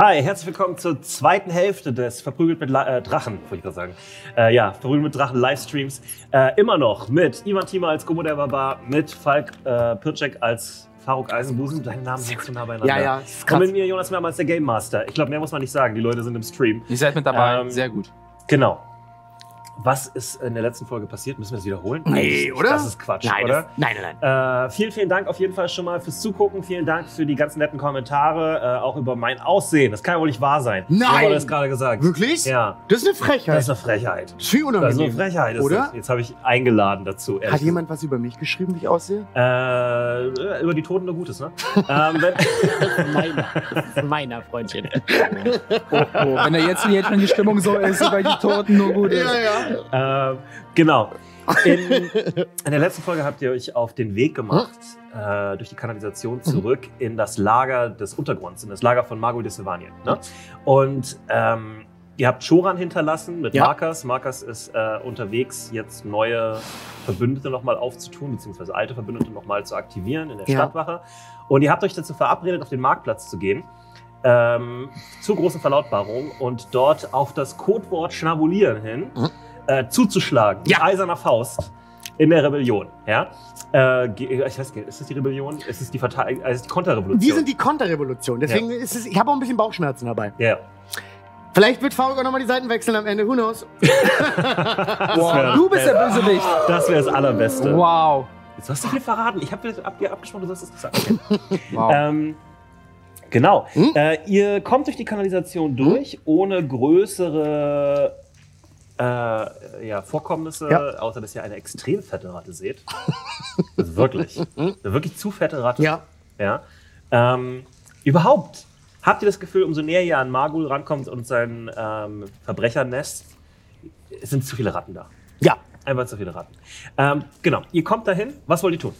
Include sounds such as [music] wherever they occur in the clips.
Hi, herzlich willkommen zur zweiten Hälfte des Verprügelt mit La äh, Drachen, wollte ich gerade sagen. Äh, ja, Verprügelt mit Drachen Livestreams. Äh, immer noch mit Ivan Thiemer als Gummo der Barbar, mit Falk äh, Pircek als Faruk Eisenbusen. Deine Namen sind zu nah beieinander. Ja, ja, ist Und krass. mit mir Jonas Mehrmann als der Game Master. Ich glaube, mehr muss man nicht sagen. Die Leute sind im Stream. Ihr seid mit dabei. Ähm, Sehr gut. Genau. Was ist in der letzten Folge passiert? Müssen wir das wiederholen? Nee, oder? Das ist Quatsch, Nein, oder? das, nein, nein, nein. Äh, vielen, vielen Dank auf jeden Fall schon mal fürs Zugucken. Vielen Dank für die ganzen netten Kommentare, äh, auch über mein Aussehen. Das kann ja wohl nicht wahr sein. Nein! Wurde das gerade gesagt? Wirklich? Ja. Das ist eine Frechheit. Das ist eine Frechheit. Das ist viel Das ist eine unangenehm. Frechheit. Ist Oder? Das. Jetzt habe ich eingeladen dazu. ehrlich Hat jemand was über mich geschrieben, wie ich aussehe? gesagt. Äh, über die Toten nur Gutes, ne? [laughs] ähm, wenn, Das ist [laughs] meiner. Das ist meiner, Freundchen. Oh, wenn er jetzt, jetzt schon die Stimmung so ist, weil die Toten nur gut ist. ja. Ähm, genau. In, in der letzten Folge habt ihr euch auf den Weg gemacht, äh, durch die Kanalisation zurück in das Lager des Untergrunds, in das Lager von Margot de Silvanien. Ne? Und ähm, ihr habt Choran hinterlassen mit Ja. Markas. Markas ist äh, unterwegs, jetzt neue Verbündete nochmal aufzutun, beziehungsweise alte Verbündete nochmal zu aktivieren in der Ja. Stadtwache. Und ihr habt euch dazu verabredet, auf den Marktplatz zu gehen. Ähm, zur großen Verlautbarung und dort auf das Codewort Schnabulieren hin Mhm. Äh, zuzuschlagen. Ja. Mit eiserner Faust in der Rebellion. Ja? Äh, ich weiß nicht, ist es die Rebellion? Ist es die, Vertei also ist es die Konterrevolution? Wir sind die Konterrevolution. Deswegen ist es, ich habe auch ein bisschen Bauchschmerzen dabei. Ja. Vielleicht wird Faruk auch nochmal die Seiten wechseln am Ende. Who knows? [laughs] Wow, du bist der Bösewicht. Das wäre das Allerbeste. Wow. Jetzt hast du viel verraten. Ich habe ab, dir abgesprochen, du sollst es gesagt. Okay. wow. ähm, genau. Hm? Äh, ihr kommt durch die Kanalisation durch, ohne größere äh, ja, Vorkommnisse, Ja. außer dass ihr eine extrem fette Ratte seht. Also [laughs] wirklich. Eine wirklich zu fette Ratte. Ja. Ja. Ähm, überhaupt, habt ihr das Gefühl, umso näher ihr an Margul rankommt und sein ähm, Verbrechernest, es sind zu viele Ratten da. Ja. Einfach zu viele Ratten. Ähm, genau, ihr kommt dahin. Was wollt ihr tun?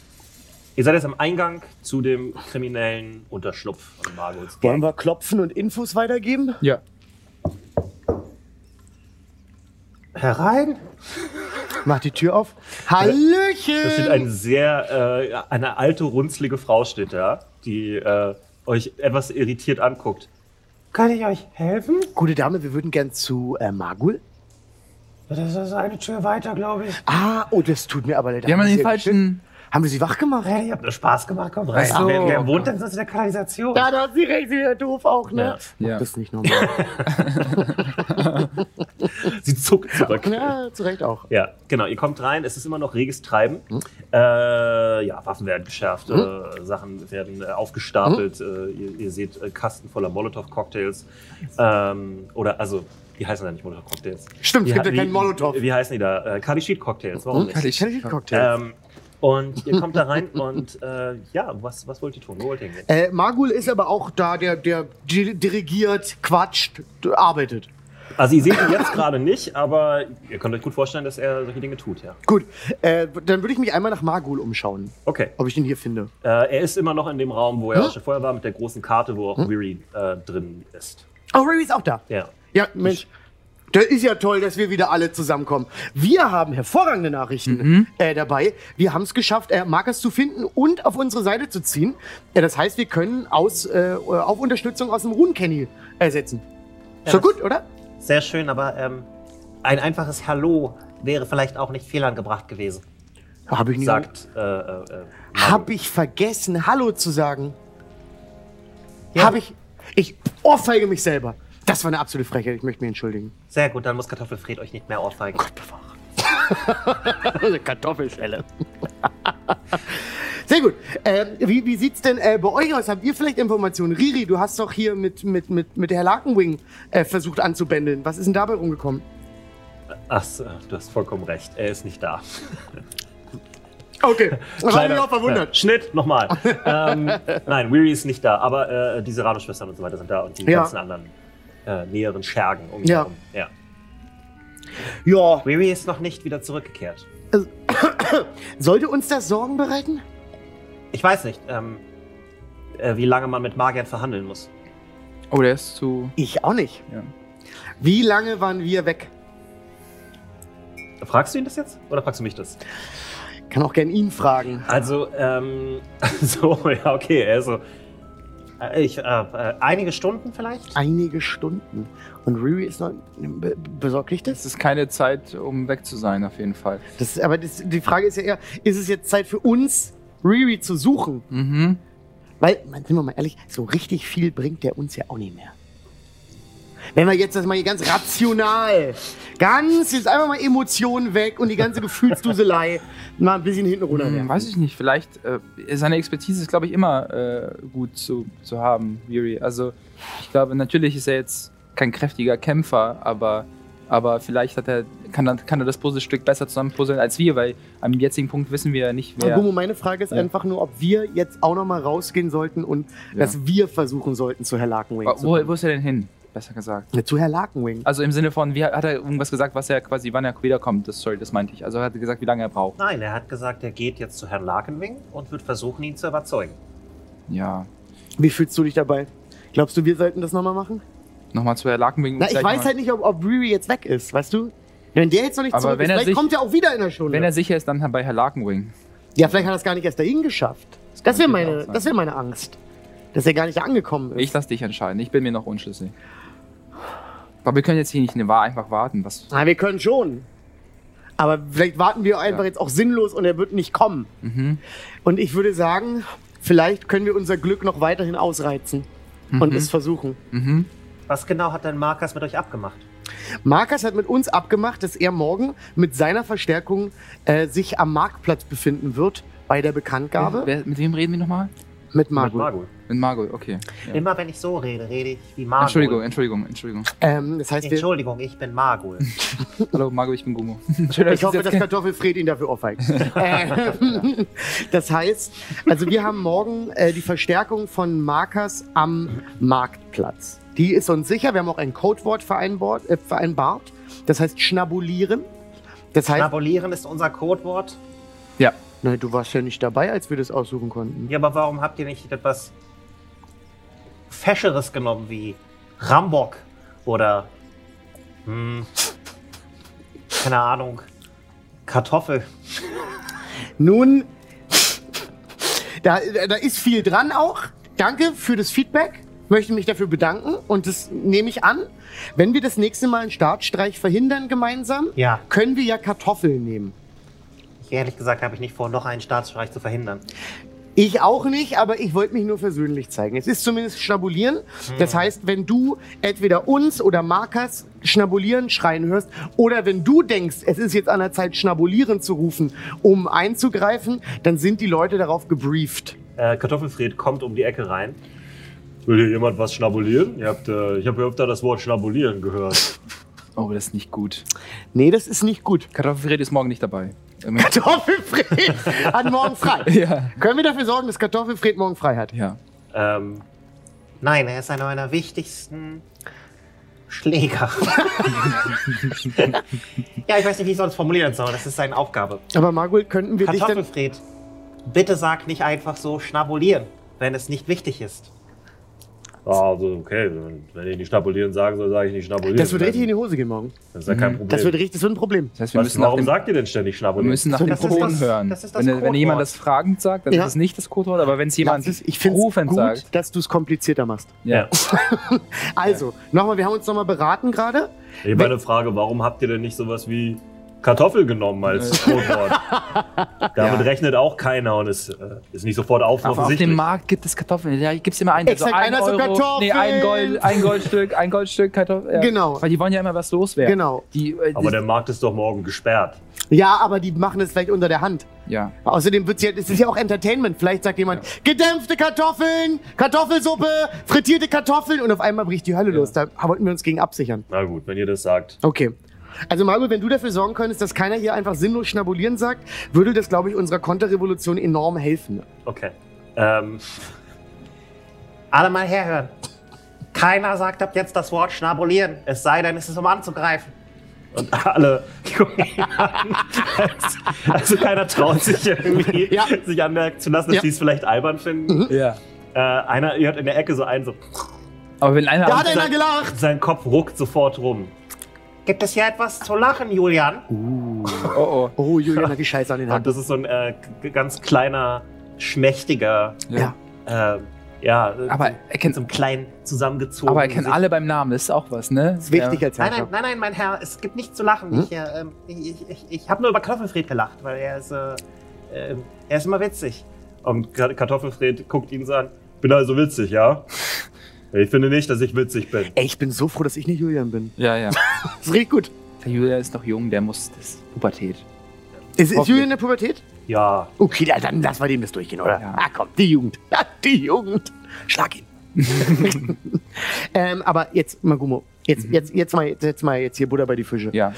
Ihr seid jetzt am Eingang zu dem kriminellen Unterschlupf von Marguls. Wollen wir klopfen und Infos weitergeben? ja. Herein? Mach die Tür auf. Hallöchen! Da steht eine sehr, äh, eine alte, runzlige Frau steht da, die äh, euch etwas irritiert anguckt. Kann ich euch helfen? Gute Dame, wir würden gern zu äh, Magul. Das ist eine Tür weiter, glaube ich. Ah, oh, das tut mir aber leid. Wir haben Sie den ja falschen. Haben wir sie wach gemacht? Hey, ihr habt nur Spaß gemacht, kommt rein. So. wer, wer wohnt denn sonst in der Kanalisation? Ja, da hat sie recht, sie wäre doof auch, ne? Ja. Mach das nicht nochmal. [laughs] [laughs] Sie zuckt zurück. ja, zu Recht auch. Ja, genau. Ihr kommt rein, es ist immer noch reges Treiben. Hm? Äh, ja, Waffen werden geschärft, äh, Sachen werden äh, aufgestapelt. Äh, ihr, ihr seht äh, Kasten voller Molotow-Cocktails. Ähm, oder, also, die heißen ja nicht Molotow-Cocktails. Stimmt, es Wie gibt ja keinen wie- Molotow. Wie heißen die da? Äh, Kadishit-Cocktails, warum nicht? ich den Cocktail? Ähm, und ihr kommt da rein [laughs] und äh, ja, was, was wollt ihr tun? Wo wollt ihr hingehen? Äh, Magul ist aber auch da, der, der di- dirigiert, quatscht, arbeitet. Also ihr seht ihn jetzt gerade nicht, aber ihr könnt euch gut vorstellen, dass er solche Dinge tut, ja. Gut, äh, dann würde ich mich einmal nach Magul umschauen, Okay. ob ich den hier finde. Äh, er ist immer noch in dem Raum, wo er Hm? schon vorher war, mit der großen Karte, wo auch Weary äh, drin ist. Oh, Ray ist auch da. Ja. Ja, Mensch. Das ist ja toll, dass wir wieder alle zusammenkommen. Wir haben hervorragende Nachrichten äh, dabei. Wir haben es geschafft, äh, Markers zu finden und auf unsere Seite zu ziehen. Äh, das heißt, wir können aus, äh, auf Unterstützung aus dem Runkenny ersetzen. Doch das- gut, oder? Sehr schön, aber ähm, ein einfaches Hallo wäre vielleicht auch nicht fehlangebracht gewesen. Habe ich nicht. Sagt äh, äh, äh, Hab ich vergessen, Hallo zu sagen. Ja. Habe ich. Ich ohrfeige mich selber. Das war eine absolute Frechheit. Ich möchte mich entschuldigen. Sehr gut, dann muss Kartoffelfred euch nicht mehr ohrfeigen. Gott bewahre. [laughs] Kartoffelschelle. Sehr gut. Äh, wie wie sieht's denn äh, bei euch aus? Habt ihr vielleicht Informationen? Riri, du hast doch hier mit, mit, mit, mit Herr Lakenwing äh, versucht anzubändeln. Was ist denn dabei rumgekommen? Ach, du hast vollkommen recht. Er ist nicht da. Okay. [laughs] Das mich auch Ja, verwundert. Schnitt, nochmal. [laughs] ähm, nein, Weary ist nicht da, aber äh, diese Rado-Schwestern und so weiter sind da und die Ja. ganzen anderen äh, näheren Schergen um ihn Ja. herum. Ja. Ja. Riri ist noch nicht wieder zurückgekehrt. [coughs] Sollte uns das Sorgen bereiten? Ich weiß nicht, ähm, äh, wie lange man mit Magiern verhandeln muss. Oh, der ist zu. Ich auch nicht. Ja. Wie lange waren wir weg? Fragst du ihn das jetzt? Oder fragst du mich das? Kann auch gern ihn fragen. Also, ähm, [laughs] so, ja, okay, er ist so. Äh, ich, äh, äh, einige Stunden vielleicht? Einige Stunden. Und Riri ist noch. Be besorgt dich das? Es ist keine Zeit, um weg zu sein, auf jeden Fall. das aber das, die Frage ist ja eher: Ist es jetzt Zeit für uns, Riri zu suchen? Mhm. Weil, man, sind wir mal ehrlich, so richtig viel bringt der uns ja auch nicht mehr. Wenn wir jetzt das mal hier ganz rational, ganz, jetzt einfach mal Emotionen weg und die ganze Gefühlsduselei [laughs] mal ein bisschen hinten runter. Hm, weiß ich nicht, vielleicht, äh, seine Expertise ist, glaube ich, immer äh, gut zu, zu haben, Yuri. Also, ich glaube, natürlich ist er jetzt kein kräftiger Kämpfer, aber, aber vielleicht hat er, kann, er, kann er das Puzzlestück besser zusammenpuzzeln als wir, weil am jetzigen Punkt wissen wir ja nicht, wer. Gummo, meine Frage ist Ja. einfach nur, ob wir jetzt auch noch mal rausgehen sollten und Ja. dass wir versuchen sollten, zu Herr Larkenwing Wo, zu wo, wo ist er denn hin? Besser gesagt. Ja, zu Herr Larkenwing. Also im Sinne von, wie hat er irgendwas gesagt, was er quasi, wann er wiederkommt? Das, sorry, das meinte ich. Also er hat gesagt, wie lange er braucht. Nein, er hat gesagt, er geht jetzt zu Herrn Larkenwing und wird versuchen, ihn zu überzeugen. Ja. Wie fühlst du dich dabei? Glaubst du, wir sollten das nochmal machen? Nochmal zu Herr Larkenwing. Na, ich weiß halt nicht, ob, ob Riri jetzt weg ist, weißt du? Wenn der jetzt noch nicht Aber zurück wenn ist, er vielleicht sich- kommt er auch wieder in einer Stunde. Wenn er sicher ist, dann bei Herr Larkenwing. ja, vielleicht hat er es gar nicht erst dahin geschafft. Das wäre natürlich meine, das wär meine Angst. Dass er gar nicht angekommen ist. Ich lass dich entscheiden. Ich bin mir noch unschlüssig. Aber wir können jetzt hier nicht eine Wahl einfach warten. Was? Na, wir können schon. Aber vielleicht warten wir einfach Ja. jetzt auch sinnlos und er wird nicht kommen. Mhm. Und ich würde sagen, vielleicht können wir unser Glück noch weiterhin ausreizen und Mhm. es versuchen. Mhm. Was genau hat denn Markus mit euch abgemacht? Markus hat mit uns abgemacht, dass er morgen mit seiner Verstärkung äh, sich am Marktplatz befinden wird bei der Bekanntgabe Wer, mit wem reden wir nochmal? mit Mit Margot. Margul. Mit Margot, okay. Ja. Immer wenn ich so rede, rede ich wie Margul. Entschuldigung, Entschuldigung, Entschuldigung. Ähm, das heißt, Entschuldigung, ich bin Margul. [laughs] Hallo Margot, ich bin Gummo. Schön, ich hoffe, das dass Kartoffelfred ihn dafür aufweigt. [laughs] ähm, das heißt, also wir haben morgen äh, die Verstärkung von Markers am Marktplatz. Die ist uns sicher. Wir haben auch ein Codewort vereinbart. Äh, vereinbart. Das heißt schnabulieren. Das heißt, Schnabulieren ist unser Codewort. Ja. Nein, du warst ja nicht dabei, als wir das aussuchen konnten. Ja, aber warum habt ihr nicht etwas Fescheres genommen wie Rambock oder hm, keine Ahnung, Kartoffel? Nun, da, da ist viel dran auch. Danke für das Feedback. Möchte mich dafür bedanken und das nehme ich an. Wenn wir das nächste Mal einen Startstreich verhindern gemeinsam, Ja, können wir ja Kartoffeln nehmen. ich, ehrlich gesagt habe ich nicht vor, noch einen Staatsstreich zu verhindern. Ich auch nicht, aber ich wollte mich nur versöhnlich zeigen. Es ist zumindest Schnabulieren. Das heißt, wenn du entweder uns oder Markers Schnabulieren schreien hörst oder wenn du denkst, es ist jetzt an der Zeit, Schnabulieren zu rufen, um einzugreifen, dann sind die Leute darauf gebrieft. Äh, Kartoffelfred kommt um die Ecke rein. Will hier jemand was schnabulieren? Ihr habt, äh, ich habe öfter das Wort schnabulieren gehört. Oh, das ist nicht gut. Nee, das ist nicht gut. Kartoffelfred ist morgen nicht dabei. [laughs] Kartoffelfred hat morgen frei. [laughs] ja. Können wir dafür sorgen, dass Kartoffelfred morgen frei hat? Ja. Ähm, Nein, er ist einer meiner wichtigsten Schläger. [laughs] ja, ich weiß nicht, wie ich sonst formulieren soll. Das ist seine Aufgabe. Aber Margul, könnten wir dich dann... Kartoffelfred, bitte sag nicht einfach so schnabulieren, wenn es nicht wichtig ist. Also, okay, wenn- wenn ich nicht schnabulieren sagen soll, sage ich nicht schnabulieren. Das wird richtig in die Hose gehen morgen. Das ist ja kein Problem. Das wird, richtig, das wird ein Problem. Das heißt, wir Was, müssen nach warum dem, sagt ihr denn ständig wir schnabulieren? müssen nach Das dem das- Ton hören. das ist das wenn, wenn jemand das fragend sagt, dann Ja. ist es nicht das Codewort, aber wenn es jemand es- ich finde es rufend gut, sagt. dass du es komplizierter machst. Ja. [laughs] Also, nochmal, wir haben uns nochmal beraten gerade. Ich habe eine Frage, warum habt ihr denn nicht sowas wie Kartoffel genommen als Codewort? [laughs] Damit Ja. rechnet auch keiner und es äh, ist nicht sofort auf, Aber auf dem Markt gibt es Kartoffeln. Ja, gibt es immer einen. Exakt, ein einer so Kartoffeln. Nee, ein, Gold, ein Goldstück, ein Goldstück Kartoffeln. Ja. Genau. Weil die wollen ja immer was loswerden. Genau. Die, äh, Aber der Markt ist doch morgen gesperrt. Ja, aber die machen es vielleicht unter der Hand. ja. Außerdem wird's ja, es ist ja auch Entertainment. Vielleicht sagt jemand, gedämpfte Kartoffeln, Kartoffelsuppe, frittierte Kartoffeln und auf einmal bricht die Hölle Ja. los. Da wollten wir uns gegen absichern. Na gut, wenn ihr das sagt. Okay. Also Margot, wenn du dafür sorgen könntest, dass keiner hier einfach sinnlos schnabulieren sagt, würde das, glaube ich, unserer Konterrevolution enorm helfen. Okay. Ähm, Alle mal herhören. Keiner sagt ab jetzt das Wort schnabulieren, es sei denn, es ist um anzugreifen. und alle [laughs] gucken ihn an. Also keiner traut sich irgendwie, Ja. sich anmerken zu lassen, dass Ja. die es vielleicht albern finden. ja. Äh, einer, ihr hört in der Ecke so einen so, Aber wenn einer. Da hat einer gelacht! sein Kopf ruckt sofort rum. Gibt es hier etwas zu lachen, Julian? oh, oh. Oh, Julian hat die Scheiße an den Und Hacken. das ist so ein äh, ganz kleiner, schmächtiger Ja. äh, Ja, äh, Aber so- er kennt- so einem kleinen zusammengezogen. Aber er kennt alle beim Namen, das ist auch was, ne? Das ist wichtig als Nein, nein, Herrscher. nein, nein, mein Herr, es gibt nichts zu lachen. Hm? Ich, äh, ähm, ich, ich, ich habe nur über Kartoffelfried gelacht, weil er ist, äh, äh, er ist immer witzig. Und Ka- Kartoffelfred guckt ihn so an. Bin also witzig, ja? Ich finde nicht, dass ich witzig bin. Ey, ich bin so froh, dass ich nicht Julian bin. Ja, ja. [laughs] Das riecht gut. Der Julia ist noch jung, der muss das Pubertät. Ist, ist. Julian in der Pubertät? Ja, Okay, da- dann lassen wir dem das durchgehen, oder? Ja. Ah, komm, die Jugend. Ja, die Jugend. Schlag ihn. [laughs] [laughs] ähm, aber jetzt, Magumo, jetzt, jetzt, jetzt, mal, jetzt mal jetzt hier Butter bei die Fische. Ja.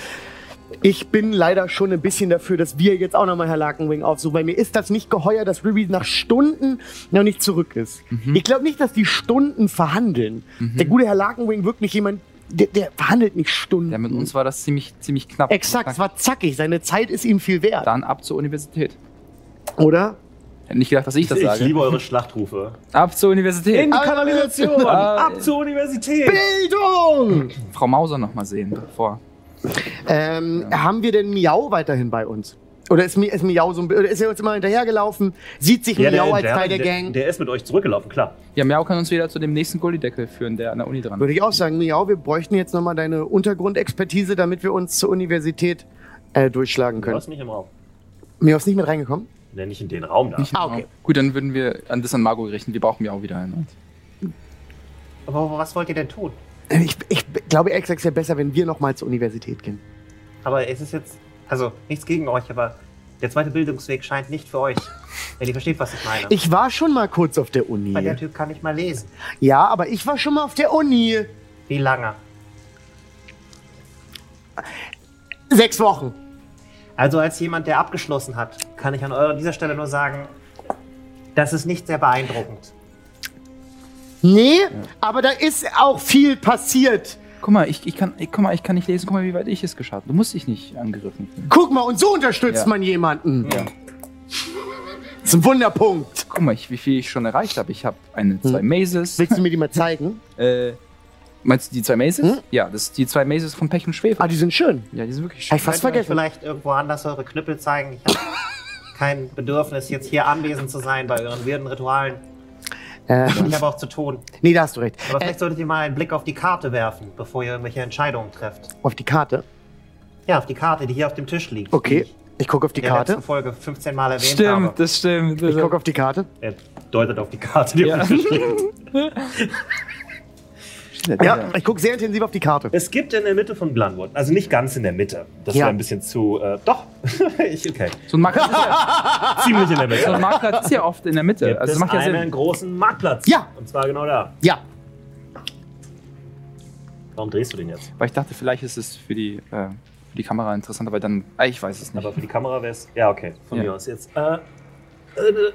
Ich bin leider schon ein bisschen dafür, dass wir jetzt auch nochmal Herr Lakenwing aufsuchen, weil mir ist das nicht geheuer, dass Ruby nach Stunden noch nicht zurück ist. Ich glaube nicht, dass die Stunden verhandeln. Der gute Herr Lakenwing wirkt nicht jemand, der, der verhandelt nicht Stunden. ja, mit uns war das ziemlich, ziemlich knapp. Exakt, es war zackig. Seine Zeit ist ihm viel wert. Dann ab zur Universität. Oder? Hätte nicht gedacht, dass ich das ich sage. liebe eure Schlachtrufe. Ab zur Universität. In die Kanalisation! Ah, Ab zur Universität! Bildung! Frau Mauser noch mal sehen, bevor. Ähm, Haben wir denn Miau weiterhin bei uns? Oder ist, ist Miau so ein, oder ist er uns immer hinterhergelaufen? Sieht sich Miau als Teil der, Gang? Der ist mit euch zurückgelaufen, klar. Ja, Miau kann uns wieder zu dem nächsten Gullideckel führen, der an der Uni dran Würde ist. ich auch sagen, Miau, wir bräuchten jetzt nochmal deine Untergrundexpertise, damit wir uns zur Universität äh, durchschlagen Du können. warst nicht im Raum. Miau ist nicht mit reingekommen? Nee, nicht in den Raum da. Nicht Ah, okay. Gut, dann würden wir an das an Margot richten. Wir brauchen Miau wieder ein. Aber was wollt ihr denn tun? Ich, ich glaube, ehrlich gesagt, es wäre besser, wenn wir nochmal zur Universität gehen. Aber es ist jetzt, also nichts gegen euch, aber der zweite Bildungsweg scheint nicht für euch. Wenn ihr versteht, was ich meine. Ich war schon mal kurz auf der Uni. Weil der Typ kann nicht mal lesen. Ja, aber ich war schon mal auf der Uni. Wie lange? Sechs Wochen. Also als jemand, der abgeschlossen hat, kann ich an eurer dieser Stelle nur sagen, das ist nicht sehr beeindruckend. Nee, aber da ist auch viel passiert. Guck mal, ich, ich kann, ich, guck mal, ich kann nicht lesen. Guck mal, wie weit ich es geschafft habe. Du musst dich nicht angegriffen fühlen. Guck mal, und so unterstützt Ja. man jemanden. Ja. Das ist ein Wunderpunkt. Guck mal, ich, wie viel ich schon erreicht habe. Ich habe eine, zwei Mazes. Willst du mir die mal zeigen? [laughs] Äh, meinst du die zwei Mazes? Hm? Ja, das sind die zwei Mazes von Pech und Schwefel. Ah, die sind schön. Ja, die sind wirklich schön. ich fast vergessen. vielleicht irgendwo anders eure Knüppel zeigen? Ich habe [laughs] kein Bedürfnis, jetzt hier anwesend zu sein bei euren weirden Ritualen. Äh, Und ich habe auch zu tun. nee, da hast du recht. Aber Äh, vielleicht solltet ihr mal einen Blick auf die Karte werfen, bevor ihr irgendwelche Entscheidungen trefft. auf die Karte. Ja, auf die Karte, die hier auf dem Tisch liegt. Okay, ich gucke auf die ich in der Karte. letzten Folge 15 Mal erwähnt Stimmt, habe. das stimmt. Ich gucke auf die Karte. Er deutet auf die Karte, die Ja. auf dem Tisch liegt. [laughs] [laughs] Ja, ich gucke sehr intensiv auf die Karte. Es gibt in der Mitte von Glanwood, also nicht ganz in der Mitte. Das Ja. wäre ein bisschen zu. Äh, doch, [laughs] ich, okay. So ein Marktplatz ist ja, [laughs] Ziemlich in der so ein Mitte. Marktplatz ist ja oft in der Mitte. Gibt Also es das macht ja einen Sinn. großen Marktplatz. Ja. Und zwar genau da. Ja, Warum drehst du den jetzt? Weil ich dachte, vielleicht ist es für die, äh, für die Kamera interessant, aber dann. Ah, ich weiß es nicht. Aber für die Kamera wäre es. Ja, okay. Von Ja. mir aus jetzt. Äh, äh,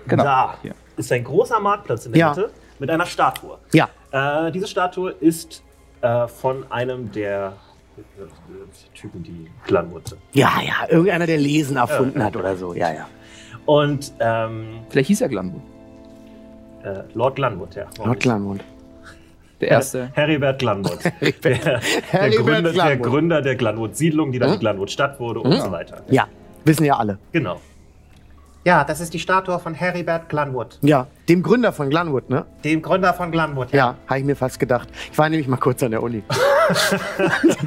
Genau. Da Hier. ist ein großer Marktplatz in der Ja. Mitte mit einer Statue. ja. Äh, diese Statue ist äh, von einem der äh, Typen, die Glanwood. Ja, ja, irgendeiner, der Lesen erfunden hat oder so. Ja, ja. Und ähm, Vielleicht hieß er Glanwood. äh, Lord Glanwood, ja. Warum Lord? Glanwood. Der erste. Heribert Glanwood. [laughs] der, der, Heribert Gründer, der. Gründer der Glanwood-Siedlung, die dann die Glanwood-Stadt wurde und so weiter. Ja, wissen ja alle. Genau. Ja, das ist die Statue von Heribert Glanwood, Ja, dem Gründer von Glanwood, ne? dem Gründer von Glanwood. Ja, habe ich mir fast gedacht. Ich war nämlich mal kurz an der Uni. Ich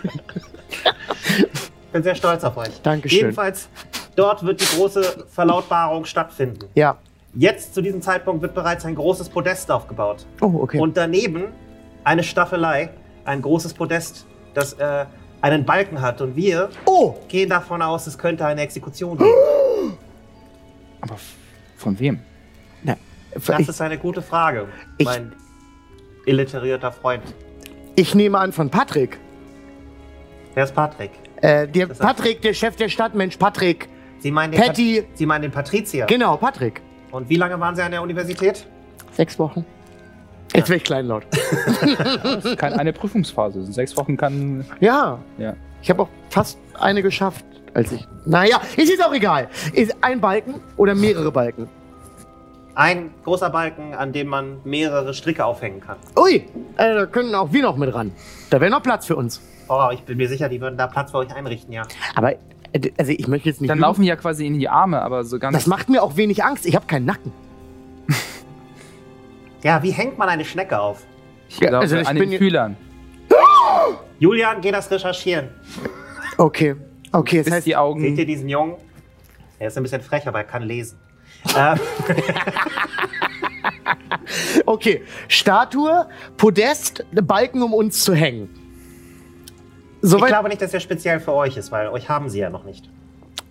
[laughs] [laughs] bin sehr stolz auf euch. Dankeschön. Jedenfalls, dort wird die große Verlautbarung stattfinden. Ja. Jetzt, zu diesem Zeitpunkt, wird bereits ein großes Podest aufgebaut. Oh, okay. Und daneben eine Staffelei, ein großes Podest, das äh, einen Balken hat. Und wir oh, gehen davon aus, es könnte eine Exekution geben. [gasps] Aber von wem? na, Das ich, ist eine gute Frage, Ich- mein illiterierter Freund. ich nehme an von Patrick. Wer ist Patrick? Äh, der Das- Patrick, der Chef der Stadt, Mensch, Patrick. Sie meinen den, Patty. Pat Sie meinen den Patrizier. Genau, Patrick. Und wie lange waren Sie an der Universität? Sechs Wochen. Jetzt wäre ich kleinlaut. [laughs] Kein, eine Prüfungsphase. In sechs Wochen kann. Ja, Ja. ich habe auch fast eine geschafft, als ich. Naja, ist jetzt auch egal. Ist ein Balken oder mehrere Balken? Ein großer Balken, an dem man mehrere Stricke aufhängen kann. Ui, äh, da können auch wir noch mit ran. Da wäre noch Platz für uns. Oh, ich bin mir sicher, die würden da Platz für euch einrichten, ja. Aber, äh, also ich möchte jetzt nicht. Dann laufen die ja quasi in die Arme, aber so ganz. Das macht mir auch wenig Angst. Ich habe keinen Nacken. [laughs] Ja, wie hängt man eine Schnecke auf? Ich Ja, glaube, also ich an bin den Fühlern. [gasps] Julian, geh das recherchieren. Okay. Okay, das Bis heißt, die Seht Augen. ihr diesen Jungen? Er ist ein bisschen frech, aber er kann lesen. äh, [laughs] okay. Statue, Podest, Balken, um uns zu hängen. ich Soweit. glaube nicht, dass er speziell für euch ist, weil euch haben sie ja noch nicht.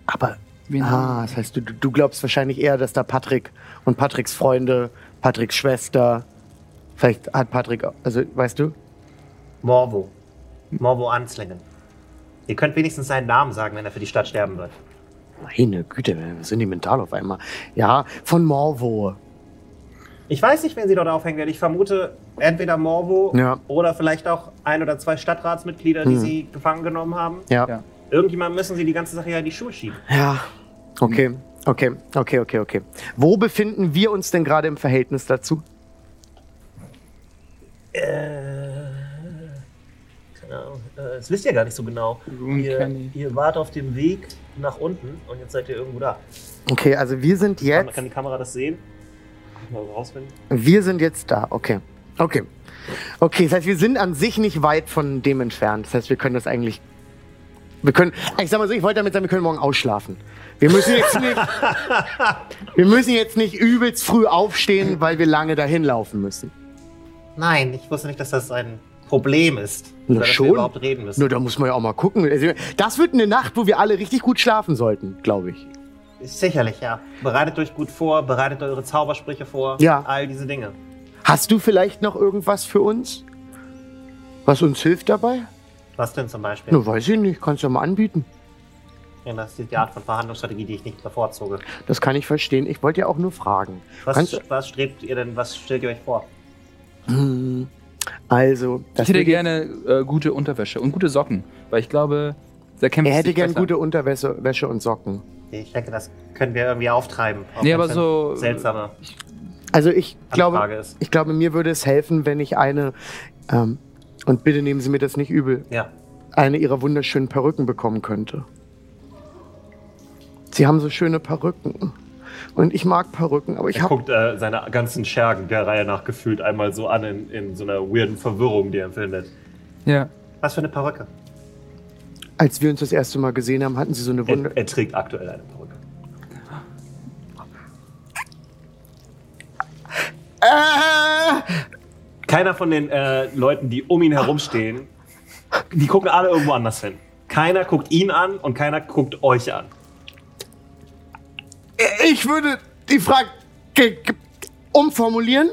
aber. Ah, das heißt, du, du du glaubst wahrscheinlich eher, dass da Patrick und Patricks Freunde, Patricks Schwester, vielleicht hat Patrick, also weißt du? Morvo. Morvo Anslingen. Ihr könnt wenigstens seinen Namen sagen, wenn er für die Stadt sterben wird. Meine Güte, wir sind die mental auf einmal. Ja, von Morvo. Ich weiß nicht, wen sie dort aufhängen werden. Ich vermute entweder Morvo Ja. oder vielleicht auch ein oder zwei Stadtratsmitglieder, die Hm. sie gefangen genommen haben. Ja. Ja. Irgendjemand müssen sie die ganze Sache ja in die Schuhe schieben. Ja. Okay, okay, okay, okay, okay. Wo befinden wir uns denn gerade im Verhältnis dazu? Äh, keine Ahnung. Äh, das wisst ihr gar nicht so genau. Ihr, ihr wart auf dem Weg nach unten und jetzt seid ihr irgendwo da. Okay, also wir sind Kann, jetzt, kann die Kamera das sehen? Mal rausfinden. wir sind jetzt da. Okay, okay. Okay, das heißt, wir sind an sich nicht weit von dem entfernt. Das heißt, wir können das eigentlich, wir können, ich sag mal so, ich wollte damit sagen, wir können morgen ausschlafen. Wir müssen jetzt nicht, [laughs] wir müssen jetzt nicht übelst früh aufstehen, weil wir lange dahin laufen müssen. Nein, ich wusste nicht, dass das ein Problem ist. Na schon. wir überhaupt reden müssen. Nur da muss man ja auch mal gucken. Also, das wird eine Nacht, wo wir alle richtig gut schlafen sollten, glaube ich. Sicherlich, ja. Bereitet euch gut vor, bereitet eure Zaubersprüche vor. Ja. All diese Dinge. Hast du vielleicht noch irgendwas für uns? Was uns hilft dabei? Was denn zum Beispiel? Na, weiß ich nicht. Kannst du ja mal anbieten. Ja, das ist die Art von Verhandlungsstrategie, die ich nicht bevorzuge. Das kann ich verstehen. Ich wollte ja auch nur fragen. Was, was strebt ihr denn, was stellt ihr euch vor? Hm, Also, Ich das hätte wird gerne äh, gute Unterwäsche und gute Socken, weil ich glaube, der kämpft er hätte sich gern besser. gute Unterwäsche Wäsche und Socken. Ich denke, das können wir irgendwie auftreiben. Auch Nee, aber so- Seltsame Also ich glaube, ist. ich glaube, mir würde es helfen, wenn ich eine, ähm, und bitte nehmen Sie mir das nicht übel, Ja. eine Ihrer wunderschönen Perücken bekommen könnte. Sie haben so schöne Perücken. Und ich mag Perücken, aber ich Er habe guckt äh, seine ganzen Schergen der Reihe nach gefühlt einmal so an in, in so einer weirden Verwirrung, die er empfindet. Ja. Was für eine Perücke? Als wir uns das erste Mal gesehen haben, hatten sie so eine Wunder. Er, er trägt aktuell eine Perücke. Äh, Keiner von den äh, Leuten, die um ihn herumstehen, die gucken alle irgendwo anders hin. Keiner guckt ihn an und keiner guckt euch an. Ich würde die Frage ge- ge- umformulieren.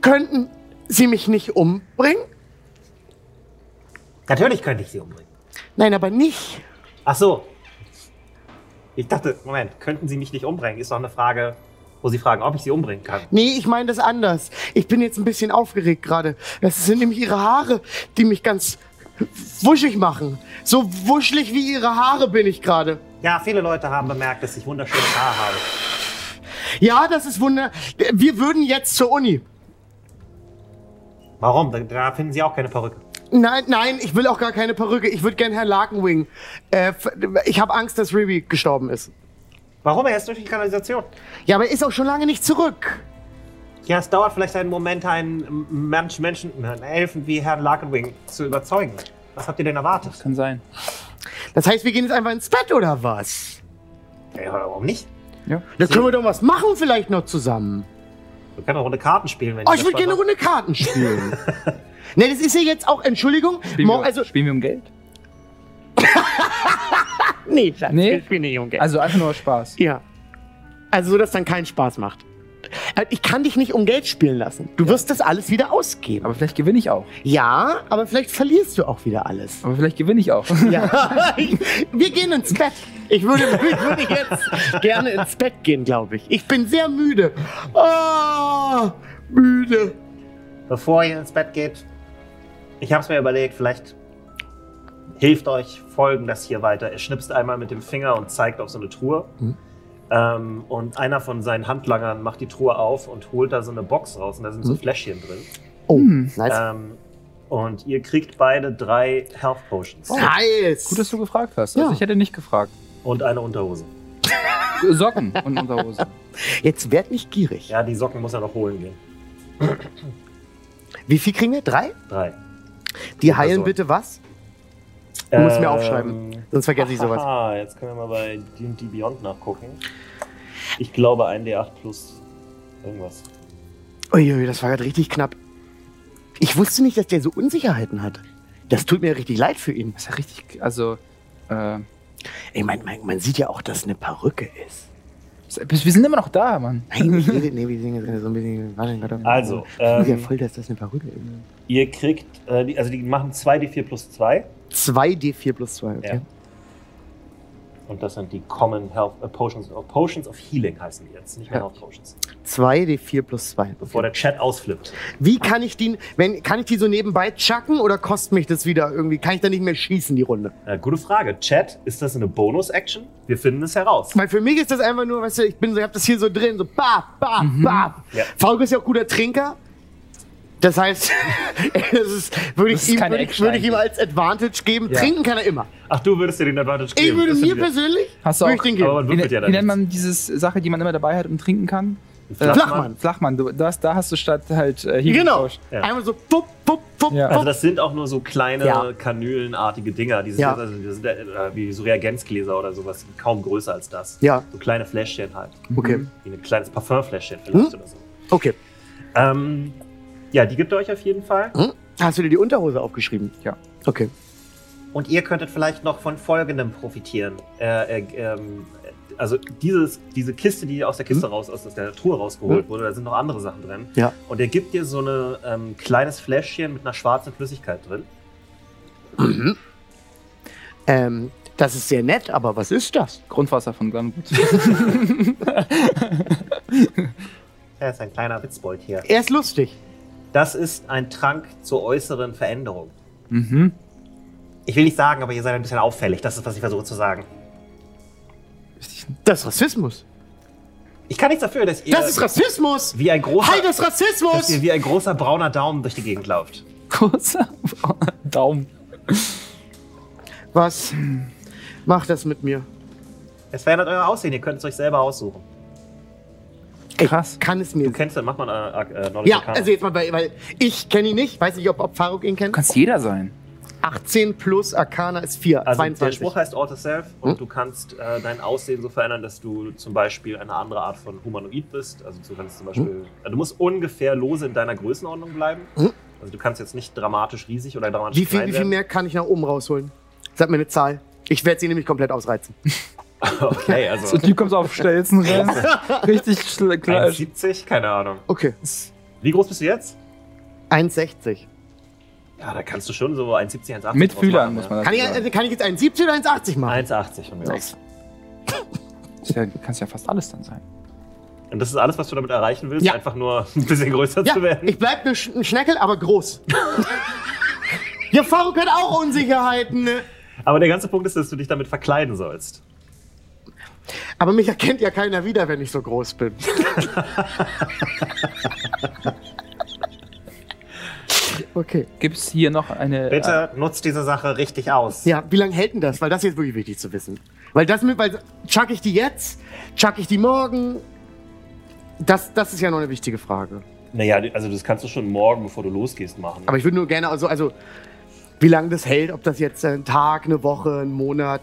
Könnten Sie mich nicht umbringen? Natürlich könnte ich sie umbringen. Nein, aber nicht. Ach so. Ich dachte, Moment, könnten Sie mich nicht umbringen? Ist doch eine Frage, wo Sie fragen, ob ich Sie umbringen kann. Nee, ich meine das anders. Ich bin jetzt ein bisschen aufgeregt gerade. Das sind nämlich Ihre Haare, die mich ganz wuschig machen. So wuschelig wie Ihre Haare bin ich gerade. Ja, viele Leute haben bemerkt, dass ich wunderschönes Haar habe. Ja, das ist wunder. Wir würden jetzt zur Uni. Warum? Da, da finden Sie auch keine Perücke. Nein, nein, ich will auch gar keine Perücke. Ich würde gern Herr Larkenwing. Äh, ich habe Angst, dass Ruby gestorben ist. Warum? Er ist durch die Kanalisation. Ja, aber er ist auch schon lange nicht zurück. Ja, es dauert vielleicht einen Moment, einen Mensch, Menschen, einen Elfen wie Herrn Larkenwing zu überzeugen. Was habt ihr denn erwartet? Kann sein. Das heißt, wir gehen jetzt einfach ins Bett oder was? Ja, warum nicht? Ja. Da können wir doch was machen vielleicht noch zusammen. Wir können eine Runde Karten spielen, wenn Oh, ich das würde gerne eine. Runde Karten spielen. [laughs] ne, das ist ja jetzt auch, Entschuldigung, Spielen, wir, also, spielen wir um Geld? [laughs] nee, Schatz, Nee? wir spielen nicht um Geld. Also einfach nur Spaß. ja. Also so, dass dann keinen Spaß macht. Äh, Ich kann dich nicht um Geld spielen lassen. Du wirst das alles wieder ausgeben. Aber vielleicht gewinne ich auch. ja, aber vielleicht verlierst du auch wieder alles. Aber vielleicht gewinne ich auch. Ja. [laughs] Wir gehen ins Bett. Ich würde, ich würde jetzt gerne ins Bett gehen, glaube ich. Ich bin sehr müde. Ah, müde. Bevor ihr ins Bett geht, ich habe es mir überlegt, vielleicht hilft euch folgendes hier weiter. Er schnipst einmal mit dem Finger und zeigt auf so eine Truhe. Mhm. Ähm, und einer von seinen Handlangern macht die Truhe auf und holt da so eine Box raus und da sind so Mhm. Fläschchen drin. Oh, Hm. nice. Ähm, und ihr kriegt beide drei Health Potions nice. Gut, dass du gefragt hast. Ja. Also ich hätte nicht gefragt. und eine Unterhose. Socken und Unterhose. [laughs] Jetzt werd nicht gierig. Ja, die Socken muss er noch holen gehen. Wie viel kriegen wir? Drei? Drei. Die heilen bitte was? Du musst mir aufschreiben, sonst vergesse ich sowas. Ah, jetzt können wir mal bei D&D Beyond nachgucken. Ich glaube ein D8 plus irgendwas. Uiui, das war gerade richtig knapp. Ich wusste nicht, dass der so Unsicherheiten hat. Das tut mir richtig leid für ihn. Das ist ja richtig, also, äh, Ey, man, man, man sieht ja auch, dass eine Perücke ist. wir sind immer noch da, Mann. Nein, ich rede, nee, wir sind jetzt so ein bisschen. Warte, warte. Also, ich ähm, ja ähm, voll, dass das eine Perücke ist. ihr kriegt, äh, die, also die machen 2d4 plus 2 2 D4 plus 2, okay. Ja. und das sind die Common Health äh, Potions, äh, Potions of Healing heißen die jetzt, nicht mehr Ja. Health Potions. 2 D4 plus 2. Bevor der Chat ausflippt. Wie kann ich die, wenn, kann ich die so nebenbei chucken oder kostet mich das wieder irgendwie? Kann ich da nicht mehr schießen, die Runde? Äh, gute Frage. Chat, ist das eine Bonus-Action? Wir finden es heraus. Weil für mich ist das einfach nur, weißt du, ich bin so, ich hab das hier so drin, so ba, ba, ba. Ja. Falco ist ja auch guter Trinker. Das heißt, [laughs] das ist, würde Das ich, ist ihm, keine würde ich, würde ich ihm als Advantage geben. Ja. Trinken kann er immer. Ach, du würdest dir den Advantage Ich geben. würde Das mir ich- persönlich, Hast du auch, ich den geben. Aber man wie, würfelt ja wie nennt nichts. man diese Sache, die man immer dabei hat und trinken kann? Flachmann. Flachmann, du, das, da hast du statt halt äh, Healing Genau. Ja. Einmal so, pup, pup, pup, Ja. Also das sind auch nur so kleine Ja. kanülenartige Dinger. Die sind, Ja. also, die sind äh, wie so Reagenzgläser oder sowas, kaum größer als das. Ja, So kleine Fläschchen halt. okay. Wie ein kleines Parfümfläschchen vielleicht Hm? oder so. Okay. Ähm, ja, die gibt ihr euch auf jeden Fall. Hm? Hast du dir die Unterhose aufgeschrieben? Ja. Okay. Und ihr könntet vielleicht noch von Folgendem profitieren. Äh, äh, ähm, also dieses, diese Kiste, die aus der Kiste Hm? raus, aus der Truhe rausgeholt wurde, da sind noch andere Sachen drin. Ja. Und er gibt dir so ein ähm, kleines Fläschchen mit einer schwarzen Flüssigkeit drin. Ähm, das ist sehr nett, aber was ist das? Grundwasser von Gunwood. Das [laughs] ist ein kleiner Witzbold hier. Er ist lustig. Das ist ein Trank zur äußeren Veränderung. mhm. Ich will nicht sagen, aber ihr seid ein bisschen auffällig. Das ist, was ich versuche zu sagen. Das ist Rassismus. Ich kann nichts dafür, dass ihr Das ist Rassismus! wie ein großer, Halt das Dass ihr Rassismus! wie ein großer brauner Daumen durch die Gegend lauft. Kurzer Daumen. Was macht das mit mir? es verändert euer Aussehen. Ihr könnt es euch selber aussuchen. Ich Krass. kann es mir. Du kennst den, mach mal äh, äh, Knowledge Ja, also jetzt mal, weil, weil ich kenne ihn nicht. Weiß nicht, ob, ob Faruk ihn kennt. Du kannst jeder sein. 18 plus Arcana ist 4. Also 22. der Spruch heißt Alter Self und Hm? du kannst äh, dein Aussehen so verändern, dass du zum Beispiel eine andere Art von Humanoid bist. Also du kannst zum Beispiel, äh, du musst ungefähr lose in deiner Größenordnung bleiben. Hm? Also du kannst jetzt nicht dramatisch riesig oder dramatisch wie, viel, klein wie viel werden. mehr kann ich nach oben rausholen? Sag mir eine Zahl. Ich werde sie nämlich komplett ausreizen. [laughs] [laughs] Okay, [laughs] So, also du kommst auf Stelzen rein. [laughs] Richtig klar. 1,70, keine Ahnung. Okay. Wie groß bist du jetzt? 1,60. Ja, da kannst du schon so 1,70, 1,80 Mit Fühlern muss man das Kann ich, sagen. kann ich jetzt 1,70 oder 1,80 machen? 1,80 von mir aus. Ist ja, kannst ja fast alles dann sein. Und das ist alles, was du damit erreichen willst, Ja. einfach nur ein bisschen größer Ja, zu werden. ich bleib ne Sch ein Schneckel, aber groß. ja, Faruk hat auch Unsicherheiten. Ne? Aber der ganze Punkt ist, dass du dich damit verkleiden sollst. Aber mich erkennt ja keiner wieder, wenn ich so groß bin. [laughs] okay. Gibt es hier noch eine. Bitte nutzt diese Sache richtig aus. Ja, wie lange hält denn das? Weil das ist jetzt wirklich wichtig zu wissen. Weil das mit, weil chuck ich die jetzt? Chuck ich die morgen? Das, das ist ja noch eine wichtige Frage. Naja, also das kannst du schon morgen, bevor du losgehst, machen. Aber ich würde nur gerne, also, also wie lange das hält, ob das jetzt ein Tag, eine Woche, ein Monat.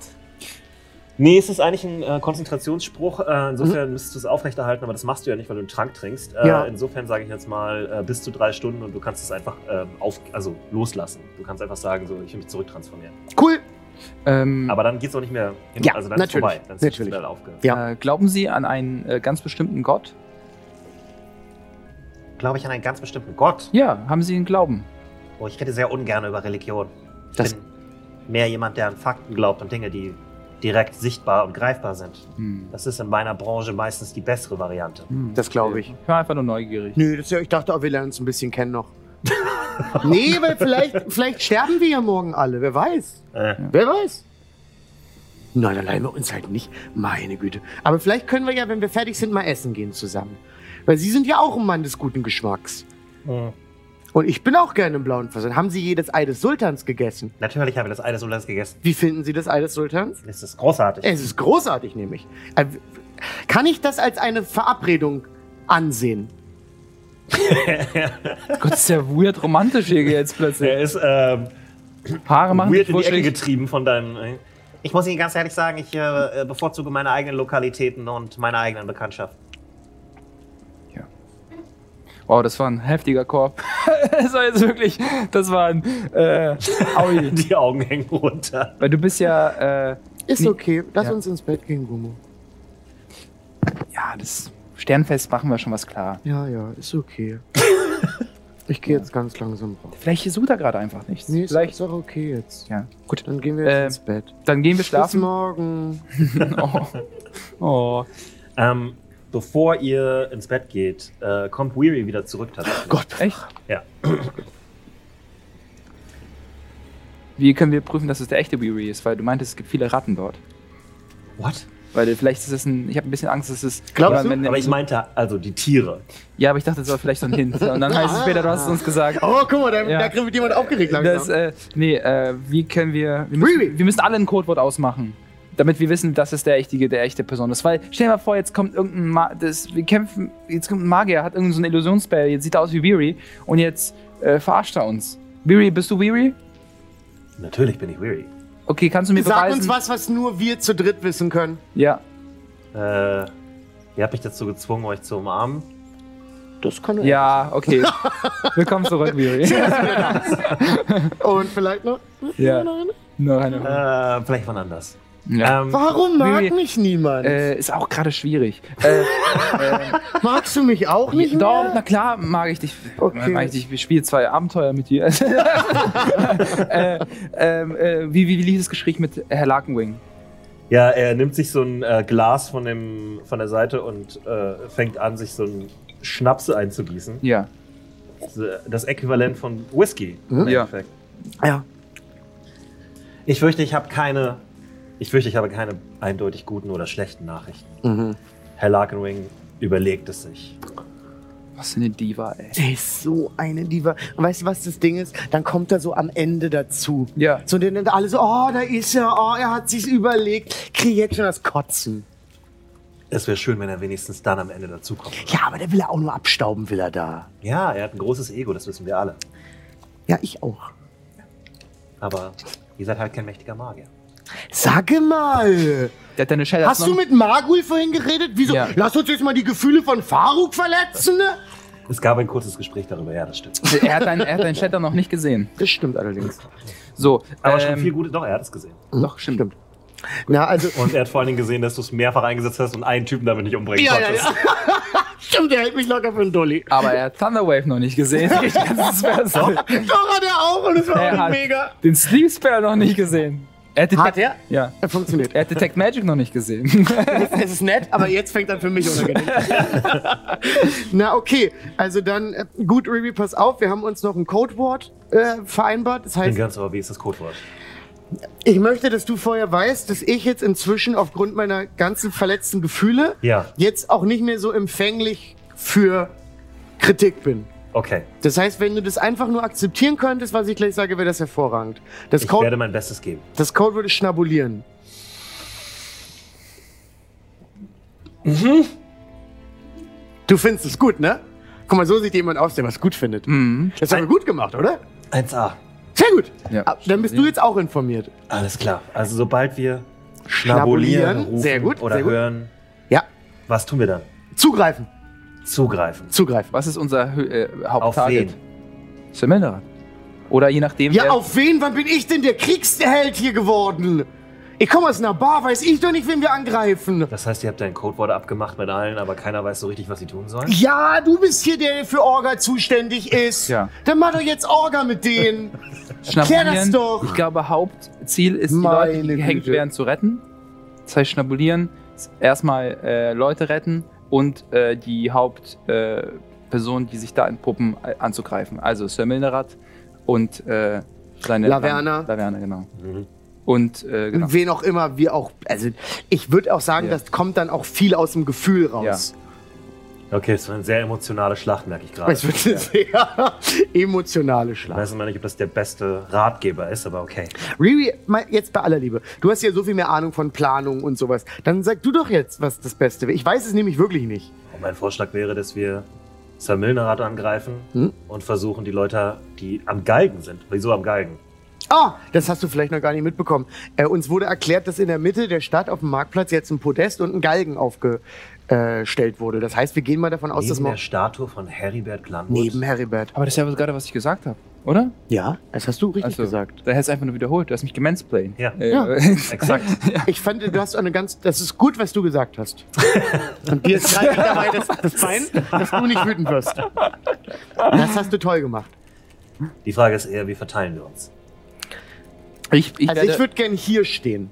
Nee, es ist eigentlich ein äh, Konzentrationsspruch. Äh, insofern müsstest du es aufrechterhalten, aber das machst du ja nicht, weil du einen Trank trinkst. Äh, Ja. Insofern sage ich jetzt mal äh, bis zu drei Stunden und du kannst es einfach ähm, auf, also loslassen. Du kannst einfach sagen, so, ich will mich zurücktransformieren. Cool. ähm, Aber dann geht es auch nicht mehr hin. Ja, also dann natürlich, ist vorbei. Dann ist natürlich. aufgehört. Ja. äh, glauben Sie an einen äh, ganz bestimmten Gott? Glaube ich an einen ganz bestimmten Gott. Ja, haben Sie einen Glauben? Oh, ich rede sehr ungern über Religion. Ich Das- bin mehr jemand, der an Fakten glaubt und Dinge, die direkt sichtbar und greifbar sind. Hm. Das ist in meiner Branche meistens die bessere Variante. Hm, Das glaube ich. Ich war einfach nur neugierig. Nö, das ich dachte auch, wir lernen uns ein bisschen kennen noch. [laughs] nee, weil vielleicht, vielleicht sterben wir ja morgen alle. Wer weiß? Äh, Wer weiß? Nein, dann leihen wir uns halt nicht. Meine Güte. Aber vielleicht können wir ja, wenn wir fertig sind, mal essen gehen zusammen. Weil Sie sind ja auch ein Mann des guten Geschmacks. mh. Und ich bin auch gerne im blauen Fasan. Haben Sie jedes Ei des Sultans gegessen? Natürlich habe ich das alles so gegessen. Wie finden Sie das Ei des Sultans? Es ist großartig. Es ist großartig, nämlich. Äh, Kann ich das als eine Verabredung ansehen? [laughs] Gott, ist ja weird romantisch hier jetzt plötzlich. Er ist ähm, Haare machen weird in die Ecke getrieben von deinem. äh, Ich muss Ihnen ganz ehrlich sagen, ich äh, bevorzuge meine eigenen Lokalitäten und meine eigenen Bekanntschaften. Wow, das war ein heftiger Korb. [laughs] das war jetzt wirklich, das war ein, äh, Aui. [laughs] Die Augen hängen runter. Weil du bist ja, äh, Ist okay. Lass Ja. uns ins Bett gehen, Gummo. ja, das Sternfest machen wir schon was klar. Ja, ja, ist okay. [laughs] ich gehe jetzt ganz langsam raus. Vielleicht sucht er gerade einfach nichts. Nee, ist, Vielleicht, ist auch okay jetzt. ja. Gut, Dann gehen wir jetzt Äh, ins Bett. dann gehen wir Bis schlafen. morgen. oh. oh. Ähm, bevor ihr ins Bett geht, äh, kommt Weary wieder zurück tatsächlich. Gott. Echt? Ja. Wie können wir prüfen, dass es der echte Weary ist? Weil du meintest, es gibt viele Ratten dort. What? Weil vielleicht ist es ein. Ich habe ein bisschen Angst, dass es. Glaubst du? wenn- Aber ich meinte also die Tiere. Ja, aber ich dachte, das war vielleicht so ein Hint. Und dann heißt es später, du hast es uns gesagt. Oh, guck mal, da, Ja. da wird jemand aufgeregt Das, langsam. äh, nee, äh, wie können wir. Wir müssen, Weary. wir müssen alle ein Codewort ausmachen. Damit wir wissen, dass es der echte, der echte Person ist. Weil, stell dir mal vor, jetzt kommt irgendein Ma das, wir kämpfen, jetzt kommt ein Magier, hat irgendeinen so Illusionsspell, jetzt sieht er aus wie Weary und jetzt äh, verarscht er uns. Weary, bist du Weary? Natürlich bin ich Weary. Okay, kannst du mir Sag beweisen? uns was, was nur wir zu dritt wissen können. Ja. Äh, ihr habt mich dazu gezwungen, euch zu umarmen. Das kann er. Ja, okay. [laughs] Willkommen zurück, Weary. Und vielleicht noch. ja. Noch eine. Äh, vielleicht wann anders. Ja. Ähm, Warum mag Weary, mich niemand? Äh, ist auch gerade schwierig. Äh, [laughs] Magst du mich auch nicht Doch, mehr? na klar mag ich dich. Okay. Mag ich dich. Wir spielen zwei Abenteuer mit dir. [laughs] äh, ähm, äh, wie, wie, wie lief das Gespräch mit Herr Larkenwing? ja, er nimmt sich so ein äh, Glas von, dem, von der Seite und äh, fängt an, sich so ein Schnaps einzugießen. Ja. Das Äquivalent von Whisky. Mhm. im Ja. Endeffekt. Ja. Ich fürchte, ich habe keine. Ich fürchte, ich habe keine eindeutig guten oder schlechten Nachrichten. Mhm. Herr Larkenwing überlegt es sich. Was für eine Diva, ey. Der ist so eine Diva. Und weißt du, was das Ding ist? Dann kommt er so am Ende dazu. Ja. So, dann dann alle so, oh, da ist er, oh, er hat sich's überlegt. Krieg jetzt schon das Kotzen. Es wäre schön, wenn er wenigstens dann am Ende dazukommt. Ja, aber der will er auch nur abstauben, will er da. Ja, er hat ein großes Ego, das wissen wir alle. Ja, ich auch. Aber ihr seid halt kein mächtiger Magier. Sag mal, Der hat deine Shadow. hast du mit Magul vorhin geredet? Wieso? Ja. Lass uns jetzt mal die Gefühle von Faruk verletzen, ne? Es gab ein kurzes Gespräch darüber, ja, das stimmt. Er hat deinen er hat deinen Shadow noch nicht gesehen. Das stimmt allerdings. So. Aber schon ähm, viel Gutes. Doch, er hat es gesehen. Doch, stimmt. Stimmt. Na, also, Und er hat vor allen Dingen gesehen, dass du es mehrfach eingesetzt hast und einen Typen damit nicht umbringen ja, ja, konntest. ja. [laughs] Stimmt, der hält mich locker für einen Dolly. Aber er hat Thunderwave noch nicht gesehen. Die ganze Spell- Doch, hat er auch und es war Er auch mega. den Sleep Spell noch nicht gesehen. Er hat, er? Ja. Er funktioniert. Er hat Detect Magic noch nicht gesehen. Es ist nett, aber jetzt fängt dann für mich unangenehm. [laughs] Na, okay. Also dann, äh, gut, Ruby, pass auf. Wir haben uns noch ein Codewort äh, vereinbart. Das Ich bin heißt, ganz aber, wie ist das Codewort? ich möchte, dass du vorher weißt, dass ich jetzt inzwischen aufgrund meiner ganzen verletzten Gefühle Ja, jetzt auch nicht mehr so empfänglich für Kritik bin. Okay. Das heißt, wenn du das einfach nur akzeptieren könntest, was ich gleich sage, wäre das hervorragend. Das, Ich Code, werde mein Bestes geben. das Codewort ist schnabulieren. Du findest es gut, ne? Guck mal, so sieht jemand aus, der was gut findet. mhm. Das haben wir gut gemacht, oder? 1a. Sehr gut. Ja. Ah, Dann bist du jetzt auch informiert. Alles klar. Also sobald wir Schnabulieren. schnabulieren, rufen Sehr gut, oder sehr gut. hören, Ja. was tun wir dann? Zugreifen. Zugreifen. Zugreifen. Was ist unser äh, Auf Haupttarget? wen? Semilderat. Oder je nachdem. Ja, auf wen? Wann bin ich denn der Kriegsheld hier geworden? Ich komme aus einer Bar, weiß ich doch nicht, wen wir angreifen. Das heißt, ihr habt ein Codewort abgemacht mit allen, aber keiner weiß so richtig, was sie tun sollen? Ja, du bist hier der, der für Orga zuständig ist. Ja. Dann mach doch jetzt Orga mit denen. [laughs] Schnabulieren. Klär das doch. Ich glaube, Hauptziel ist, die Meine Leute, die gehängt Güte. werden, zu retten. Das heißt, schnabulieren erstmal äh, Leute retten und äh, die Hauptperson, äh, die sich da entpuppen, äh, anzugreifen. Also Sir Milnerat und äh, seine Laverna. Laverna, genau. Mhm. Und äh, genau. Wen auch immer, wir auch. Also, ich würde auch sagen, Ja. das kommt dann auch viel aus dem Gefühl raus. Okay, es war eine sehr emotionale Schlacht, merke ich gerade. Es wird eine sehr [laughs] emotionale Ich Schlacht. weiß immer nicht, ob das der beste Ratgeber ist, aber okay. Riri, jetzt bei aller Liebe. Du hast ja so viel mehr Ahnung von Planung und sowas. Dann sag du doch jetzt, was das Beste wäre. Ich weiß es nämlich wirklich nicht. Und mein Vorschlag wäre, dass wir Samilnerat angreifen Hm? und versuchen, die Leute, die am Galgen sind. Wieso am Galgen? Ah, das hast du vielleicht noch gar nicht mitbekommen. Äh, uns wurde erklärt, dass in der Mitte der Stadt auf dem Marktplatz jetzt ein Podest und ein Galgen aufgestellt wurde. Das heißt, wir gehen mal davon aus, dass Neben man der Statue von Heribert Glanwood. neben Heribert. Aber das ist ja gerade, was ich gesagt habe, oder? Ja, das hast du richtig Also, gesagt. Da hättest du einfach nur wiederholt. Du hast mich gemansplained. Ja. Äh, Ja. [laughs] Exakt. Ich fand, du hast eine ganz. Das ist gut, was du gesagt hast. [laughs] Und dir ist gerade dabei das, das Bein, dass du nicht wütend wirst. Das hast du toll gemacht. Die Frage ist eher, wie verteilen wir uns? Ich, ich, Also ich würde gern hier stehen.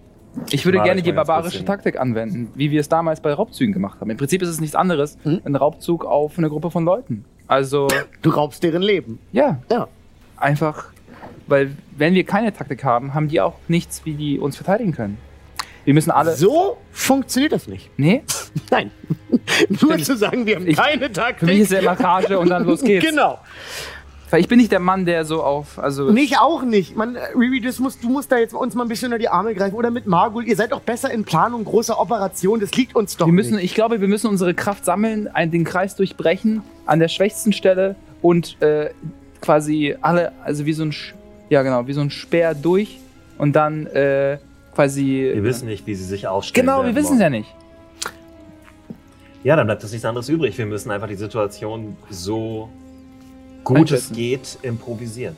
Ich würde Mal, gerne ich die barbarische Taktik anwenden, wie wir es damals bei Raubzügen gemacht haben. Im Prinzip ist es nichts anderes, Hm? ein Raubzug auf eine Gruppe von Leuten. Also, Du raubst deren Leben. ja, Ja. einfach, weil wenn wir keine Taktik haben, haben die auch nichts, wie die uns verteidigen können. Wir müssen alle. So funktioniert das nicht. Nee, [laughs] Nein. [laughs] Nur zu sagen, wir haben Ich- keine Taktik. für mich ist ja immer Rage und dann los geht's. [laughs] Genau. Weil ich bin nicht der Mann, der so auf. Also, Nicht auch nicht. Man, äh, Riri, das musst, du musst da jetzt uns mal ein bisschen unter die Arme greifen. Oder mit Margul. Ihr seid doch besser in Planung großer Operationen. Das liegt uns doch wir müssen, nicht. ich glaube, wir müssen unsere Kraft sammeln, einen, den Kreis durchbrechen an der schwächsten Stelle und äh, quasi alle, also wie so ein, ja genau, wie so ein Speer durch und dann äh, quasi. Wir wissen nicht, wie sie sich aufstellen. Genau, wir wissen es ja nicht. Ja, dann bleibt uns nichts anderes übrig. Wir müssen einfach die Situation so gut es Einschätzen. geht improvisieren.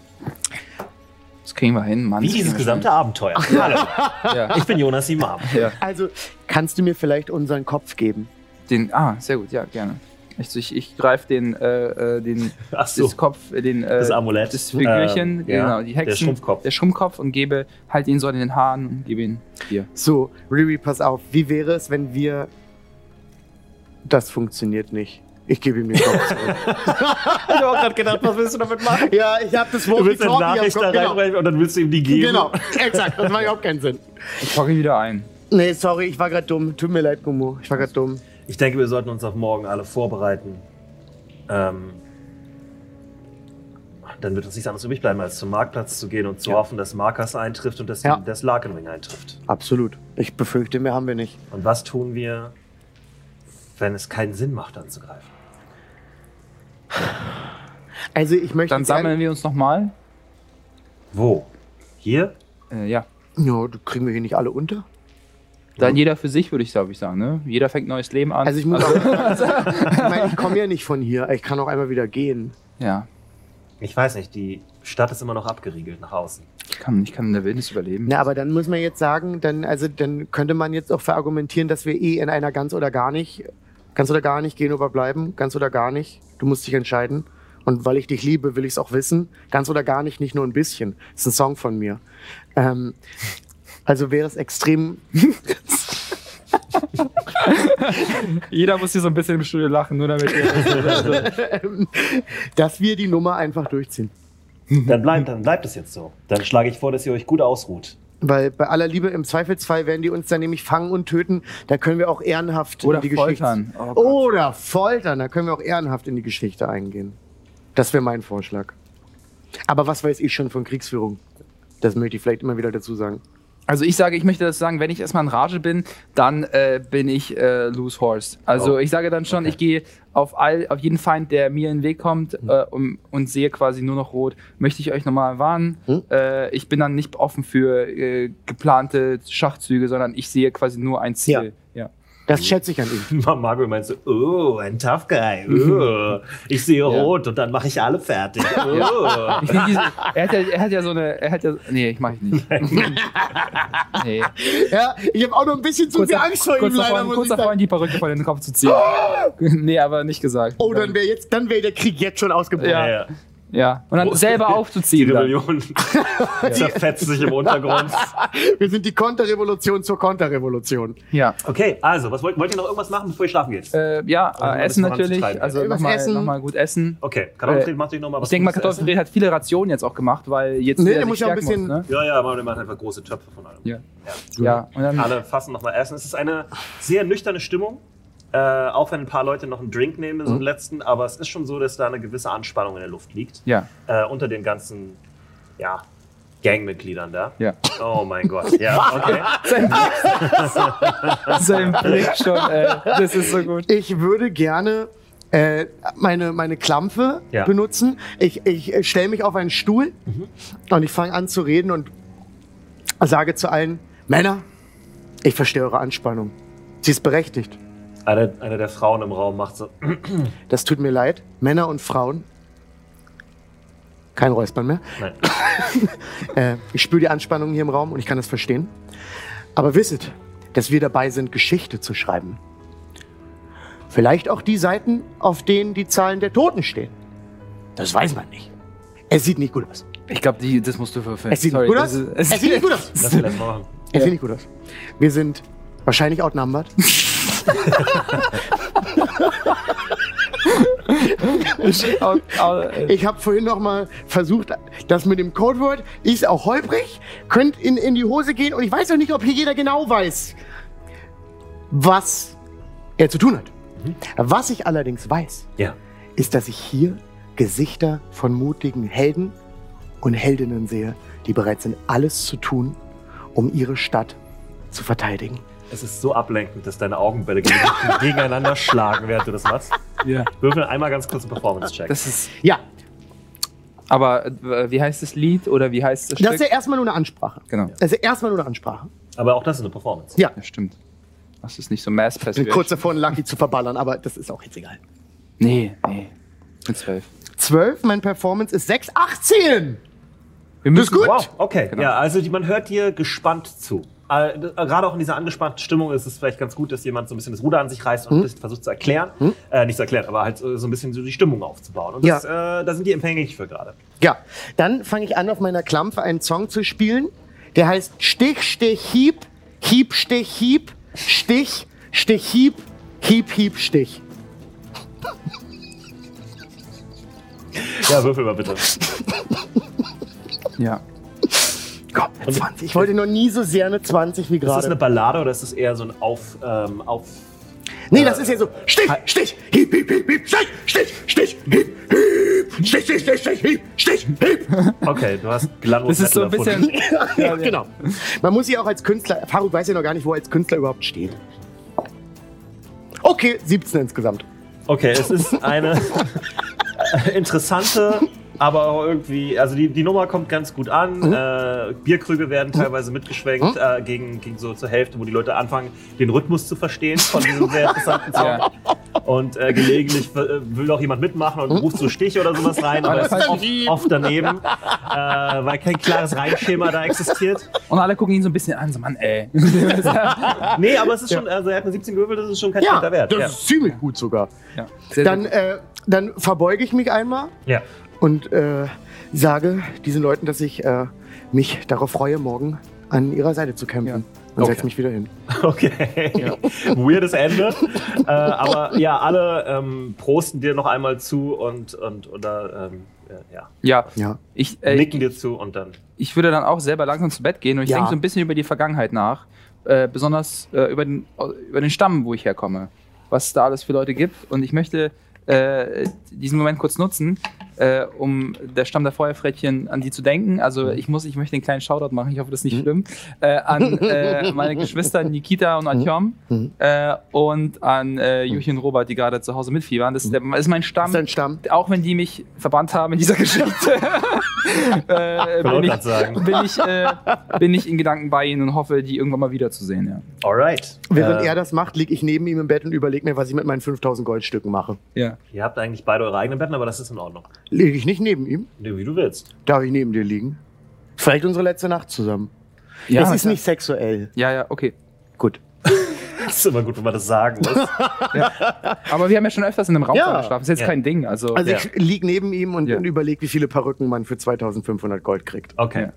Das kriegen wir hin, Mann. Wie dieses gesamte Abenteuer. [laughs] Hallo, schon. Ja, ich bin Jonas Imam. ja. Also, kannst du mir vielleicht unseren Kopf geben? Den, ah, sehr gut, ja, gerne. Ich, ich, ich greife den, äh, äh, den [laughs] Ach so, das Kopf, äh, den, äh, das Amulett. das Figürchen, Äh, ja, genau, die Hexen, Der Schrumpfkopf. der Schrumpfkopf und gebe halt ihn so in den Haaren und gebe ihn dir. So, Riri, pass auf. Wie wäre es, wenn wir. Das funktioniert nicht. Ich gebe ihm den Kopf zurück. [laughs] Ich habe auch gerade gedacht, was willst du damit machen? ja, ich habe das Wort Du willst eine Nachricht da genau. reinbrechen und dann willst du ihm die geben. Genau, exakt. Das macht überhaupt keinen Sinn. Ich packe ihn wieder ein. Nee, sorry, ich war gerade dumm. Tut mir leid, Gummo. Ich war gerade dumm. Ich denke, wir sollten uns auf morgen alle vorbereiten. Ähm, dann wird uns nichts anderes übrig bleiben, als zum Marktplatz zu gehen und zu Ja. hoffen, dass Marcus eintrifft und dass Ja. das Larkenring eintrifft. Absolut. Ich befürchte, mehr haben wir nicht. Und was tun wir, wenn es keinen Sinn macht, anzugreifen? Also, ich möchte. Dann sammeln wir uns nochmal. Wo? Hier? Äh, ja. Ja, du kriegen wir hier nicht alle unter? Dann jeder für sich, würde ich, glaube ich, sagen. Ne? Jeder fängt ein neues Leben an. Also, ich muss auch. [laughs] ich meine, ich komme ja nicht von hier. Ich kann auch einmal wieder gehen. ja, Ich weiß nicht, die Stadt ist immer noch abgeriegelt nach außen. ich kann, ich kann in der Wildnis überleben. Na, aber dann muss man jetzt sagen, dann, also, dann könnte man jetzt auch verargumentieren, dass wir eh in einer ganz oder gar nicht, ganz oder gar nicht gehen oder bleiben, ganz oder gar nicht. Du musst dich entscheiden. Und weil ich dich liebe, will ich es auch wissen. Ganz oder gar nicht, nicht nur ein bisschen. Das ist ein Song von mir. Ähm, also wäre es extrem. [laughs] Jeder muss hier so ein bisschen im Studio lachen, nur damit ihr. [laughs] dass wir die Nummer einfach durchziehen. Dann bleibt, dann bleibt es jetzt so. Dann schlage ich vor, dass ihr euch gut ausruht. Weil bei aller Liebe im Zweifelsfall werden die uns dann nämlich fangen und töten. Da können wir auch ehrenhaft Oder in die foltern. Geschichte. Oh Gott. Oder foltern. Da können wir auch ehrenhaft in die Geschichte eingehen. Das wäre mein Vorschlag. Aber was weiß ich schon von Kriegsführung? Das möchte ich vielleicht immer wieder dazu sagen. Also ich sage, ich möchte das sagen, wenn ich erstmal in Rage bin, dann äh, bin ich äh, Loose Horse. Also Oh. ich sage dann schon, Okay. ich gehe auf, all, auf jeden Feind, der mir in den Weg kommt Mhm. äh, und, und sehe quasi nur noch rot. Möchte ich euch nochmal warnen. Hm? Äh, ich bin dann nicht offen für äh, geplante Schachzüge, sondern ich sehe quasi nur ein Ziel. Ja. Das schätze ich an ihm. [laughs] Margot meint so, oh, ein Tough Guy. Oh, ich sehe [laughs] rot und dann mache ich alle fertig. [laughs] Oh. Diese, er, hat ja, er hat ja so eine, er hat ja, nee, ich mache ich nicht. nee. Ja, ich habe auch noch ein bisschen zu Kurz, viel Angst vor ihm kurz, leider, davor, muss kurz davor, in die Perücke vor den Kopf zu ziehen. nee, aber nicht gesagt. Oh, dann wäre jetzt, dann wäre der Krieg jetzt schon ausgebrochen. Ja. Ja, ja. Ja, und dann selber Die aufzuziehen. Dann. Rebellion [laughs] zerfetzt sich im Untergrund. [laughs] Wir sind die Konterrevolution zur Konterrevolution. Ja, Okay, also, was wollt, wollt ihr noch irgendwas machen, bevor ihr schlafen geht? äh, ja äh, Essen natürlich. Also Irgendwas nochmal essen. noch mal gut essen. Okay, Kartoffelfried Äh, macht euch noch mal was Ich denke mal? Kartoffelfried hat viele Rationen jetzt auch gemacht, weil jetzt Nee, er der muss ja ein bisschen- muss, ne? Ja, ja, aber wir machen einfach große Töpfe von allem. Ja. Ja, und dann Alle fassen noch mal Essen. Es ist eine sehr nüchterne Stimmung. Äh, auch wenn ein paar Leute noch einen Drink nehmen, so einen letzten, aber es ist schon so, dass da eine gewisse Anspannung in der Luft liegt. Ja, Äh, unter den ganzen, ja, Gangmitgliedern da. ja. Oh mein Gott, ja, [laughs] okay. Sein Blick, [laughs] sein Blick schon, ey. Das ist so gut. Ich würde gerne äh, meine, meine Klampfe Ja. benutzen. Ich, ich stelle mich auf einen Stuhl und ich fange an zu reden und sage zu allen, Männer, ich verstehe eure Anspannung. Sie ist berechtigt. Eine, eine der Frauen im Raum macht so, Das tut mir leid. Männer und Frauen. Kein Räuspern mehr. nein. [laughs] Äh, ich spüre die Anspannung hier im Raum und ich kann das verstehen. Aber wisset, dass wir dabei sind, Geschichte zu schreiben. Vielleicht auch die Seiten, auf denen die Zahlen der Toten stehen. Das weiß man nicht. Es sieht nicht gut aus. Ich glaube, das musst du verfilmen. Es sieht Sorry, nicht gut aus. ist- Es sieht nicht gut aus. Lass mich das machen. Es sieht nicht gut aus. Wir sind wahrscheinlich outnumbered. [laughs] Äh, Ich habe vorhin noch mal versucht, das mit dem Codewort ist auch holprig, könnte in, in die Hose gehen und ich weiß auch nicht, ob hier jeder genau weiß, was er zu tun hat. Was ich allerdings weiß, Ja. ist, dass ich hier Gesichter von mutigen Helden und Heldinnen sehe, die bereit sind, alles zu tun, um ihre Stadt zu verteidigen. Es ist so ablenkend, dass deine Augenbälle gegen- [laughs] gegeneinander schlagen, während du das machst. ja. Würfel einmal ganz kurz einen Performance-Check. Das ist. Ja, Aber äh, wie heißt das Lied oder wie heißt das das Stück? ist ja erstmal nur eine Ansprache. genau. Das ist ja erstmal nur eine Ansprache. Aber auch das ist eine Performance. Ja, Ja, stimmt. Das ist nicht so Mass ich bin kurz davor, einen Lucky zu verballern, aber das ist auch jetzt egal. Nee, nee. Mit zwölf. 12, mein Performance ist 6, 18! Wir Das ist gut. Wow, okay. Genau. Ja, also die, man hört dir gespannt zu. Äh, äh, Gerade auch in dieser angespannten Stimmung ist es vielleicht ganz gut, dass jemand so ein bisschen das Ruder an sich reißt und bisschen versucht zu erklären. Äh, nicht zu erklären, aber halt so so ein bisschen so die Stimmung aufzubauen. Und Ja. das, äh, da sind die empfänglich für gerade. Ja, dann fange ich an, auf meiner Klampfe einen Song zu spielen, der heißt Stich, Stich, Hieb, Hieb, Stich, Hieb, Stich, Stich, Hieb, Hieb, Hieb, Stich. Ja, würfel mal bitte. Ja. Gott, eine 20. Ich wollte noch nie so sehr eine 20 wie Ist das eine gerade. Ballade oder ist das eher so ein Auf... Ähm, auf Nee, das ist ja so Stich, Stich, Hieb, Hieb, Hieb, Hieb, Stich, Stich, Stich, Hieb, Hieb, Stich, Stich, Stich, Stich, Hieb, Stich, Hieb. [laughs] okay, du hast Gladwurst Das ist so ein bisschen. [laughs] Ja, genau. Man muss ja auch als Künstler, Faruk weiß ja noch gar nicht, wo er als Künstler überhaupt steht. Okay, 17 insgesamt. Okay, es ist eine [laughs] interessante, aber auch irgendwie, also die, die Nummer kommt ganz gut an. Mhm. Äh, Bierkrüge werden teilweise mitgeschwenkt äh, gegen, gegen so zur Hälfte, wo die Leute anfangen, den Rhythmus zu verstehen von diesem [laughs] sehr interessanten Song. Ja. Und äh, gelegentlich äh, will auch jemand mitmachen und ruft so Stich oder sowas rein, aber das ist oft, oft daneben, äh, weil kein klares Reimschema da existiert. Und alle gucken ihn so ein bisschen an, so Mann, ey. [laughs] Nee, aber es ist schon, also er hat eine 17 gewürfelt, das ist schon kein Ja, schlechter Wert. das Ja. ist ziemlich gut sogar. ja. Sehr, Dann, äh, dann verbeuge ich mich einmal ja. Und äh, sage diesen Leuten, dass ich äh, mich darauf freue, morgen an ihrer Seite zu kämpfen. Ja. Und Okay. setze mich wieder hin. Okay. [laughs] Weirdes Ende. äh, aber ja, alle ähm, prosten dir noch einmal zu und, und oder ähm, äh, ja, ja, Ja. ich, äh, nicken dir zu und dann. ich würde dann auch selber langsam zu Bett gehen und ich Ja. denke so ein bisschen über die Vergangenheit nach. Äh, besonders äh, über, den, über den Stamm, wo ich herkomme. Was es da alles für Leute gibt. Und ich möchte äh, diesen Moment kurz nutzen, äh, um der Stamm der Feuerfrettchen an die zu denken. Also ich muss, ich möchte einen kleinen Shoutout machen, ich hoffe, das ist nicht schlimm. Äh, an äh, meine Geschwister [laughs] Nikita und Artyom Mhm. äh, und an äh, Juchi und Robert, die gerade zu Hause mitfiebern. Das ist, der, ist mein Stamm ist Stamm. auch wenn die mich verbannt haben in dieser [laughs] Geschichte, äh, Wollte bin, ich, sagen. bin, ich, äh, bin ich in Gedanken bei ihnen und hoffe, die irgendwann mal wiederzusehen. Ja. Alright. Während äh, er das macht, liege ich neben ihm im Bett und überlege mir, was ich mit meinen 5000 Goldstücken mache. Ja. Ihr habt eigentlich beide eure eigenen Betten, aber das ist in Ordnung. Liege ich nicht neben ihm? Nee, Wie du willst. Darf ich neben dir liegen? Vielleicht unsere letzte Nacht zusammen. Ja, es ist klar. nicht sexuell. Ja, ja, okay. Gut. [laughs] Das ist immer gut, wenn man das sagen muss. [laughs] Aber wir haben ja schon öfters in einem Raum Ja. geschlafen. Das ist jetzt Ja. kein Ding. Also, Also Ja. ich liege neben ihm und, Ja. und überlege, wie viele Perücken man für 2500 Gold kriegt. Okay. Ja.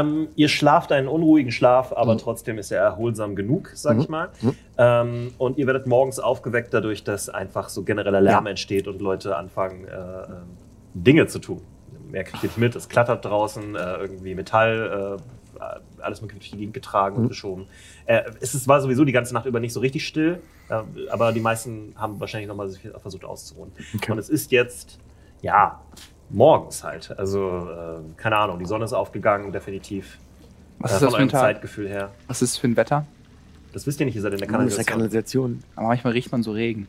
Ähm, ihr schlaft einen unruhigen Schlaf, aber trotzdem ist er erholsam genug, sag ich mal. Ähm, und ihr werdet morgens aufgeweckt dadurch, dass einfach so genereller Lärm Ja. entsteht und Leute anfangen, äh, ähm, Dinge zu tun. Mehr kriegt ihr nicht mit, es klattert draußen, äh, irgendwie Metall, äh, alles mögliche durch die Gegend getragen Mhm. und geschoben. Äh, es ist, war sowieso die ganze Nacht über nicht so richtig still, äh, aber die meisten haben wahrscheinlich nochmal sich versucht auszuruhen. Okay. Und es ist jetzt, ja, morgens halt. Also, äh, keine Ahnung, die Sonne ist aufgegangen, definitiv. Was äh, ist das von für ein Tag? Zeitgefühl her. Was ist für ein Wetter? Das wisst ihr nicht, ihr seid in der Das ist ja Kanalisation. Kanalisation. Aber manchmal riecht man so Regen.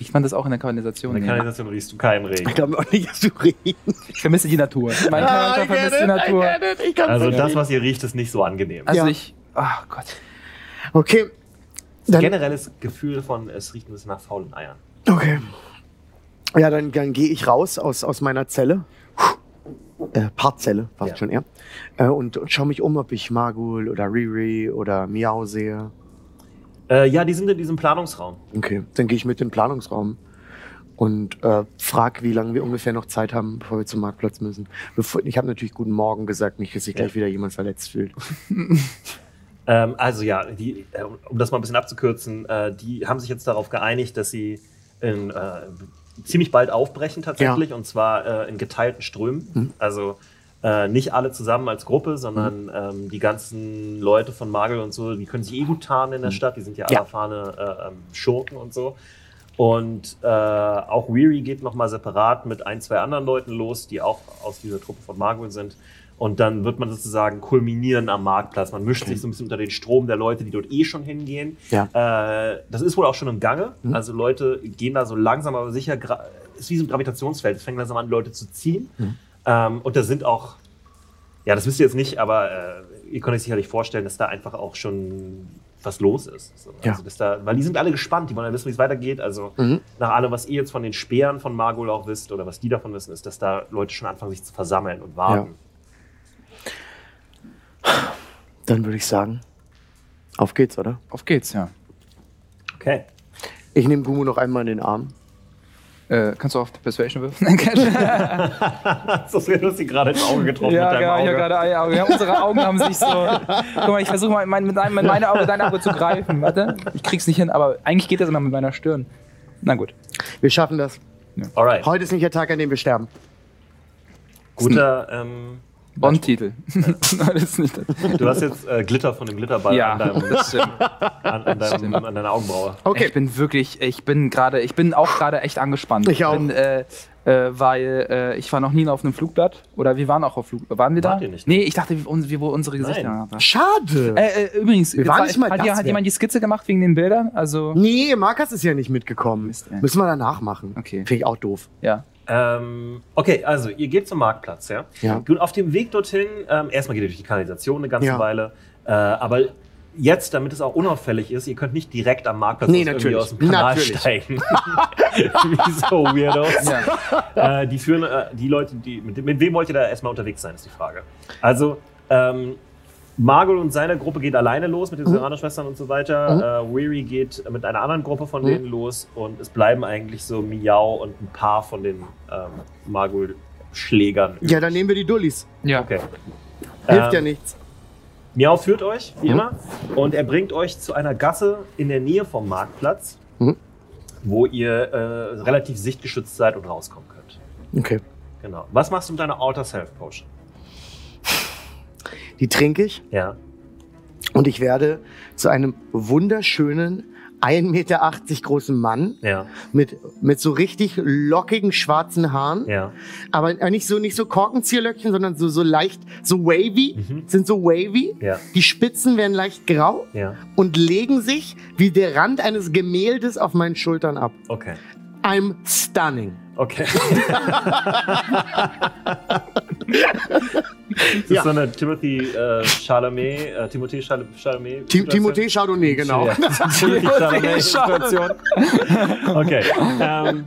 Riecht man das auch in der Kanalisation? In der. Kanalisation riechst du keinen Regen. Ich glaube auch nicht, dass du redest. Ich vermisse die Natur. Mein Ah, Charakter vermisst die Natur. Ich Also das, was ihr riecht, ist nicht so angenehm. Also Ja. ich. Ach Gott. Okay. Dann, Generelles Gefühl von, es riecht ein bisschen nach faulen Eiern. okay. Ja, dann, dann gehe ich raus aus, aus meiner Zelle. Äh, Partzelle, fast Ja. schon eher. Äh, und, und schaue mich um, ob ich Magul oder Riri oder Miau sehe. Äh, ja, die sind in diesem Planungsraum. Okay, dann gehe ich mit in den Planungsraum und äh, frag, wie lange wir ungefähr noch Zeit haben, bevor wir zum Marktplatz müssen. Bevor, ich habe natürlich Guten Morgen gesagt, nicht, dass sich gleich Ja. wieder jemand verletzt fühlt. [laughs] Ähm, also ja, die, äh, um das mal ein bisschen abzukürzen, äh, die haben sich jetzt darauf geeinigt, dass sie in, äh, ziemlich bald aufbrechen tatsächlich, und zwar äh, in geteilten Strömen. Mhm. Also äh, nicht alle zusammen als Gruppe, sondern Mhm. ähm, die ganzen Leute von Magel und so, die können sich eh gut tarnen in der Stadt, die sind ja, Mhm. Ja. erfahrene äh, ähm, Schurken und so. Und äh, auch Weary geht nochmal separat mit ein, zwei anderen Leuten los, die auch aus dieser Truppe von Magul sind. Und dann wird man sozusagen kulminieren am Marktplatz. Man mischt Okay. sich so ein bisschen unter den Strom der Leute, die dort eh schon hingehen. Ja. Äh, das ist wohl auch schon im Gange. Mhm. Also Leute gehen da so langsam, aber sicher. Ist wie so ein Gravitationsfeld. Es fängt langsam an, Leute zu ziehen. Mhm. Ähm, und da sind auch, ja, das wisst ihr jetzt nicht, aber äh, ihr könnt euch sicherlich vorstellen, dass da einfach auch schon was los ist. So, Ja. also, dass da, weil die sind alle gespannt, die wollen ja wissen, wie es weitergeht. Also Mhm. nach allem, was ihr jetzt von den Speeren von Margul auch wisst oder was die davon wissen, ist, dass da Leute schon anfangen, sich zu versammeln und warten. Dann würde ich sagen, auf geht's, oder? Auf geht's, ja. Okay. Ich nehme Gumu noch einmal in den Arm. Äh, kannst du auf Persuasion würfeln? [laughs] Nein, [laughs] kein- Hast du das lustig gerade ins Auge getroffen ja, mit deinem genau, Auge? habe gerade ein Auge. Ja, unsere Augen haben sich so. Guck mal, ich versuche mal mein, mit einem, mit meinem Auge dein Auge zu greifen. Warte, ich krieg's nicht hin, aber eigentlich geht das immer mit meiner Stirn. Na gut. Wir schaffen das. Alright. Heute ist nicht der Tag, an dem wir sterben. Guter, ähm, [laughs] Das. du hast jetzt äh, Glitter von dem Glitterball Ja, an, deinem, das stimmt. an, an, deinem, an deiner Augenbraue. Okay. Ich bin wirklich, ich bin gerade, ich bin auch gerade echt angespannt. Ich auch. Bin, äh, äh, weil äh, ich war noch nie auf einem Flugblatt. Oder wir waren auch auf Flugblatt. Waren wir da? Wart ihr nicht? Nee, ich dachte, wir, wir wo unsere Gesichter Nein. haben. Schade. Äh, äh, übrigens, Wir waren hat, nicht mal hat, das hat jemand die Skizze gemacht wegen den Bildern? Also, nee, Markus ist ja nicht mitgekommen. Mist. Müssen wir danach machen. Okay. Finde ich auch doof. ja. Ähm, okay, also ihr geht zum Marktplatz, ja? Ja. Gut, auf dem Weg dorthin, ähm, erstmal geht ihr durch die Kanalisation eine ganze Ja. Weile, äh, aber jetzt, damit es auch unauffällig ist, ihr könnt nicht direkt am Marktplatz Nee, aus aus dem Kanal Natürlich. steigen. [laughs] [laughs] Wie so Weirdos. ja. äh, die führen, äh, die Leute, die, mit, mit wem wollt ihr da erstmal unterwegs sein, ist die Frage. Also, ähm, Margul und seine Gruppe geht alleine los mit den Mhm. Serrano-Schwestern und so weiter. Äh, Weary geht mit einer anderen Gruppe von Mhm. denen los und es bleiben eigentlich so Miau und ein paar von den ähm, Margul-Schlägern. übrig. Ja, dann nehmen wir die Dullis. ja. Okay. Hilft Ähm, ja nichts. Miau führt euch, wie Mhm. immer, und er bringt euch zu einer Gasse in der Nähe vom Marktplatz, Mhm. wo ihr äh, relativ sichtgeschützt seid und rauskommen könnt. Okay. Genau. Was machst du mit deiner Outer Self Potion? Die trinke ich Ja. und ich werde zu einem wunderschönen 1,80 Meter großen Mann Ja. mit, mit so richtig lockigen schwarzen Haaren. Ja. Aber nicht so, nicht so Korkenzieherlöckchen, sondern so, so leicht, so wavy, Mhm. sind so wavy. Ja. Die Spitzen werden leicht grau Ja. und legen sich wie der Rand eines Gemäldes auf meinen Schultern ab. Okay. I'm stunning. Okay. [laughs] [laughs] das Ja. ist so eine Timothy äh, Chalamet, äh, Timothée Chal- Chalamet. Tim Timothée Chardonnay, genau. Ja. [laughs] Timothy Chalamet Situation. Okay. Ähm,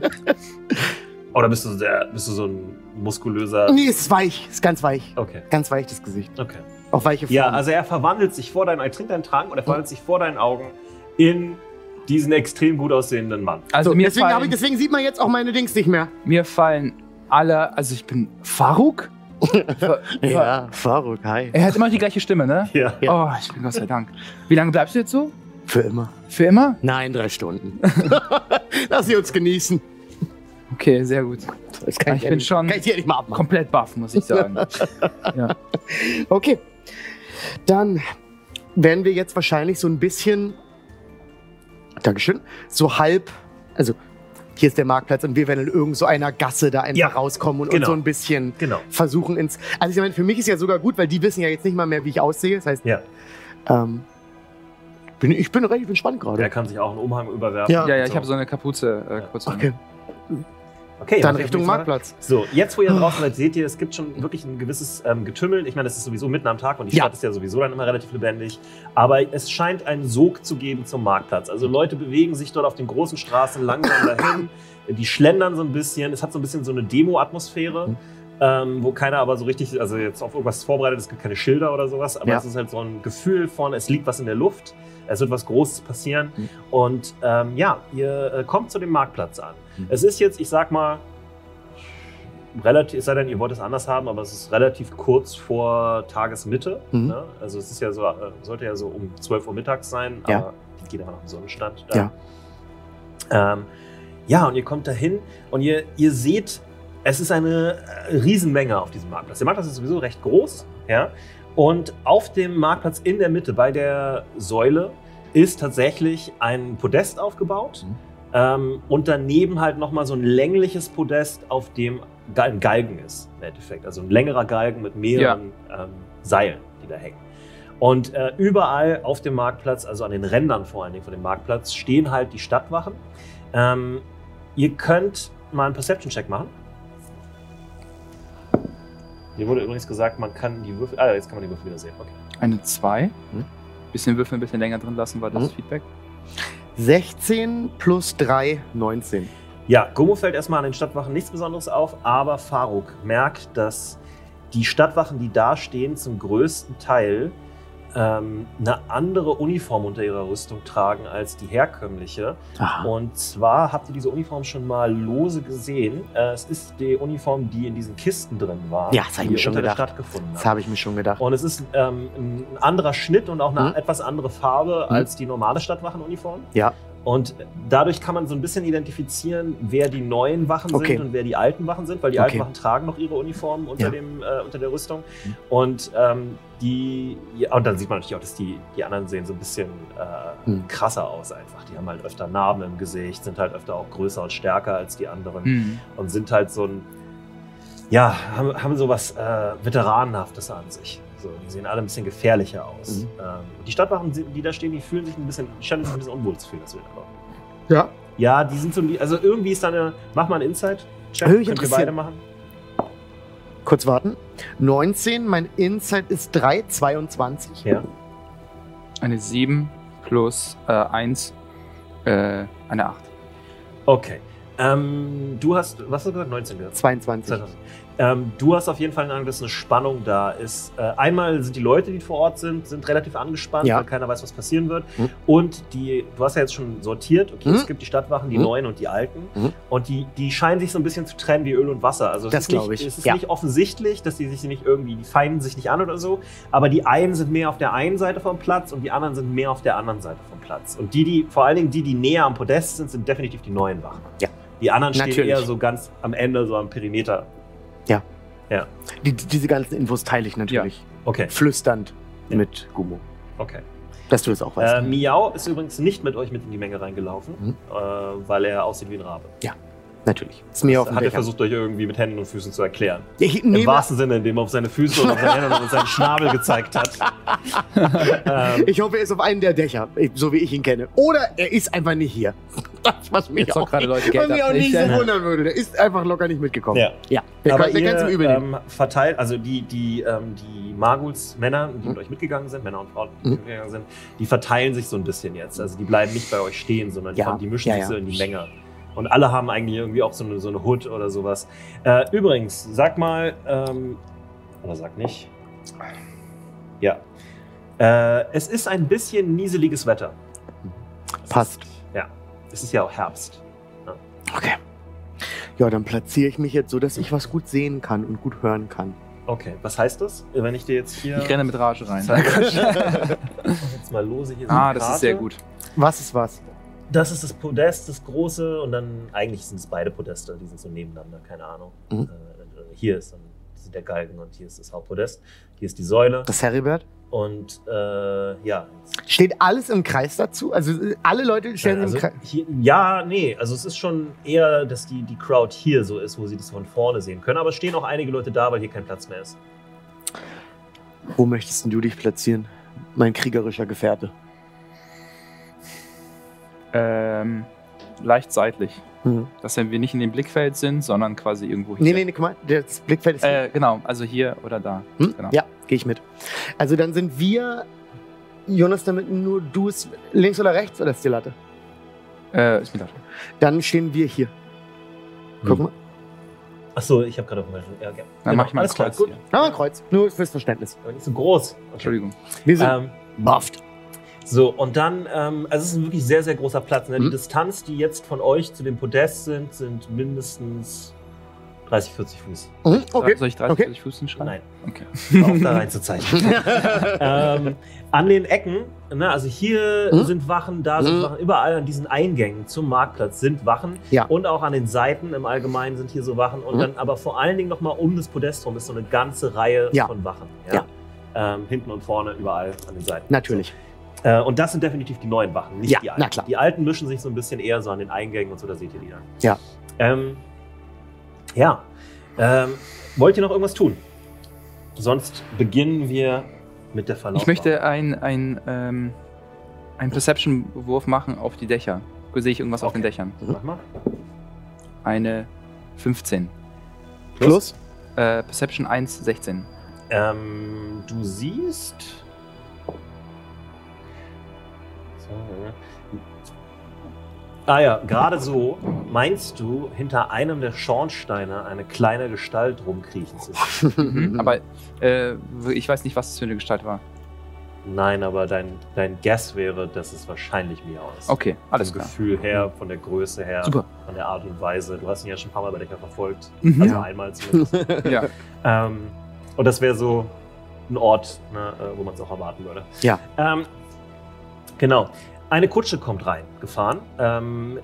oder bist du, sehr, bist du so ein muskulöser. Nee, es ist weich, ist ganz weich. Okay. Ganz weich, das Gesicht. Okay. Auch weiche Formen. Ja, also er verwandelt sich vor deinen, er trinkt deinen Trank und er verwandelt sich vor deinen Augen in diesen extrem gut aussehenden Mann. Also so, mir, deswegen, fallen, ich, deswegen sieht man jetzt auch meine Dings nicht mehr. mir fallen alle, also ich bin Faruk? [laughs] Fa- Faruk, hi. Er hat immer die gleiche Stimme, ne? Ja. Oh, ich bin Gott sei Dank. Wie lange bleibst du jetzt so? Für immer. Für immer? Nein, drei Stunden. [laughs] Lass sie uns genießen. Okay, sehr gut. Das kann Ich ja bin nicht- schon Kann ich dir nicht mal abmachen. komplett baff, muss ich sagen. [laughs] ja. Okay. Dann werden wir jetzt wahrscheinlich so ein bisschen, Dankeschön, so halb, also hier ist der Marktplatz und wir werden in irgend so einer Gasse da einfach Ja, rauskommen und, genau. und so ein bisschen Genau. versuchen ins. Also ich meine, für mich ist ja sogar gut, weil die wissen ja jetzt nicht mal mehr, wie ich aussehe. Das heißt, Ja. ähm, bin, ich bin relativ entspannt Der gerade. kann sich auch einen Umhang überwerfen. Ja. Ja, ja, ich So. habe so eine Kapuze. Äh, Kapuze Okay, Okay, dann Richtung. Marktplatz. So, jetzt wo ihr draußen seid, seht ihr, es gibt schon wirklich ein gewisses ähm, Getümmel. Ich meine, es ist sowieso mitten am Tag und die Ja. Stadt ist ja sowieso dann immer relativ lebendig. Aber es scheint einen Sog zu geben zum Marktplatz. Also Leute bewegen sich dort auf den großen Straßen langsam dahin. [laughs] Die schlendern so ein bisschen. Es hat so ein bisschen so eine Demo-Atmosphäre. Mhm. Ähm, wo keiner aber so richtig, also jetzt auf irgendwas vorbereitet, es gibt keine Schilder oder sowas, aber Ja. es ist halt so ein Gefühl von, es liegt was in der Luft, es wird was Großes passieren Mhm. und ähm, ja, ihr äh, kommt zu dem Marktplatz an. Mhm. Es ist jetzt, ich sag mal, relativ, es sei denn, ihr wollt es anders haben, aber es ist relativ kurz vor Tagesmitte. Mhm. Ne? Also es ist ja so, äh, sollte ja so um 12 Uhr mittags sein, Ja. aber geht aber nach dem Sonnenstand. Da. Ja. Ähm, ja, und ihr kommt dahin und ihr, ihr seht, es ist eine äh, Riesenmenge auf diesem Marktplatz. Der Marktplatz ist sowieso recht groß, ja. Und auf dem Marktplatz in der Mitte bei der Säule ist tatsächlich ein Podest aufgebaut. Mhm. Ähm, und daneben halt nochmal so ein längliches Podest, auf dem ein Galgen ist, im Endeffekt. Also ein längerer Galgen mit mehreren ähm, Seilen, die da hängen. Und äh, überall auf dem Marktplatz, also an den Rändern vor allen Dingen von dem Marktplatz, stehen halt die Stadtwachen. Ähm, ihr könnt mal einen Perception-Check machen. Mir wurde übrigens gesagt, man kann die Würfel. Ah, jetzt kann man die Würfel wieder sehen. Okay. Eine 2. Hm. Bisschen Würfel ein bisschen länger drin lassen, war das Hm. Feedback. 16 plus 3, 19. Ja, Gomo fällt erstmal an den Stadtwachen nichts Besonderes auf, aber Faruk merkt, dass die Stadtwachen, die da stehen, zum größten Teil ähm, eine andere Uniform unter ihrer Rüstung tragen als die herkömmliche. Aha. Und zwar habt ihr diese Uniform schon mal lose gesehen. Äh, es ist die Uniform, die in diesen Kisten drin war, Ja, das hab ich die mir schon unter der gedacht. Stadt gefunden Das habe ich mir schon gedacht. Und es ist ähm, ein anderer Schnitt und auch eine Mhm. etwas andere Farbe Mhm. als die normale Stadtwachenuniform. Ja. Und dadurch kann man so ein bisschen identifizieren, wer die neuen Wachen Okay. sind und wer die alten Wachen sind, weil die Okay. alten Wachen tragen noch ihre Uniformen unter, Ja. dem, äh, unter der Rüstung. Mhm. Und ähm, die, ja, und dann sieht man natürlich auch, dass die, die anderen sehen so ein bisschen äh, Mhm. krasser aus einfach. Die haben halt öfter Narben im Gesicht, sind halt öfter auch größer und stärker als die anderen Hm. und sind halt so ein, ja, haben, haben so was äh, Veteranenhaftes an sich. So, die sehen alle ein bisschen gefährlicher aus. Mhm. Ähm, die Stadtwachen, die da stehen, die fühlen sich ein bisschen, die scheinen sich ein bisschen unwohl zu fühlen. Das wird aber. Ja. Ja, die sind so, also irgendwie ist da eine, mach mal einen Insight-Check, ihr interessieren. beide machen. Kurz warten. 19, mein Insight ist 3, 22. Ja. Eine 7 plus äh, 1, äh, eine 8. Okay. Ähm, du hast, was hast du gesagt? 19 gesagt? 22. 2000. Ähm, du hast auf jeden Fall den Eindruck, dass eine Spannung da ist. Äh, einmal sind die Leute, die vor Ort sind, sind relativ angespannt, Ja. weil keiner weiß, was passieren wird. Mhm. Und die, du hast ja jetzt schon sortiert, okay, Mhm. es gibt die Stadtwachen, die Mhm. neuen und die alten. Mhm. Und die, die scheinen sich so ein bisschen zu trennen wie Öl und Wasser. Also es Das ist nicht, glaub ich, Es ist ja. nicht offensichtlich, dass die sich nicht irgendwie, die feinden sich nicht an oder so. Aber die einen sind mehr auf der einen Seite vom Platz und die anderen sind mehr auf der anderen Seite vom Platz. Und die, die, vor allen Dingen die, die näher am Podest sind, sind definitiv die neuen Wachen. Ja. Die anderen stehen Natürlich. eher so ganz am Ende, so am Perimeter. Die, die- diese ganzen Infos teile ich natürlich. Okay, Flüsternd Ja. mit Gumo. okay. Dass du das auch weißt. Äh, Miau ist übrigens nicht mit euch mit in die Menge reingelaufen, Mhm. äh, weil er aussieht wie ein Rabe. Natürlich. Ist mir auf dem Hat er versucht, euch irgendwie mit Händen und Füßen zu erklären. Ich Im wahrsten Sinne, indem er auf seine Füße und auf seine Hände und seinen Schnabel gezeigt hat. ähm, [laughs] ich hoffe, er ist auf einem der Dächer, so wie ich ihn kenne. Oder er ist einfach nicht hier. Das, was mich Jetzt auch, auch gerade Leute was mich auch nicht Ich, so wundern würde. Der ist einfach locker nicht mitgekommen. ja. Ja, der, Aber kann, der ihr kannst du ihm übel nehmen. ähm, verteilt, also die, die, ähm, die Maguls, Männer, die mit Mhm. euch mitgegangen sind, Männer und Frauen, die Mhm. mitgegangen sind, die verteilen sich so ein bisschen jetzt. Also die bleiben nicht bei euch stehen, sondern die, Ja, kommen, die mischen ja, sich ja. so in die Menge. Und alle haben eigentlich irgendwie auch so eine, so eine Hood oder sowas. Äh, übrigens, sag mal, ähm, oder sag nicht. Ja. Äh, es ist ein bisschen nieseliges Wetter. Passt. Ja. Es ist ja auch Herbst. Okay. Ja, dann platziere ich mich jetzt so, dass ich was gut sehen kann und gut hören kann. Okay, was heißt das? Wenn ich dir jetzt hier. Ich renne mit Rage rein. [laughs] jetzt mal lose hier so Ah, eine das ist sehr gut. Was ist was? Das ist das Podest, das große, und dann eigentlich sind es beide Podeste, die sind so nebeneinander, keine Ahnung. Mhm. Äh, hier ist dann ist der Galgen und hier ist das Hauptpodest. Hier ist die Säule. Das Heribert? und äh, ja. Steht alles im Kreis dazu? Also äh, alle Leute stellen also im Kreis. hier, ja, nee, also es ist schon eher, dass die, die Crowd hier so ist, wo sie das von vorne sehen können. Aber es stehen auch einige Leute da, weil hier kein Platz mehr ist. Wo möchtest denn du dich platzieren, mein kriegerischer Gefährte? Ähm, leicht seitlich. Mhm. Dass wir nicht in dem Blickfeld sind, sondern quasi irgendwo hier. Nee, nee, nee, guck mal, das Blickfeld ist. Äh, genau, also hier oder da. Hm? Genau. Ja, gehe ich mit. Also dann sind wir, Jonas, damit nur du es links oder rechts oder ist die Latte? Äh, ist mir das. Dann stehen wir hier. Guck Hm. mal. Achso, ich habe gerade auf dem ja, okay. Dann mach ich mal ein alles klar, Kreuz gut. hier. Ah, Kreuz. Nur fürs Verständnis. Aber nicht so groß. Okay. Entschuldigung. Wir sind Ähm, bufft. So, und dann, ähm, also es ist ein wirklich sehr, sehr großer Platz. Ne? Die Mhm. Distanz, die jetzt von euch zu dem Podest sind, sind mindestens 30, 40 Fuß. Mhm, okay. Soll ich 30, Okay. 40 Fuß hinschreiben? Nein, Okay. auf da reinzuzeichnen. [laughs] ähm, an den Ecken, ne, also hier Mhm. sind Wachen, da sind Mhm. Wachen, überall an diesen Eingängen zum Marktplatz sind Wachen. Ja. Und auch an den Seiten im Allgemeinen sind hier so Wachen. Und Mhm. dann aber vor allen Dingen nochmal um das Podest rum ist so eine ganze Reihe Ja. von Wachen. Ja. Ähm, hinten und vorne, überall an den Seiten. Natürlich. Äh, und das sind definitiv die neuen Wachen, nicht Ja, die alten. na klar. Die alten mischen sich so ein bisschen eher so an den Eingängen und so, da seht ihr die dann. Ja. Ähm, ja. Ähm, wollt ihr noch irgendwas tun? Sonst beginnen wir mit der Verlauf. Ich möchte ein, ein, ähm, einen Perception-Wurf machen auf die Dächer. Sehe ich irgendwas auf den Okay. Dächern? Mach mal. Eine 15. Plus? Äh, Perception 1, 16. Ähm, du siehst. Ah ja, gerade so meinst du, hinter einem der Schornsteine eine kleine Gestalt rumkriechen zu sehen. Mhm. Aber äh, ich weiß nicht, was das für eine Gestalt war. Nein, aber dein, dein Guess wäre, dass es wahrscheinlich Miau ist. Okay, alles Vom klar. Gefühl her, von der Größe her, Super. von der Art und Weise. Du hast ihn ja schon ein paar Mal bei Decker verfolgt. Mhm. Also Ja. einmal zumindest. [laughs] Ja. ähm, und das wäre so ein Ort, ne, äh, wo man es auch erwarten würde. Ja. Ähm, genau. Eine Kutsche kommt rein, gefahren, ähm,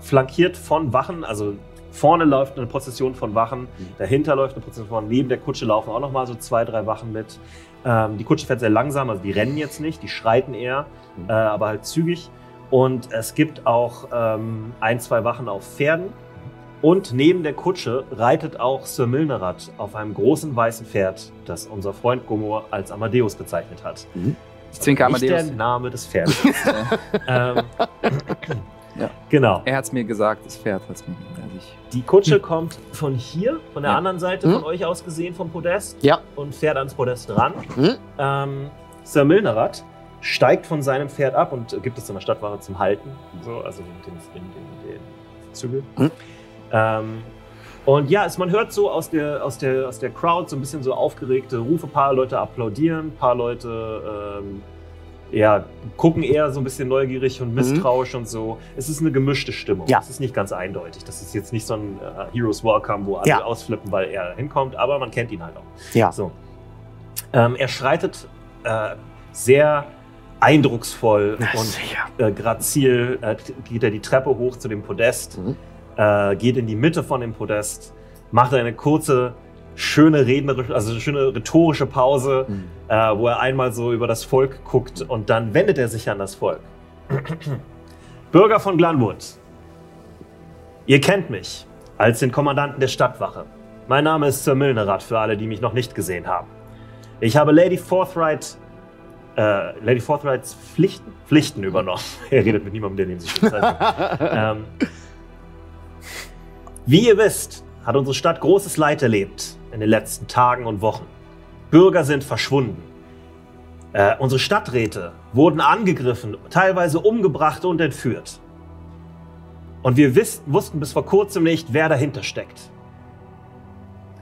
flankiert von Wachen, also vorne läuft eine Prozession von Wachen, dahinter läuft eine Prozession von Wachen, neben der Kutsche laufen auch nochmal so zwei, drei Wachen mit. Ähm, die Kutsche fährt sehr langsam, also die rennen jetzt nicht, die schreiten eher, Mhm. äh, aber halt zügig. Und es gibt auch ähm, ein, zwei Wachen auf Pferden. Und neben der Kutsche reitet auch Sir Milnerat auf einem großen weißen Pferd, das unser Freund Gomor als Amadeus bezeichnet hat. Ich zwinker Nicht Amadeus. der Name des Pferdes. Äh, [laughs] ähm, [clears throat] Ja. Genau. er hat es mir gesagt, das Pferd hat es mir gesagt. Ich, Die Kutsche kommt von hier, von der Ja. anderen Seite Hm? von euch aus gesehen vom Podest Ja. und fährt ans Podest ran. Hm? Ähm, Sir Milnerat steigt von seinem Pferd ab und gibt es in der Stadtwache zum Halten, so, also den, den, den, den Zügel. Hm? Ähm, und ja, es, man hört so aus der, aus, der, aus der Crowd so ein bisschen so aufgeregte Rufe, ein paar Leute applaudieren, ein paar Leute ähm, ja, gucken eher so ein bisschen neugierig und misstrauisch und so. Es ist eine gemischte Stimmung. Mhm. Ja. Es ist nicht ganz eindeutig. Das ist jetzt nicht so ein äh, Heroes Welcome, wo alle Ja. ausflippen, weil er hinkommt, aber man kennt ihn halt auch. Ja. So. Ähm, er schreitet äh, sehr eindrucksvoll Na, und sicher. äh, grazil äh, geht er die Treppe hoch zu dem Podest, Mhm. Äh, geht in die Mitte von dem Podest, macht eine kurze, schöne rednerische, also eine schöne rhetorische Pause, Mhm. äh, wo er einmal so über das Volk guckt und dann wendet er sich an das Volk. [clears throat] Bürger von Glanwood, ihr kennt mich als den Kommandanten der Stadtwache. Mein Name ist Sir Milnerat für alle, die mich noch nicht gesehen haben. Ich habe Lady Forthright, äh, Lady Forthrights Pflichten, Pflichten übernommen. [laughs] er redet mit niemandem, der neben sich steht. Heißt, [laughs] ähm, wie ihr wisst, hat unsere Stadt großes Leid erlebt in den letzten Tagen und Wochen. Bürger sind verschwunden. Äh, unsere Stadträte wurden angegriffen, teilweise umgebracht und entführt. Und wir wiss, wussten bis vor kurzem nicht, wer dahinter steckt.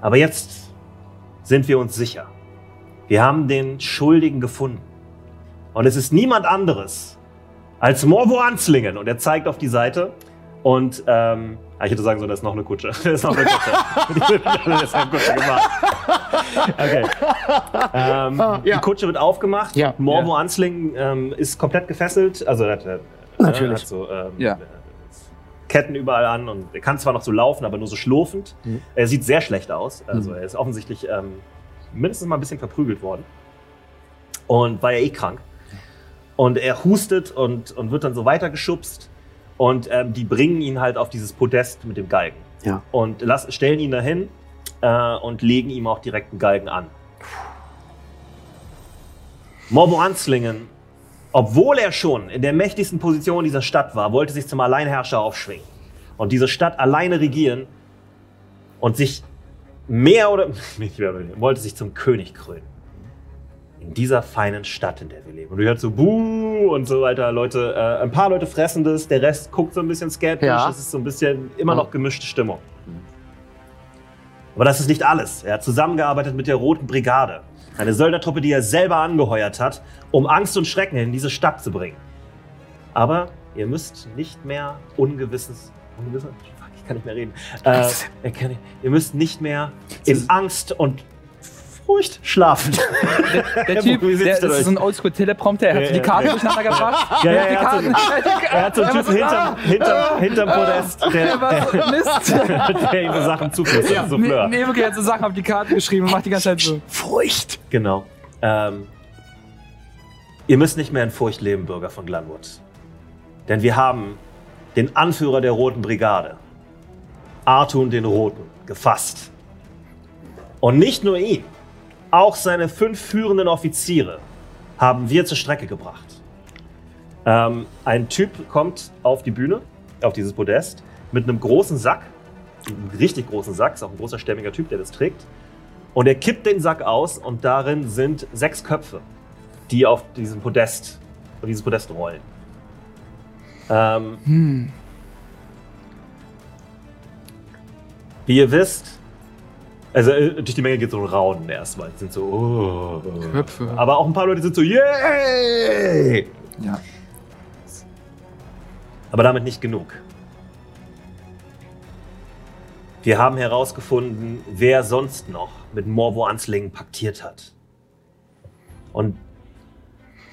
Aber jetzt sind wir uns sicher. Wir haben den Schuldigen gefunden. Und es ist niemand anderes als Morvo Anslingen. Und er zeigt auf die Seite. Und ähm, ah, ich hätte sagen sollen, da ist noch eine Kutsche. [laughs] Da ist noch eine Kutsche. das ist eine Kutsche gemacht. Okay. Ähm, Ah, ja. Die Kutsche wird aufgemacht. Ja. Morvo Anslingen ähm, ist komplett gefesselt. Also er hat, äh, Natürlich. Hat so, ähm, Ja. Ketten überall an und er kann zwar noch so laufen, aber nur so schlurfend. Mhm. Er sieht sehr schlecht aus. Also Mhm. er ist offensichtlich ähm, mindestens mal ein bisschen verprügelt worden. und war ja eh krank. Und er hustet und, und wird dann so weitergeschubst. Und ähm, die bringen ihn halt auf dieses Podest mit dem Galgen. Ja. Und lass, stellen ihn dahin äh, und legen ihm auch direkt einen Galgen an. Morbo Anslingen, obwohl er schon in der mächtigsten Position dieser Stadt war, wollte sich zum Alleinherrscher aufschwingen und diese Stadt alleine regieren und sich mehr oder [laughs] nicht mehr, wollte sich zum König krönen. In dieser feinen Stadt, in der wir leben. Und du hörst so Buh und so weiter. Leute, äh, ein paar Leute fressen das, der Rest guckt so ein bisschen skeptisch. Ja. Es ist so ein bisschen immer noch gemischte Stimmung. Aber das ist nicht alles. Er hat zusammengearbeitet mit der Roten Brigade. Eine Söldnertruppe, die er selber angeheuert hat, um Angst und Schrecken in diese Stadt zu bringen. Aber ihr müsst nicht mehr ungewisses. Ungewisses? Fuck, ich kann nicht mehr reden. Äh, ihr müsst nicht mehr in Angst und Furcht schlafen. Der Ja, Typ, der, das ist so ein Oldschool-Teleprompter, er hat Ja, so die Karten ja. durcheinander gebracht. [laughs] Ja, er ja, hat die er hat so- er hat so einen [laughs] Typen hinterm, hinterm, hinterm Podest, der, der der, [laughs] der ihm so Sachen zuflüstert. Ja, so Fleur. nee, wirklich, er hat so Sachen auf die Karten geschrieben und macht die ganze Zeit so. Furcht. Genau. Ähm, ihr müsst nicht mehr in Furcht leben, Bürger von Glenwood. Denn wir haben den Anführer der Roten Brigade, Artun den Roten, gefasst. Und nicht nur ihn, auch seine fünf führenden Offiziere haben wir zur Strecke gebracht. Ähm, ein Typ kommt auf die Bühne, auf dieses Podest, mit einem großen Sack, einem richtig großen Sack, ist auch ein großer stämmiger Typ, der das trägt. Und er kippt den Sack aus und darin sind sechs Köpfe, die auf diesem Podest, auf dieses Podest rollen. Ähm, Hm. wie ihr wisst, also äh, durch die Menge geht so ein Raunen erstmal. Es Sind so, oh, oh. Köpfe. Aber auch ein paar Leute sind so, yay! Ja. Aber damit nicht genug. Wir haben herausgefunden, wer sonst noch mit Morvo Anslingen paktiert hat. Und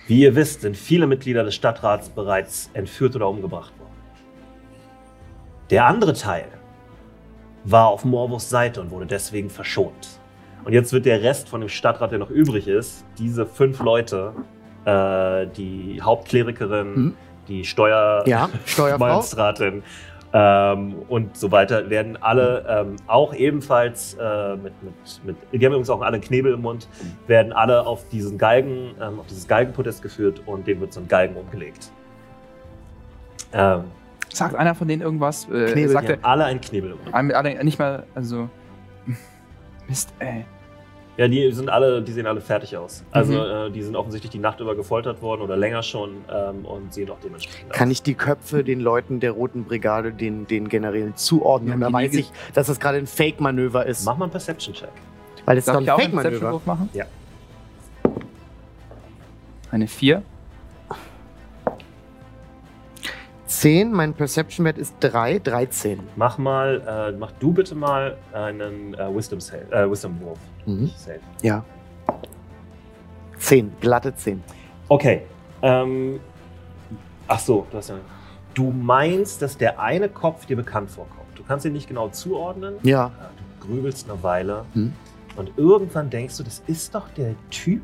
wie ihr wisst, sind viele Mitglieder des Stadtrats bereits entführt oder umgebracht worden. Der andere Teil war auf Morvos Seite und wurde deswegen verschont. Und jetzt wird der Rest von dem Stadtrat, der noch übrig ist, diese fünf Leute, äh, die Hauptklerikerin, Mhm. die Steuer Ja, Steuerfrau. Magistratin ähm, und so weiter, werden alle ähm, auch ebenfalls äh, mit, mit, mit, die haben übrigens auch alle einen Knebel im Mund, werden alle auf diesen Galgen, ähm, auf dieses Galgenpodest geführt und dem wird so ein Galgen umgelegt. Ähm, Sagt einer von denen irgendwas? Äh, Knebel, sagt die er, haben alle einen Knebel im alle, nicht mal, also. Mist, ey. Ja, die sind alle, die sehen alle fertig aus. Also Mhm. äh, die sind offensichtlich die Nacht über gefoltert worden oder länger schon ähm, und sehen auch dementsprechend Kann aus. ich die Köpfe den Leuten der Roten Brigade, den, den Generälen zuordnen? Ja, Oder weiß ich, dass das gerade ein Fake-Manöver ist? Mach mal einen Perception-Check. Weil es ist Darf doch ich ein auch einen Fake-Manöver. Perception-Wurf machen? Ja. Eine 4. 10, mein Perception-Wert ist 3, 13. Mach mal, äh, mach du bitte mal einen äh, Wisdom äh, Wisdom Wurf. Mhm. Save. Ja. 10, glatte 10. Okay. Ähm, ach so, du hast ja. Du meinst, dass der eine Kopf dir bekannt vorkommt. Du kannst ihn nicht genau zuordnen. Ja. Äh, Du grübelst eine Weile. Hm. Und irgendwann denkst du, das ist doch der Typ,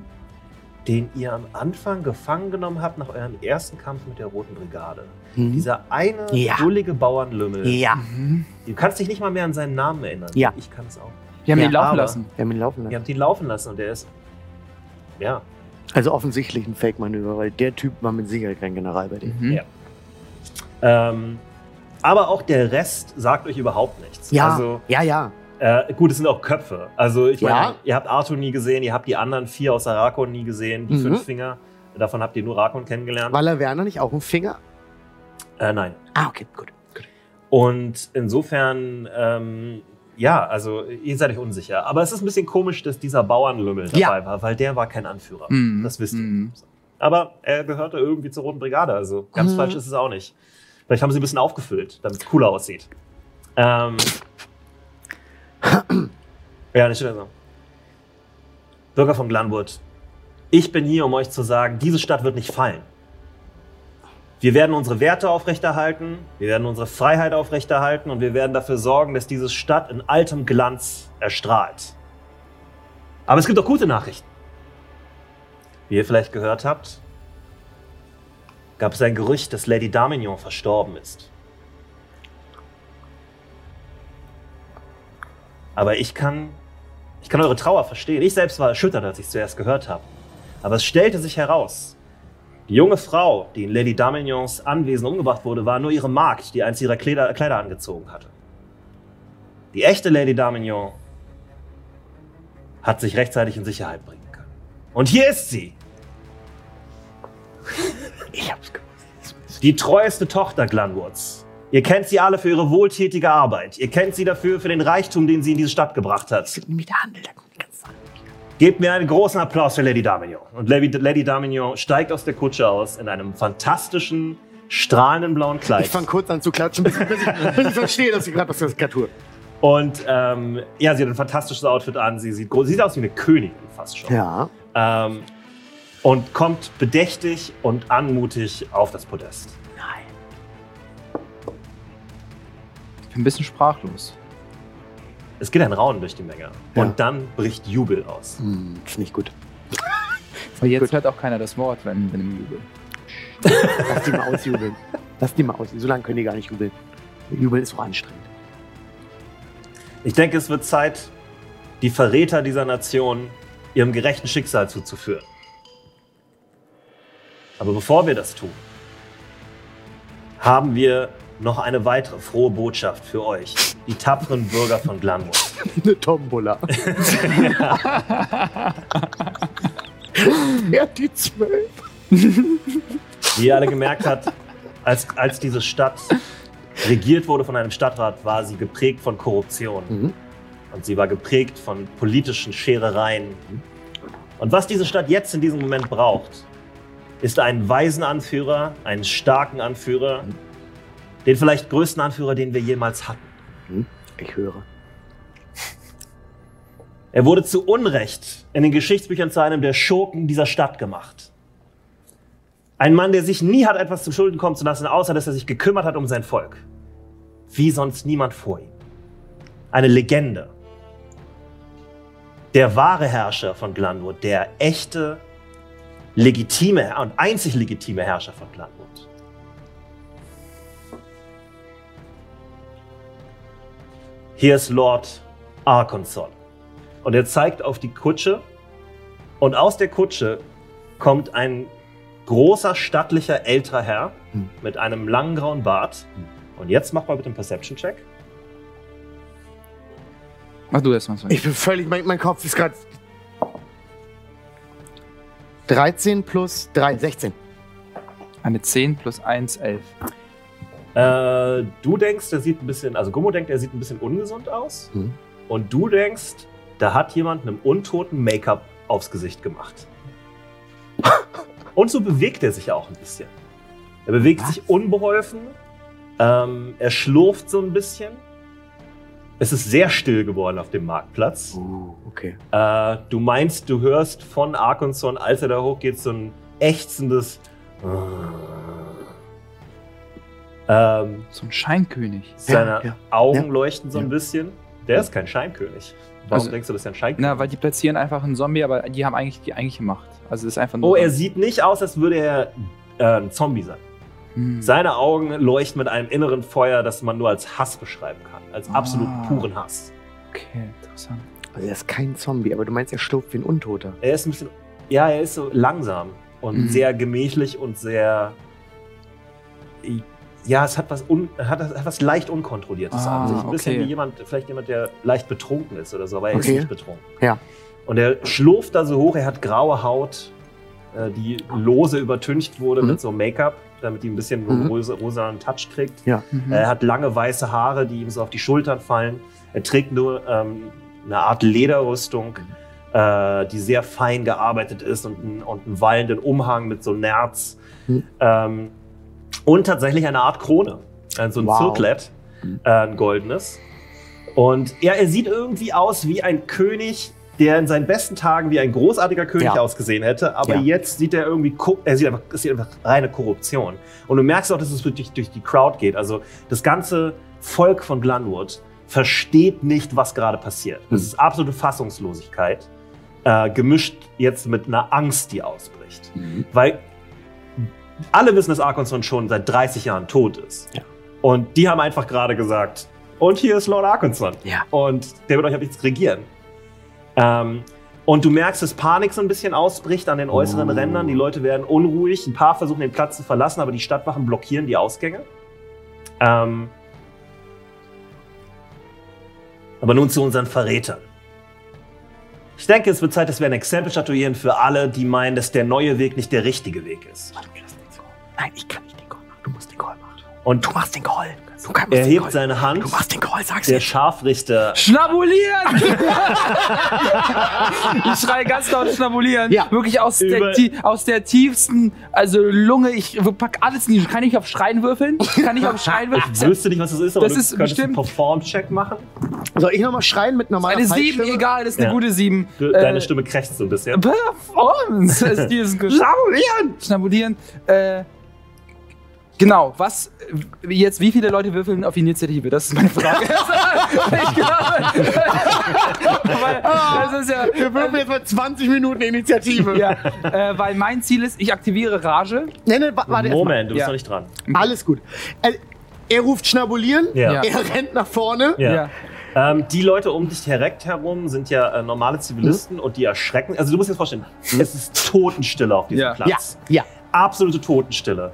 den ihr am Anfang gefangen genommen habt nach eurem ersten Kampf mit der Roten Brigade. Mhm. Dieser eine Ja. dullige Bauernlümmel. Ja, Mhm. Du kannst dich nicht mal mehr an seinen Namen erinnern. Ja. Ich kann es auch. Wir haben Ja, den laufen aber- lassen. wir haben ihn laufen Ihr lassen. habt ihn laufen lassen und der ist. Ja. Also offensichtlich ein Fake-Manöver, weil der Typ war mit Sicherheit kein General bei dem. Mhm. Ja. Ähm, aber auch der Rest sagt euch überhaupt nichts. Ja, Also, ja, ja. Äh, gut, es sind auch Köpfe. Also, ich Ja. meine, ihr habt Arthur nie gesehen, ihr habt die anderen vier aus Arakon nie gesehen, die Mhm. fünf Finger. Davon habt ihr nur Rakon kennengelernt. War Laverna nicht auch ein Finger? Äh, nein. Ah, okay, gut. Und insofern, ähm, ja, also ihr seid euch unsicher. Aber es ist ein bisschen komisch, dass dieser Bauernlümmel dabei Ja. war, weil der war kein Anführer. Mhm. Das wisst ihr. Mhm. Aber er gehörte irgendwie zur Roten Brigade, also ganz Mhm. falsch ist es auch nicht. Vielleicht haben sie ein bisschen aufgefüllt, damit es cooler aussieht. Ähm. [clears throat] ja, nicht so. Bürger von Glanwood, ich bin hier, um euch zu sagen, diese Stadt wird nicht fallen. Wir werden unsere Werte aufrechterhalten, wir werden unsere Freiheit aufrechterhalten und wir werden dafür sorgen, dass diese Stadt in altem Glanz erstrahlt. Aber es gibt auch gute Nachrichten. Wie ihr vielleicht gehört habt, gab es ein Gerücht, dass Lady Damignon verstorben ist. Aber ich kann, ich kann eure Trauer verstehen. Ich selbst war erschüttert, als ich es zuerst gehört habe. Aber es stellte sich heraus, die junge Frau, die in Lady Damignons Anwesen umgebracht wurde, war nur ihre Magd, die eins ihrer Kleider, Kleider angezogen hatte. Die echte Lady Damignon hat sich rechtzeitig in Sicherheit bringen können. Und hier ist sie. Ich hab's gewusst. Die treueste Tochter Glanwoods. Ihr kennt sie alle für ihre wohltätige Arbeit. Ihr kennt sie dafür für den Reichtum, den sie in diese Stadt gebracht hat. Das ist nämlich der Handel, da kommt die ganze Sache. Gebt mir einen großen Applaus für Lady Damignon. Und Lady, Lady Damignon steigt aus der Kutsche aus in einem fantastischen, strahlenden blauen Kleid. Ich fang kurz an zu klatschen, bis ich, bis ich, bis ich verstehe, dass sie gerade das ist Kartur. Und ähm, ja, sie hat ein fantastisches Outfit an. Sie sieht, groß- sie sieht aus wie eine Königin fast schon. Ja. Ähm, und kommt bedächtig und anmutig auf das Podest. Bin ein bisschen sprachlos. Es geht ein Raunen durch die Menge. Ja. Und dann bricht Jubel aus. Hm, ist nicht gut. [laughs] Aber jetzt hört auch keiner das Wort, wenn, wenn im Jubel. [laughs] Lass die mal ausjubeln. Lass die mal ausjubeln. So lange können die gar nicht jubeln. Jubeln ist so anstrengend. Ich denke, es wird Zeit, die Verräter dieser Nation ihrem gerechten Schicksal zuzuführen. Aber bevor wir das tun, haben wir noch eine weitere frohe Botschaft für euch, die tapferen Bürger von Glanwood. [laughs] Eine Tombola. [laughs] ja, die zwölf. Wie ihr alle gemerkt habt, als, als diese Stadt regiert wurde von einem Stadtrat, war sie geprägt von Korruption. Mhm. Und sie war geprägt von politischen Scherereien. Und was diese Stadt jetzt in diesem Moment braucht, ist einen weisen Anführer, einen starken Anführer, den vielleicht größten Anführer, den wir jemals hatten. Ich höre. Er wurde zu Unrecht in den Geschichtsbüchern zu einem der Schurken dieser Stadt gemacht. Ein Mann, der sich nie hat etwas zum Schulden kommen zu lassen, außer dass er sich gekümmert hat um sein Volk. Wie sonst niemand vor ihm. Eine Legende. Der wahre Herrscher von Glanwood, der echte, legitime und einzig legitime Herrscher von Glanwood. Hier ist Lord Arkansas. Und er zeigt auf die Kutsche. Und aus der Kutsche kommt ein großer, stattlicher, älterer Herr Hm. mit einem langen grauen Bart. Und jetzt mach mal bitte einen Perception-Check. Mach du erst mal. Ich bin völlig, mein, mein Kopf ist gerade. 13 plus 3, 16. Eine 10 plus 1, 11. Äh, du denkst, er sieht ein bisschen, also Gummo denkt, er sieht ein bisschen ungesund aus. Hm. Und du denkst, da hat jemand einem untoten Make-up aufs Gesicht gemacht. Und so bewegt er sich auch ein bisschen. Er bewegt Was? sich unbeholfen. Ähm, er schlurft so ein bisschen. Es ist sehr still geworden auf dem Marktplatz. Uh, okay. Äh, du meinst, du hörst von Arkonson, als er da hochgeht, so ein ächzendes. Ähm, So ein Scheinkönig. seine ja, Augen ja, leuchten so ein ja. bisschen. Der ist kein Scheinkönig. Warum Also- denkst du, das ist ein Scheinkönig? Na, weil die platzieren einfach einen Zombie, aber die haben eigentlich die eigentliche Macht. Also es ist einfach nur. oh, er sieht nicht aus, als würde er äh, ein Zombie sein. Hm. Seine Augen leuchten mit einem inneren Feuer, das man nur als Hass beschreiben kann. Als absolut Ah. puren Hass. Okay, interessant. Also, er ist kein Zombie, aber du meinst, er schlurft wie ein Untoter. Er ist ein bisschen. Ja, er ist so langsam und Mhm. sehr gemächlich und sehr. Ja, es hat was, un, hat, hat was leicht Unkontrolliertes Ah, an sich. Ein bisschen okay. wie jemand, vielleicht jemand, der leicht betrunken ist oder so, aber er Okay. ist nicht betrunken. Ja. Und er schlurft da so hoch, er hat graue Haut, äh, die lose übertüncht wurde Mhm. mit so Make-up, damit die ein bisschen so einen Mhm. rosa, rosanen Touch kriegt. Mhm. Er hat lange weiße Haare, die ihm so auf die Schultern fallen. Er trägt nur ähm, eine Art Lederrüstung, äh, die sehr fein gearbeitet ist und, und einen wallenden Umhang mit so Nerz. Mhm. Ähm, und tatsächlich eine Art Krone. So ein Wow. Zirklet, Mhm. äh, ein goldenes. Und ja, er sieht irgendwie aus wie ein König, der in seinen besten Tagen wie ein großartiger König Ja. ausgesehen hätte. Aber Ja. jetzt sieht er irgendwie, er sieht einfach, es sieht einfach reine Korruption. Und du merkst auch, dass es durch, durch die Crowd geht. Also das ganze Volk von Glanwood versteht nicht, was gerade passiert. Es Mhm. ist absolute Fassungslosigkeit. Äh, gemischt jetzt mit einer Angst, die ausbricht. Weil alle wissen, dass Arkansas schon seit 30 Jahren tot ist. Ja. Und die haben einfach gerade gesagt, und hier ist Lord Arkansas. Ja. Und der wird euch ab jetzt regieren. Ähm, und du merkst, dass Panik so ein bisschen ausbricht an den äußeren Oh. Rändern. Die Leute werden unruhig. Ein paar versuchen den Platz zu verlassen, aber die Stadtwachen blockieren die Ausgänge. Ähm, aber nun zu unseren Verrätern. Ich denke, es wird Zeit, dass wir ein Exempel statuieren für alle, die meinen, dass der neue Weg nicht der richtige Weg ist. Nein, ich kann nicht den Call machen. Du musst den Call machen. Und Du machst den Call. Du kannst er hebt Call. seine Hand. Du machst den Call, sag's Der mir. Scharfrichter Schnabulieren! [laughs] ich schreie ganz laut schnabulieren. Ja. Wirklich aus der, Über- tie- aus der tiefsten, also Lunge. Ich pack alles in die. Kann ich auf Schreien würfeln? Kann ich auf Schreien Ich würfeln? wüsste nicht, was das ist, aber Das du ist könntest bestimmt- einen Perform-Check machen. Soll ich nochmal schreien mit normaler Eine 7, Pfeifstimme? egal, das ist eine Ja. gute 7. Du, Deine Stimme krächzt so ein bisschen. Performance ist dieses Schnabulieren! Schnabulieren. Äh, genau, was äh, jetzt, wie viele Leute würfeln auf Initiative? Das ist meine Frage. ich glaube. [laughs] weil, das ist ja. Wir würfeln jetzt mal 20 Minuten Initiative. Ja, äh, weil mein Ziel ist, ich aktiviere Rage. Nee, nee, wa- warte Moment, du bist Ja. noch nicht dran. Alles gut. Er, er ruft schnabulieren. Ja. Ja. Er rennt nach vorne. Ja. Ähm, die Leute um dich direkt herum sind ja äh, normale Zivilisten und die erschrecken. Also du musst dir das vorstellen, es ist Totenstille auf diesem Ja. Ja, Platz. ja. Absolute Totenstille.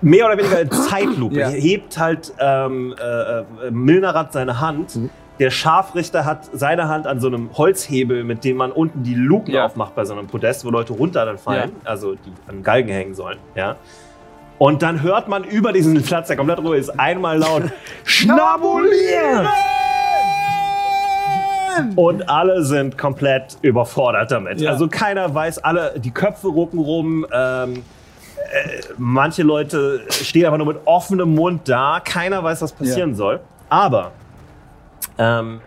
Mehr oder weniger in Zeitlupe. [clears throat] Ja. Hebt halt ähm, äh, äh, Milnerat seine Hand. Mhm. Der Scharfrichter hat seine Hand an so einem Holzhebel, mit dem man unten die Luken Ja. aufmacht bei so einem Podest, wo Leute runter dann fallen, also die an Galgen hängen sollen. Ja. Und dann hört man über diesen Platz, der komplett ruhig ist, einmal laut [laughs] Schnabulieren! Und alle sind komplett überfordert damit. Ja. Also keiner weiß, alle, die Köpfe rucken rum. Ähm, äh, manche Leute stehen einfach nur mit offenem Mund da. Keiner weiß, was passieren soll. Aber ähm,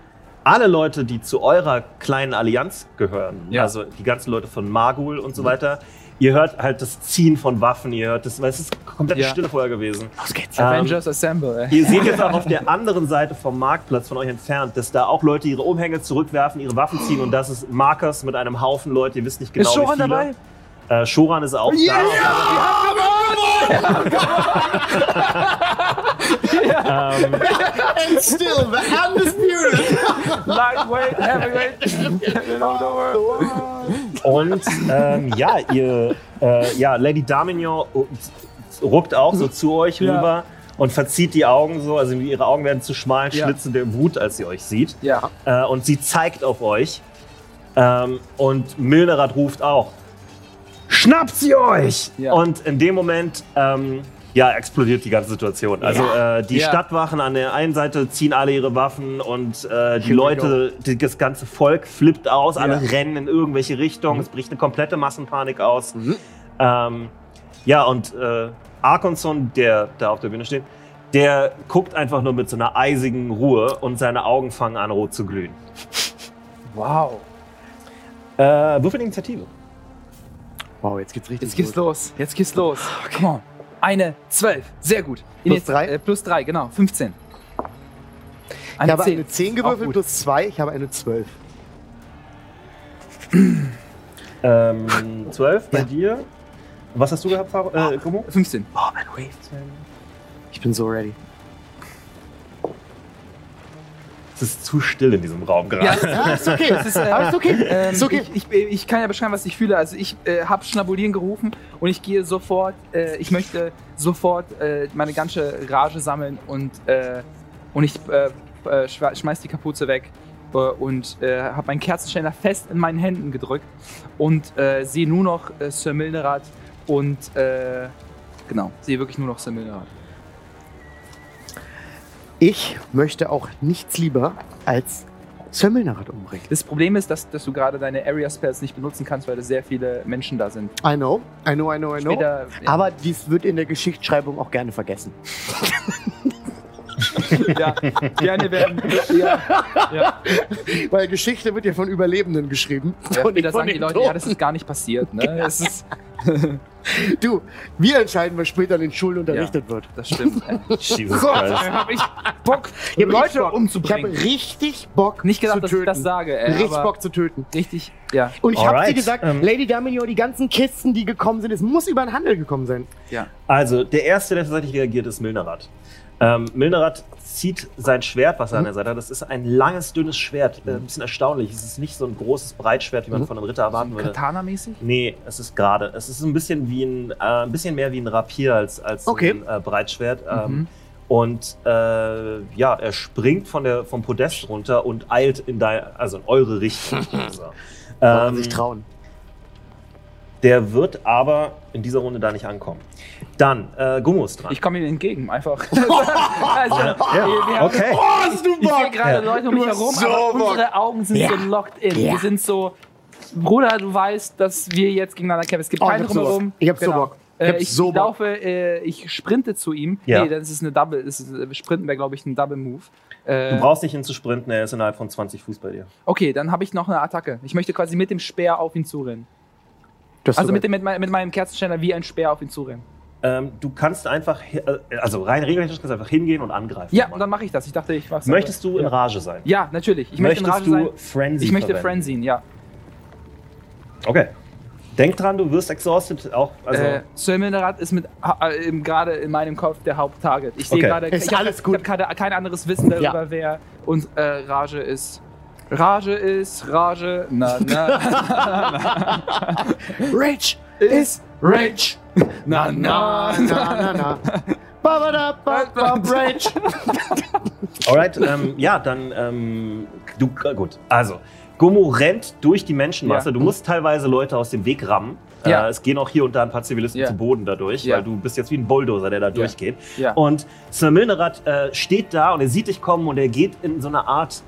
alle Leute, die zu eurer kleinen Allianz gehören, Ja. also die ganzen Leute von Magul und so weiter, ihr hört halt das Ziehen von Waffen, ihr hört das, weil es ist komplett Ja. Stille vorher gewesen. Los geht's. Ähm, Avengers Assemble. Ey. Ihr seht jetzt auch auf der anderen Seite vom Marktplatz von euch entfernt, dass da auch Leute ihre Umhänge zurückwerfen, ihre Waffen ziehen und das ist Markers mit einem Haufen Leute, ihr wisst nicht genau ist wie viele. dabei? Äh, Shoran ist auch Yeah! da. Ähm, And still the undisputed. Lightweight, heavyweight. The world. und ähm, ja, ihr, äh, ja, Lady Damignon ruckt auch so zu euch Ja. rüber und verzieht die Augen so, also ihre Augen werden zu schmalen Ja. Schlitzen der Wut, als sie euch sieht. Ja. Äh, und sie zeigt auf euch. Ähm, und Milnerat ruft auch: Schnappt sie euch! Ja. Und in dem Moment, ähm, ja, explodiert die ganze Situation. Also äh, die Ja. Stadtwachen an der einen Seite ziehen alle ihre Waffen und äh, die Here Leute, die, das ganze Volk flippt aus, alle Ja. rennen in irgendwelche Richtungen, es bricht eine komplette Massenpanik aus. Ähm, ja, und äh, Arkonson, der da auf der Bühne steht, der guckt einfach nur mit so einer eisigen Ruhe und seine Augen fangen an rot zu glühen. Wow. Äh, würfel Initiative. Wow, jetzt geht's richtig Jetzt geht's los. Jetzt geht's los. Come on. Eine, zwölf. Sehr gut. Plus Jetzt- drei? Äh, plus drei, genau. 15. Ich Eine habe zehn. eine 10 Auch gewürfelt plus 2. Ich habe eine 12. [clears throat] Ähm, 12 bei Ja. dir. Was hast du gehabt, Faro- äh, Gummo? 15. Oh, mein Wave. Ich bin so ready. Es ist zu still in diesem Raum gerade. Ja, ist okay. Das ist, äh, Aber ist okay. Ähm, ist okay. ich, ich, ich kann ja beschreiben, was ich fühle. Also ich äh, habe Schnabulieren gerufen und ich gehe sofort, äh, ich möchte sofort äh, meine ganze Rage sammeln und, äh, und ich äh, schmeiß die Kapuze weg und äh, habe meinen Kerzenständer fest in meinen Händen gedrückt und äh, sehe nur noch äh, Sir Milnerat und äh, genau, sehe wirklich nur noch Sir Milnerat. Ich möchte auch nichts lieber als Sir Milnerat umbringen. Das Problem ist, dass, dass du gerade deine Area Spells nicht benutzen kannst, weil da sehr viele Menschen da sind. I know, I know, I know, I know. Später, ja. Aber dies wird in der Geschichtsschreibung auch gerne vergessen. [laughs] [laughs] ja, gerne werden. Ja, [laughs] ja. Weil Geschichte wird ja von Überlebenden geschrieben. Ja, und von sagen die Leute, ja, Toten. das ist gar nicht passiert. Ne? [laughs] Es ist, Du, wir entscheiden, was später in den Schulen unterrichtet wird. Das stimmt. Jesus Gott. Christ. Da hab ich Bock, Ich hab richtig Leute Bock. umzubringen. Ich habe richtig Bock Nicht gedacht, zu dass töten. ich das sage, ey, richtig aber- Bock zu töten. Richtig, ja. Und ich habe dir gesagt, ähm, Lady Daminio, die ganzen Kisten, die gekommen sind, es muss über den Handel gekommen sein. ja. Also, der erste, der tatsächlich reagiert, ist Milnerat. Ähm, Milnerat zieht sein Schwert, was er an der Seite hat. Das ist ein langes, dünnes Schwert. Äh, ein bisschen erstaunlich. Es ist nicht so ein großes Breitschwert, wie man Mhm. von einem Ritter erwarten würde. Katana-mäßig? Nee, es ist gerade. Es ist ein bisschen wie ein, äh, ein bisschen mehr wie ein Rapier als, als Okay. ein äh, Breitschwert. Ähm, Mhm. Und äh, ja, er springt von der, vom Podest runter und eilt in, dein, also in eure Richtung. [laughs] so. Kann man ähm, sich trauen. der wird aber in dieser Runde da nicht ankommen. Dann, äh, Gummo ist dran. Ich komme ihm entgegen, einfach. [laughs] also, ja, wir haben- okay. Oh, hast du Ich sehe gerade Ja. Leute um mich herum, so aber Bock. unsere Augen sind Ja. so locked in. Ja. Wir sind so, Bruder, du weißt, dass wir jetzt gegeneinander kämpfen. Es gibt Oh, ich keinen Bock. drumherum. Ich hab so Bock. Ich Äh, ich so Bock. laufe, äh, ich sprinte zu ihm. Ja. Nee, das ist eine Double. Das ist, äh, Sprinten wäre, glaube ich, ein Double Move. Äh, Du brauchst nicht hin zu sprinten, er ist innerhalb von 20 Fuß bei dir. okay, dann habe ich noch eine Attacke. Ich möchte quasi mit dem Speer auf ihn zurennen. Das Also mit, dem, mit, mit meinem Kerzenständer wie ein Speer auf ihn zurennen. Ähm, du kannst einfach, äh, also rein regeltechnisch kannst du einfach hingehen und angreifen. Ja, und dann mache ich das. Ich dachte, ich mach's. Möchtest du in ja. Rage sein? Ja, natürlich. Ich möchte Möchtest in du Rage sein. Frenzy Ich möchte verwenden? Frenzy, ja. Okay. Denk dran, du wirst exhausted auch. Also, äh, Sir Milnerat ist mit äh, gerade in meinem Kopf der Haupttarget. Ich sehe Okay. gerade, ich habe alles gut. hab gerade kein anderes Wissen darüber, Ja. wer und äh, Rage ist. Rage ist Rage, na na. [laughs] Rage ist Rage, na Na, na. na, na, [laughs] alright, ähm, ja, dann, ähm, du, äh, gut. Also, Gummo rennt durch die Menschenmasse. Ja. Du musst teilweise Leute aus dem Weg rammen. Ja. Äh, es gehen auch hier und da ein paar Zivilisten Ja. zu Boden dadurch, Ja. weil du bist jetzt wie ein Bulldozer, der da durchgeht. Ja. Und Sir Milnerat äh, steht da und er sieht dich kommen und er geht in so eine Art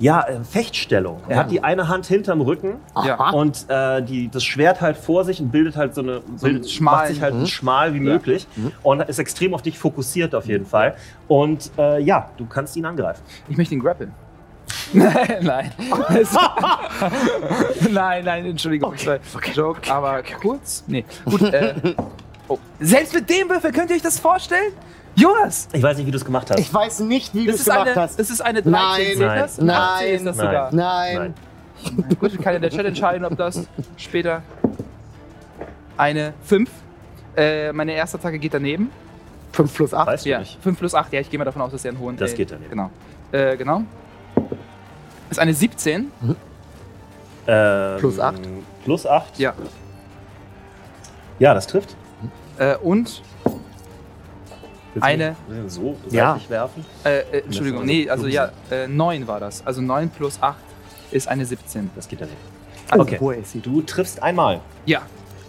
ja, äh, Fechtstellung. Er Ja. hat die eine Hand hinterm Rücken. Aha. und äh, die, das Schwert halt vor sich und bildet halt so eine, So bildet, schmalen- macht sich halt Mhm. schmal wie möglich und ist extrem auf dich fokussiert auf jeden Fall. Und äh, ja, du kannst ihn angreifen. Ich möchte ihn grappeln. [laughs] nein. Es- [laughs] [laughs] nein, nein, Entschuldigung. das war Joke, aber kurz. Nee. Gut, äh, oh. Selbst mit dem Würfel könnt ihr euch das vorstellen? Jonas! Ich weiß nicht, wie du es gemacht hast. Ich weiß nicht, wie du Das es gemacht eine, hast. das ist eine 13, Nein. Nein. das? Nein. 18 ist das Nein. sogar. Nein. Gut, kann ja der Chat entscheiden, ob das später eine 5. Äh, meine erste Attacke geht daneben. 5 plus 8. weißt du Ja, nicht. 5 plus 8. Ja, ich gehe mal davon aus, dass er einen hohen. Das äh, geht daneben. Genau. Äh, genau. Ist eine 17. Ähm, Plus acht. Plus 8? Ja. Ja, das trifft. Äh, und Willst du Eine- nicht So Ja. seitlich werfen? Äh, äh, Entschuldigung, nee, also also ja, äh, 9 war das. Also 9 plus 8 ist eine 17. Das geht daneben. Oh, Okay. Hohe AC. Du triffst einmal. Ja,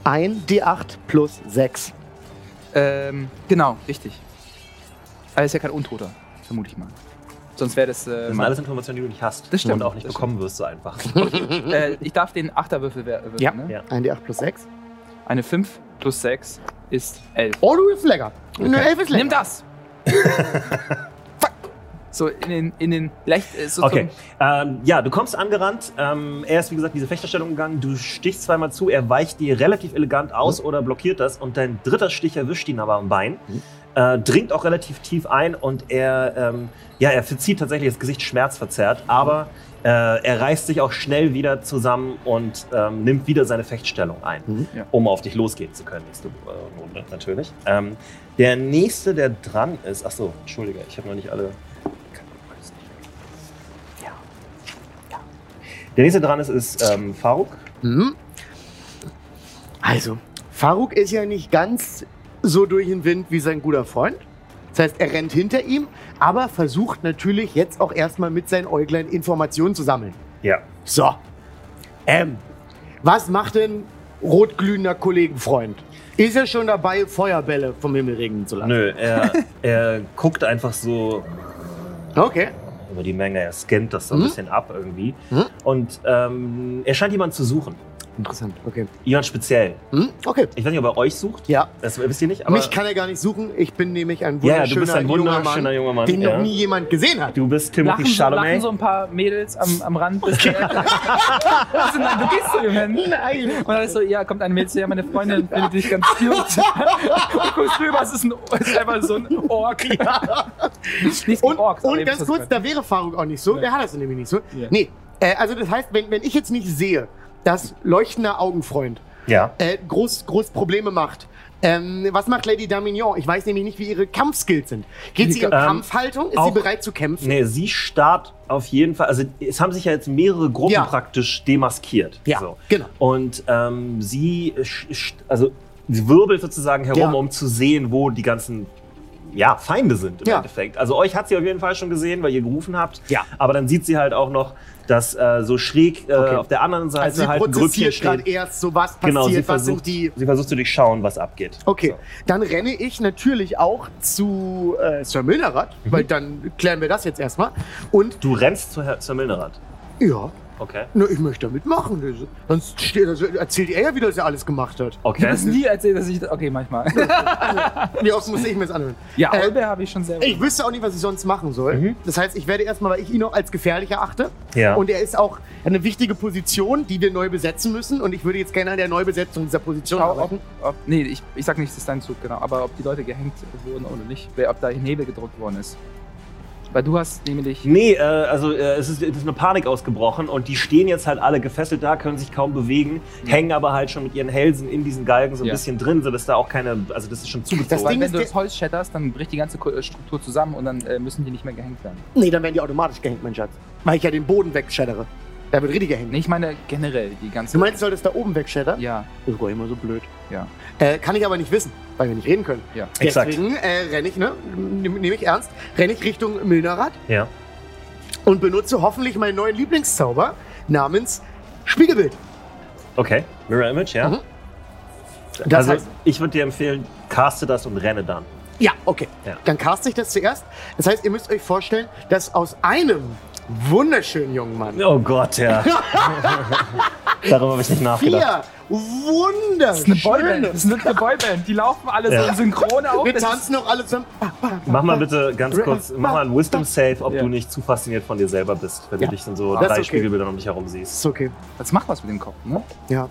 Ein D8 plus 6. ähm, genau, richtig. Aber ist ja kein Untoter, vermute ich mal. Sonst wäre das. Äh, Das sind mal- alles Informationen, die du nicht hast. Das stimmt. Und auch nicht Das bekommen wirst so einfach. [laughs] äh, ich darf den Achterwürfel wer- würfeln, Ja. ne? Ja. Ein D8 plus 6. Eine 5 plus 6 ist 11. Oh, du bist lecker. Eine 11 ist lecker. Nimm das! [laughs] Fuck! So in den, in den, leicht, äh, so Okay. Ähm, ja, du kommst angerannt. Ähm, er ist, wie gesagt, diese Fechterstellung gegangen. Du stichst zweimal zu. Er weicht dir relativ elegant aus oder blockiert das. Und dein dritter Stich erwischt ihn aber am Bein. Äh, dringt auch relativ tief ein und er, ähm, ja, er verzieht tatsächlich das Gesicht schmerzverzerrt. Aber äh, er reißt sich auch schnell wieder zusammen und ähm, nimmt wieder seine Fechtstellung ein, Mhm. Ja. um auf dich losgehen zu können. Nächste äh, Runde natürlich. Ähm, der nächste, der dran ist. Ach so, entschuldige, ich habe noch nicht alle. Der nächste dran ist, ist ähm, Faruk. Mhm. Also, Faruk ist ja nicht ganz so durch den Wind wie sein guter Freund. Das heißt, er rennt hinter ihm, aber versucht natürlich jetzt auch erstmal mit seinen Äuglein Informationen zu sammeln. Ja. So. Ähm, was macht denn rotglühender Kollegenfreund? Ist er schon dabei, Feuerbälle vom Himmel regnen zu lassen? Nö, er, er guckt einfach so Okay. über die Menge, er scannt das so ein Mhm. bisschen ab irgendwie. Mhm. Und ähm, er scheint jemanden zu suchen. Interessant, okay. Jemand speziell. Hm? Okay. Ich weiß nicht, ob er euch sucht. Ja. Das wisst ihr nicht, aber Mich kann er gar nicht suchen. Ich bin nämlich ein Ja, ja, wunderschöner, du bist ein wunderschöner junger Mann, junger Mann, den ja. noch nie jemand gesehen hat. du bist Timothy Lachen so, Chalamet. lachen so ein paar Mädels am, am Rand. Bis also, nein, du gehst zu ihm hin. Nein. Und dann ist so, ja, kommt ein Mädel zu, ja, meine Freundin findet dich ganz cute. [laughs] Und guckst rüber, es ist, ein, es ist einfach so ein Ork. Nichts Und, Orks, und ganz kurz, da wäre Faruk auch nicht so. Ja. Der hat das nämlich nicht so. Ja. Nee, äh, also das heißt, wenn, wenn ich jetzt nicht sehe, dass leuchtender Augenfreund Ja. äh, groß, groß Probleme macht, ähm, was macht Lady Damignon? Ich weiß nämlich nicht, wie ihre Kampfskills sind. Geht sie in Ähm, Kampfhaltung? Ist sie auch- bereit zu kämpfen? Nee, sie starrt auf jeden Fall. Also, es haben sich ja jetzt mehrere Gruppen Ja. praktisch demaskiert. Ja, So. genau. Und ähm, sie, also, sie wirbelt sozusagen herum, Ja. um zu sehen, wo die ganzen ja, Feinde sind im Ja. Endeffekt. Also euch hat sie auf jeden Fall schon gesehen, weil ihr gerufen habt. Ja. Aber dann sieht sie halt auch noch, dass äh, so schräg äh, Okay. auf der anderen Seite Also sie halt ein Grüppchen steht. erst so, was passiert, Genau, sie was versucht, die... sie versucht zu durchschauen, was abgeht. Okay, So. dann renne ich natürlich auch zu äh, Sir Milnerat, Mhm. weil dann klären wir das jetzt erstmal. Und Du rennst zu Herr, zur Milnerat. Ja, Okay. na, ich möchte da mitmachen. Das- Sonst steht, also erzählt er ja wieder, dass er alles gemacht hat. Okay. hast nie erzählt, dass ich. Okay, manchmal. [laughs] Wie oft muss ich mir das anhören? Ja, Äh, Olbe habe ich schon selber. Ich wüsste auch nicht, was ich sonst machen soll. Mhm. Das heißt, ich werde erstmal, weil ich ihn auch als gefährlich erachte. Ja. Und er ist auch eine wichtige Position, die wir neu besetzen müssen. Und ich würde jetzt gerne an der Neubesetzung dieser Position Schau, ob, arbeiten. ob, nee, ich, ich sag nicht, das ist dein Zug, genau. Aber ob die Leute gehängt wurden oder nicht. Wer- Ob da Nebel gedruckt worden ist. Weil du hast nämlich. Nee, äh, also äh, es, ist, es ist eine Panik ausgebrochen und die stehen jetzt halt alle gefesselt da, können sich kaum bewegen, hängen aber halt schon mit ihren Hälsen in diesen Galgen so ein Ja. bisschen drin, sodass da auch keine, also das ist schon zugezogen. Das Weil Ding wenn ist, du das Holz shatterst, dann bricht die ganze äh, Struktur zusammen und dann äh, müssen die nicht mehr gehängt werden. Nee, dann werden die automatisch gehängt, mein Schatz. Weil ich ja den Boden wegschädere. Da wird richtig gehängt. Nee, ich meine generell die ganze. Du meinst, ich soll das da oben wegschädern? Ja, Das ist doch immer so blöd. ja. Äh, kann ich aber nicht wissen, weil wir nicht reden können. Ja. Exakt. Deswegen äh, renne ich, ne, nehme nehm ich ernst, renne ich Richtung Milnerat Ja. und benutze hoffentlich meinen neuen Lieblingszauber namens Spiegelbild. Okay. Mirror Image, ja. Mhm. Das also heißt, ich würde dir empfehlen, caste das und renne dann. ja, okay. Ja. Dann caste ich das zuerst. Das heißt, ihr müsst euch vorstellen, dass aus einem wunderschönen jungen Mann Oh Gott, ja. [laughs] Darüber habe ich nicht nachgedacht. vier Das ist eine Boyband. wunderschöne. Das ist eine [laughs] Boyband. Die laufen alle so Ja. in Synchron auf. Wir tanzen auch alle zusammen. Mach mal bitte ganz kurz, mach mal ein Wisdom Save, ob Ja. du nicht zu fasziniert von dir selber bist, wenn Ja. du dich in so Das drei okay. Spiegelbildern um dich herum siehst. Ist okay. Das macht was mit dem Kopf, ne? Ja.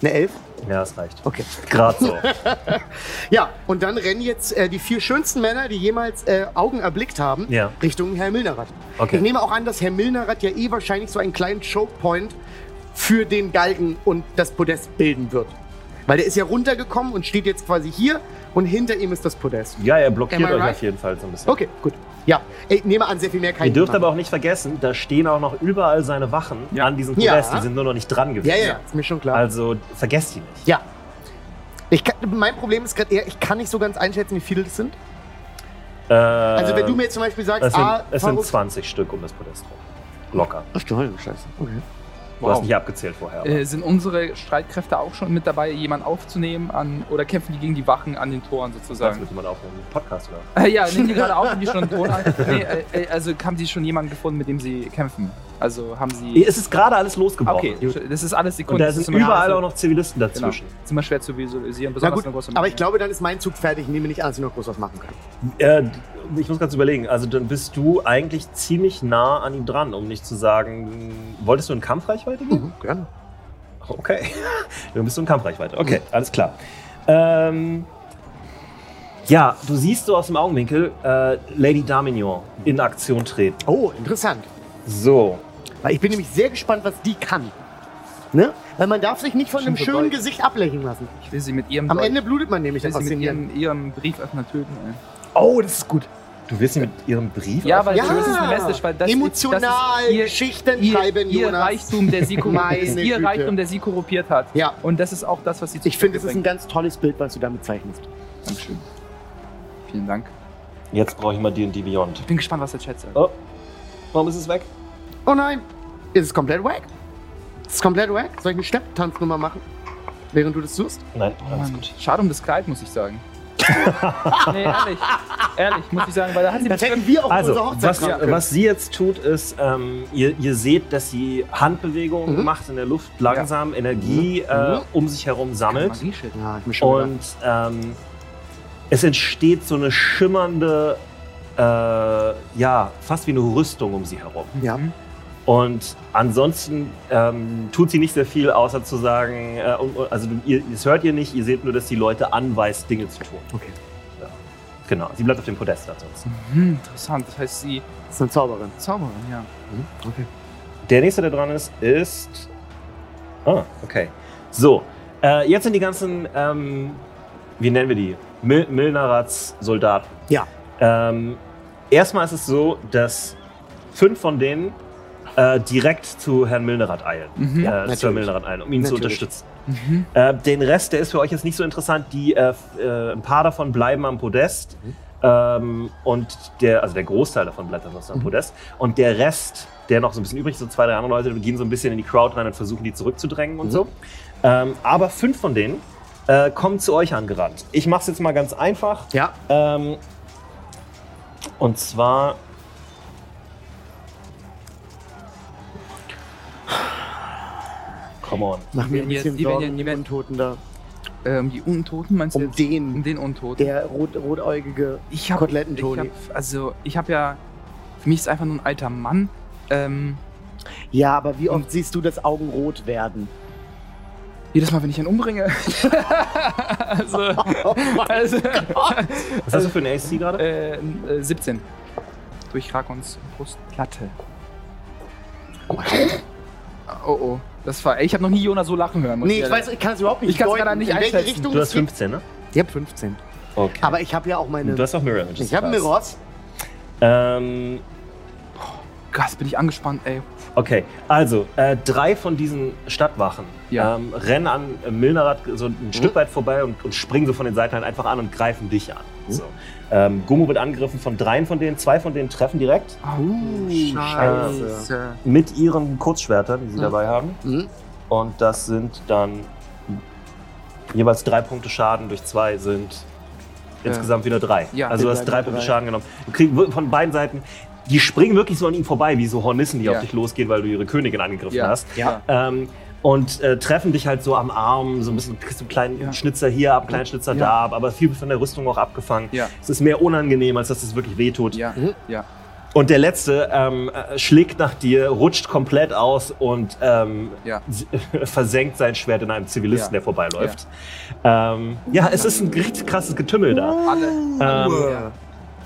Eine Elf? Ja, das reicht. Okay. Gerade so. [laughs] Ja, und dann rennen jetzt äh, die vier schönsten Männer, die jemals äh, Augen erblickt haben, Ja. Richtung Herr Milnerat. Okay. Ich nehme auch an, dass Herr Milnerat ja eh wahrscheinlich so einen kleinen Chokepoint für den Galgen und das Podest bilden wird. Weil der ist ja runtergekommen und steht jetzt quasi hier und hinter ihm ist das Podest. Ja, er blockiert euch right? auf jeden Fall so ein bisschen. Okay, gut. Ja, ich nehme an, sehr viel mehr kann Ihr ich dürft nicht aber auch nicht vergessen, da stehen auch noch überall seine Wachen Ja. an diesem Ja. Podest. Die sind nur noch nicht dran gewesen. Ja, ja, ja, ist mir schon klar. Also vergesst die nicht. ja. Ich kann, mein Problem ist gerade eher, ich kann nicht so ganz einschätzen, wie viele das sind. Äh, Also wenn du mir jetzt zum Beispiel sagst, es sind, ah, es sind Faruk- 20 Stück um das Podest rum. Locker. Ach du Heilige Scheiße. Okay. Du hast nicht abgezählt vorher. Äh, sind unsere Streitkräfte auch schon mit dabei, jemanden aufzunehmen an oder kämpfen die gegen die Wachen an den Toren Das sozusagen? müsste man aufnehmen. Podcast oder? Äh, ja, nehmen die gerade auf und die schon einen Ton an. Nee, äh, äh, also haben sie schon jemanden gefunden, mit dem sie kämpfen? Also haben sie. Es ist gerade alles losgebrochen. Okay, das ist alles Und Sekunde. da das sind überall auch noch Zivilisten Genau. dazwischen. ist immer schwer zu visualisieren, Na besonders gut, eine große aber ich glaube, dann ist mein Zug fertig. Ich nehme nicht an, dass ich noch groß was machen kann. Äh, ich muss ganz überlegen. Also dann bist du eigentlich ziemlich nah an ihm dran, um nicht zu sagen, wolltest du in Kampfreichweite gehen? Mhm, gerne. Okay. [laughs] Dann bist du in Kampfreichweite. Okay, alles klar. Ähm, ja, du siehst so aus dem Augenwinkel äh, Lady Damignon in Aktion treten. Oh, interessant. So. Weil ich bin nämlich sehr gespannt, was die kann. Ne? Weil man darf sich nicht von einem schönen vorbei. Gesicht ablenken lassen. Ich will sie mit ihrem Am Deut- Ende blutet man nämlich ich will sie mit ihrem, ihrem Brieföffner töten. ey. Oh, das ist gut. Du willst sie mit ihrem Brief Ja, weil Ja, das ist eine Message, weil das emotional das ist ihr, Geschichten ihr, schreiben, ihr Jonas. Reichtum, der sie ist ihr Güte. Reichtum, der sie korruptiert hat. Ja. Und das ist auch das, was sie zu Ich finde, es ist ein ganz tolles Bild, was du damit zeichnest. Dankeschön. Vielen Dank. Jetzt brauche ich mal D&D Beyond. Ich bin gespannt, was der Chat sagt. Oh, warum ist es weg? Oh nein, ist es komplett wack? Ist es komplett wack? Soll ich eine Stepptanznummer machen? Während du das tust? Nein, Oh alles gut. schade um das Kleid, muss ich sagen. Nee, ehrlich. Ehrlich, muss ich sagen, weil da hat sie Das hätten wir auf Also, Hochzeit was, machen was sie jetzt tut, ist, ähm, ihr, ihr seht, dass sie Handbewegungen Mhm. macht in der Luft, langsam Energie äh, Mhm. um sich herum sammelt. Ja, ich mir schon Und ähm, es entsteht so eine schimmernde, äh, ja, fast wie eine Rüstung um sie herum. Ja. Und ansonsten ähm, tut sie nicht sehr viel, außer zu sagen, äh, also ihr, das hört ihr nicht, ihr seht nur, dass die Leute anweist, Dinge zu tun. Okay. Ja. Genau, sie bleibt auf dem Podest ansonsten. Mhm, interessant. Das heißt, sie Das ist eine Zauberin. Zauberin, ja. Mhm. Okay. Der nächste, der dran ist, ist. Ah, okay. So, äh, jetzt sind die ganzen, ähm, wie nennen wir die? Mil Milnerats Soldaten. Ja. Ähm, erstmal ist es so, dass fünf von denen äh, direkt zu Herrn Milnerat eilen. Mhm. Ja, äh, zu. Herrn Milnerat eilen, um ihn zu Natürlich. unterstützen. Mhm. Äh, den Rest, der ist für euch jetzt nicht so interessant. Die, äh, äh, ein paar davon bleiben am Podest. Mhm. Ähm, und der, also der Großteil davon bleibt ansonsten am Mhm. Podest. Und der Rest, der noch so ein bisschen übrig ist, so zwei, drei andere Leute, gehen so ein bisschen in die Crowd rein und versuchen, die zurückzudrängen und Mhm. so. Ähm, aber fünf von denen äh, kommen zu euch angerannt. Ich mache es jetzt mal ganz einfach. Ja. Ähm, und zwar. Come on. Mach mir ein bisschen Sorgen um die Untoten da. Ähm, die Untoten meinst du Um jetzt? den, Um den Untoten. der rot, rotäugige ich hab, ich Koteletten-Toni. hab, also ich habe ja, für mich ist einfach nur ein alter Mann. Ähm, Ja, aber wie oft siehst du das Augen rot werden? jedes Mal, wenn ich ihn umbringe. [laughs] also, also Was hast du für ein AC gerade? äh, äh, 17 durch Rakons Brustplatte. Oh oh, das war. Ich habe noch nie Jonas so lachen hören. Nee, ich ehrlich- weiß, ich kann es überhaupt nicht Ich kann's deuten, gerade nicht in welche einschätzen. Richtung Du es hast geht. 15, ne? Ich habe 15. Okay. Aber ich habe ja auch meine. du hast auch Mirror Images. ich habe. Mirrors. Ähm, Gott, bin ich angespannt, ey. okay, also äh, drei von diesen Stadtwachen Ja. ähm, rennen an äh, Milnerat so ein Mhm. Stück weit vorbei und, und springen so von den Seiten halt einfach an und greifen dich an. So. Ähm, Gummo wird angegriffen von dreien von denen, zwei von denen treffen direkt Oh, Scheiße. mit ihren Kurzschwertern, die sie Mhm. dabei haben. Mhm. Und das sind dann jeweils drei Punkte Schaden durch zwei sind insgesamt wieder drei. Ja, also du hast drei Punkte drei. Schaden genommen. Du kriegst von beiden Seiten, die springen wirklich so an ihm vorbei, wie so Hornissen, die Ja. auf dich losgehen, weil du ihre Königin angegriffen Ja. hast. Ja. Ähm, und äh, treffen dich halt so am Arm, so ein bisschen, kriegst du einen kleinen Ja. Schnitzer hier ab, einen kleinen Schnitzer Ja. da ab, aber viel von der Rüstung auch abgefangen. Ja. Es ist mehr unangenehm, als dass es wirklich wehtut. Ja, Mhm. ja. Und der letzte ähm, äh, schlägt nach dir, rutscht komplett aus und ähm, Ja. [laughs] versenkt sein Schwert in einem Zivilisten, Ja. der vorbeiläuft. Ja, ähm, ja es ist ein richtig krasses Getümmel da. Alle.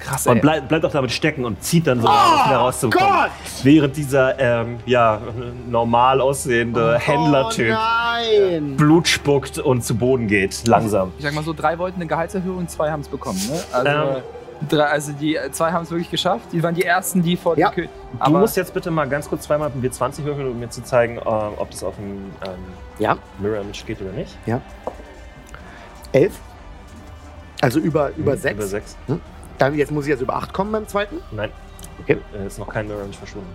Ja. Krass, und ey. bleibt, auch damit stecken und zieht dann so, um wieder rauszukommen. Gott! Während dieser ähm, ja, normal aussehende Händlertyp Oh nein! Blut spuckt und zu Boden geht, langsam. Ich sag mal so, drei wollten eine Gehaltserhöhung, zwei haben es bekommen. Ne? Also, Ähm. drei, also die zwei haben es wirklich geschafft. Die waren die ersten, die vor Ja. dem Kö- Du musst jetzt bitte mal ganz kurz zweimal mit W20 würfeln, um mir zu zeigen, äh, ob das auf dem ähm, Ja, Mirror Image geht oder nicht. elf. Also über, über Hm, sechs. Über sechs. Dann, jetzt muss ich also über acht kommen beim zweiten. Nein. Okay. Äh, ist noch kein Mirror Image verschwunden.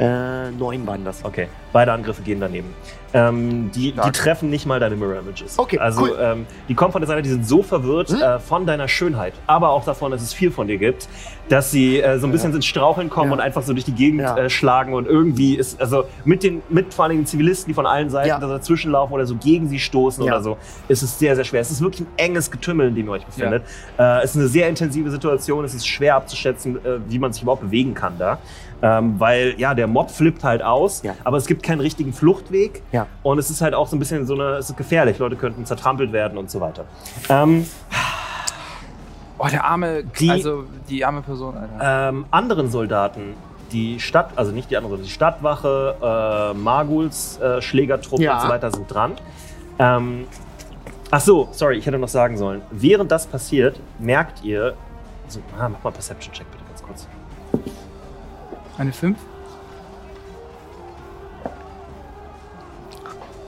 Äh, neun waren das. Okay, beide Angriffe gehen daneben. Ähm, die, die treffen nicht mal deine Mirror Images. Okay, also cool. ähm, die kommen von der Seite, die sind so verwirrt Hm? äh, von deiner Schönheit, aber auch davon, dass es viel von dir gibt, dass sie äh, so ein bisschen ins Straucheln kommen Ja. und einfach so durch die Gegend Ja. äh, schlagen und irgendwie ist, also mit den, mit vor allem den Zivilisten, die von allen Seiten Ja. da dazwischen laufen oder so gegen sie stoßen Ja. oder so, ist es sehr, sehr schwer. Es ist wirklich ein enges Getümmel, in dem ihr euch befindet. Äh, es ist eine sehr intensive Situation, es ist schwer abzuschätzen, äh, wie man sich überhaupt bewegen kann da. Ähm, weil ja, der Mob flippt halt aus, Ja. aber es gibt keinen richtigen Fluchtweg. Ja. Und es ist halt auch so ein bisschen so eine, es ist gefährlich, Leute könnten zertrampelt werden und so weiter. Ähm, Oh, der arme, Die- also die arme Person, Alter. ähm, anderen Soldaten, die Stadt, also nicht die anderen, sondern die Stadtwache, äh, Marguls, äh, Schlägertruppe Ja. und so weiter sind dran. Ähm, ach so, sorry, ich hätte noch sagen sollen. Während das passiert, merkt ihr, so, ah, mach mal Perception-Check bitte. Eine 5?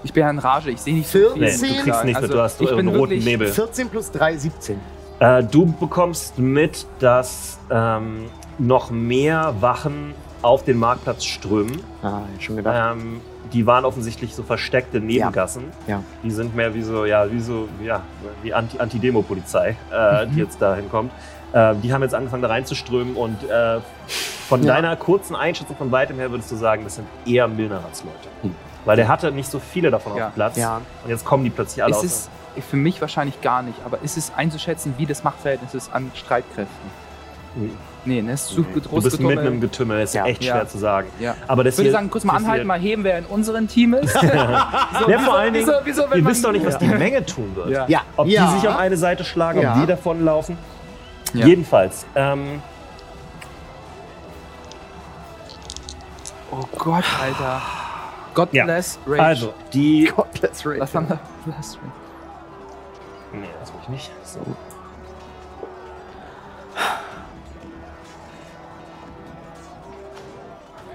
Ich bin ja in Rage, ich sehe nicht so viel. Nee, du kriegst nichts mit, du hast ich bin einen roten wirklich- Nebel. 14 plus 3, 17. Äh, du bekommst mit, dass ähm, noch mehr Wachen auf den Marktplatz strömen. Ah, ich schon gedacht. Ähm, die waren offensichtlich so versteckte Nebengassen. Ja. Die sind mehr wie so, ja, wie so, ja, wie Anti- Anti-Demo-Polizei, äh, die jetzt da hinkommt. Äh, die haben jetzt angefangen da reinzuströmen und äh, von Ja. deiner kurzen Einschätzung von weitem her würdest du sagen, das sind eher Milnerats Leute. Hm. Weil der hatte nicht so viele davon Ja. auf dem Platz. Ja. Und jetzt kommen die plötzlich alle Es aus. ist für mich wahrscheinlich gar nicht, aber ist es einzuschätzen, wie das Machtverhältnis ist an Streitkräften? Nee. Nee, ne? Es ist zu du bist mitten im Getümmel. Ist Ja. echt Ja. schwer zu sagen. Ja. Aber das Ich würde hier- sagen, kurz mal anhalten, mal heben, wer in unserem Team ist. [laughs] so, Ja, vor allen Dingen, wieso, wieso, Ihr wisst doch nicht, was die. Menge tun wird. Ja. Ja. Ob ja. die sich auf eine Seite schlagen, Ja. ob die davonlaufen. Ja. Jedenfalls. Ähm, Oh Gott, Alter. God Ja. bless Rage. also, die. Godless Rage. Was haben wir? Bless Rage. Nee, das will ich nicht. So.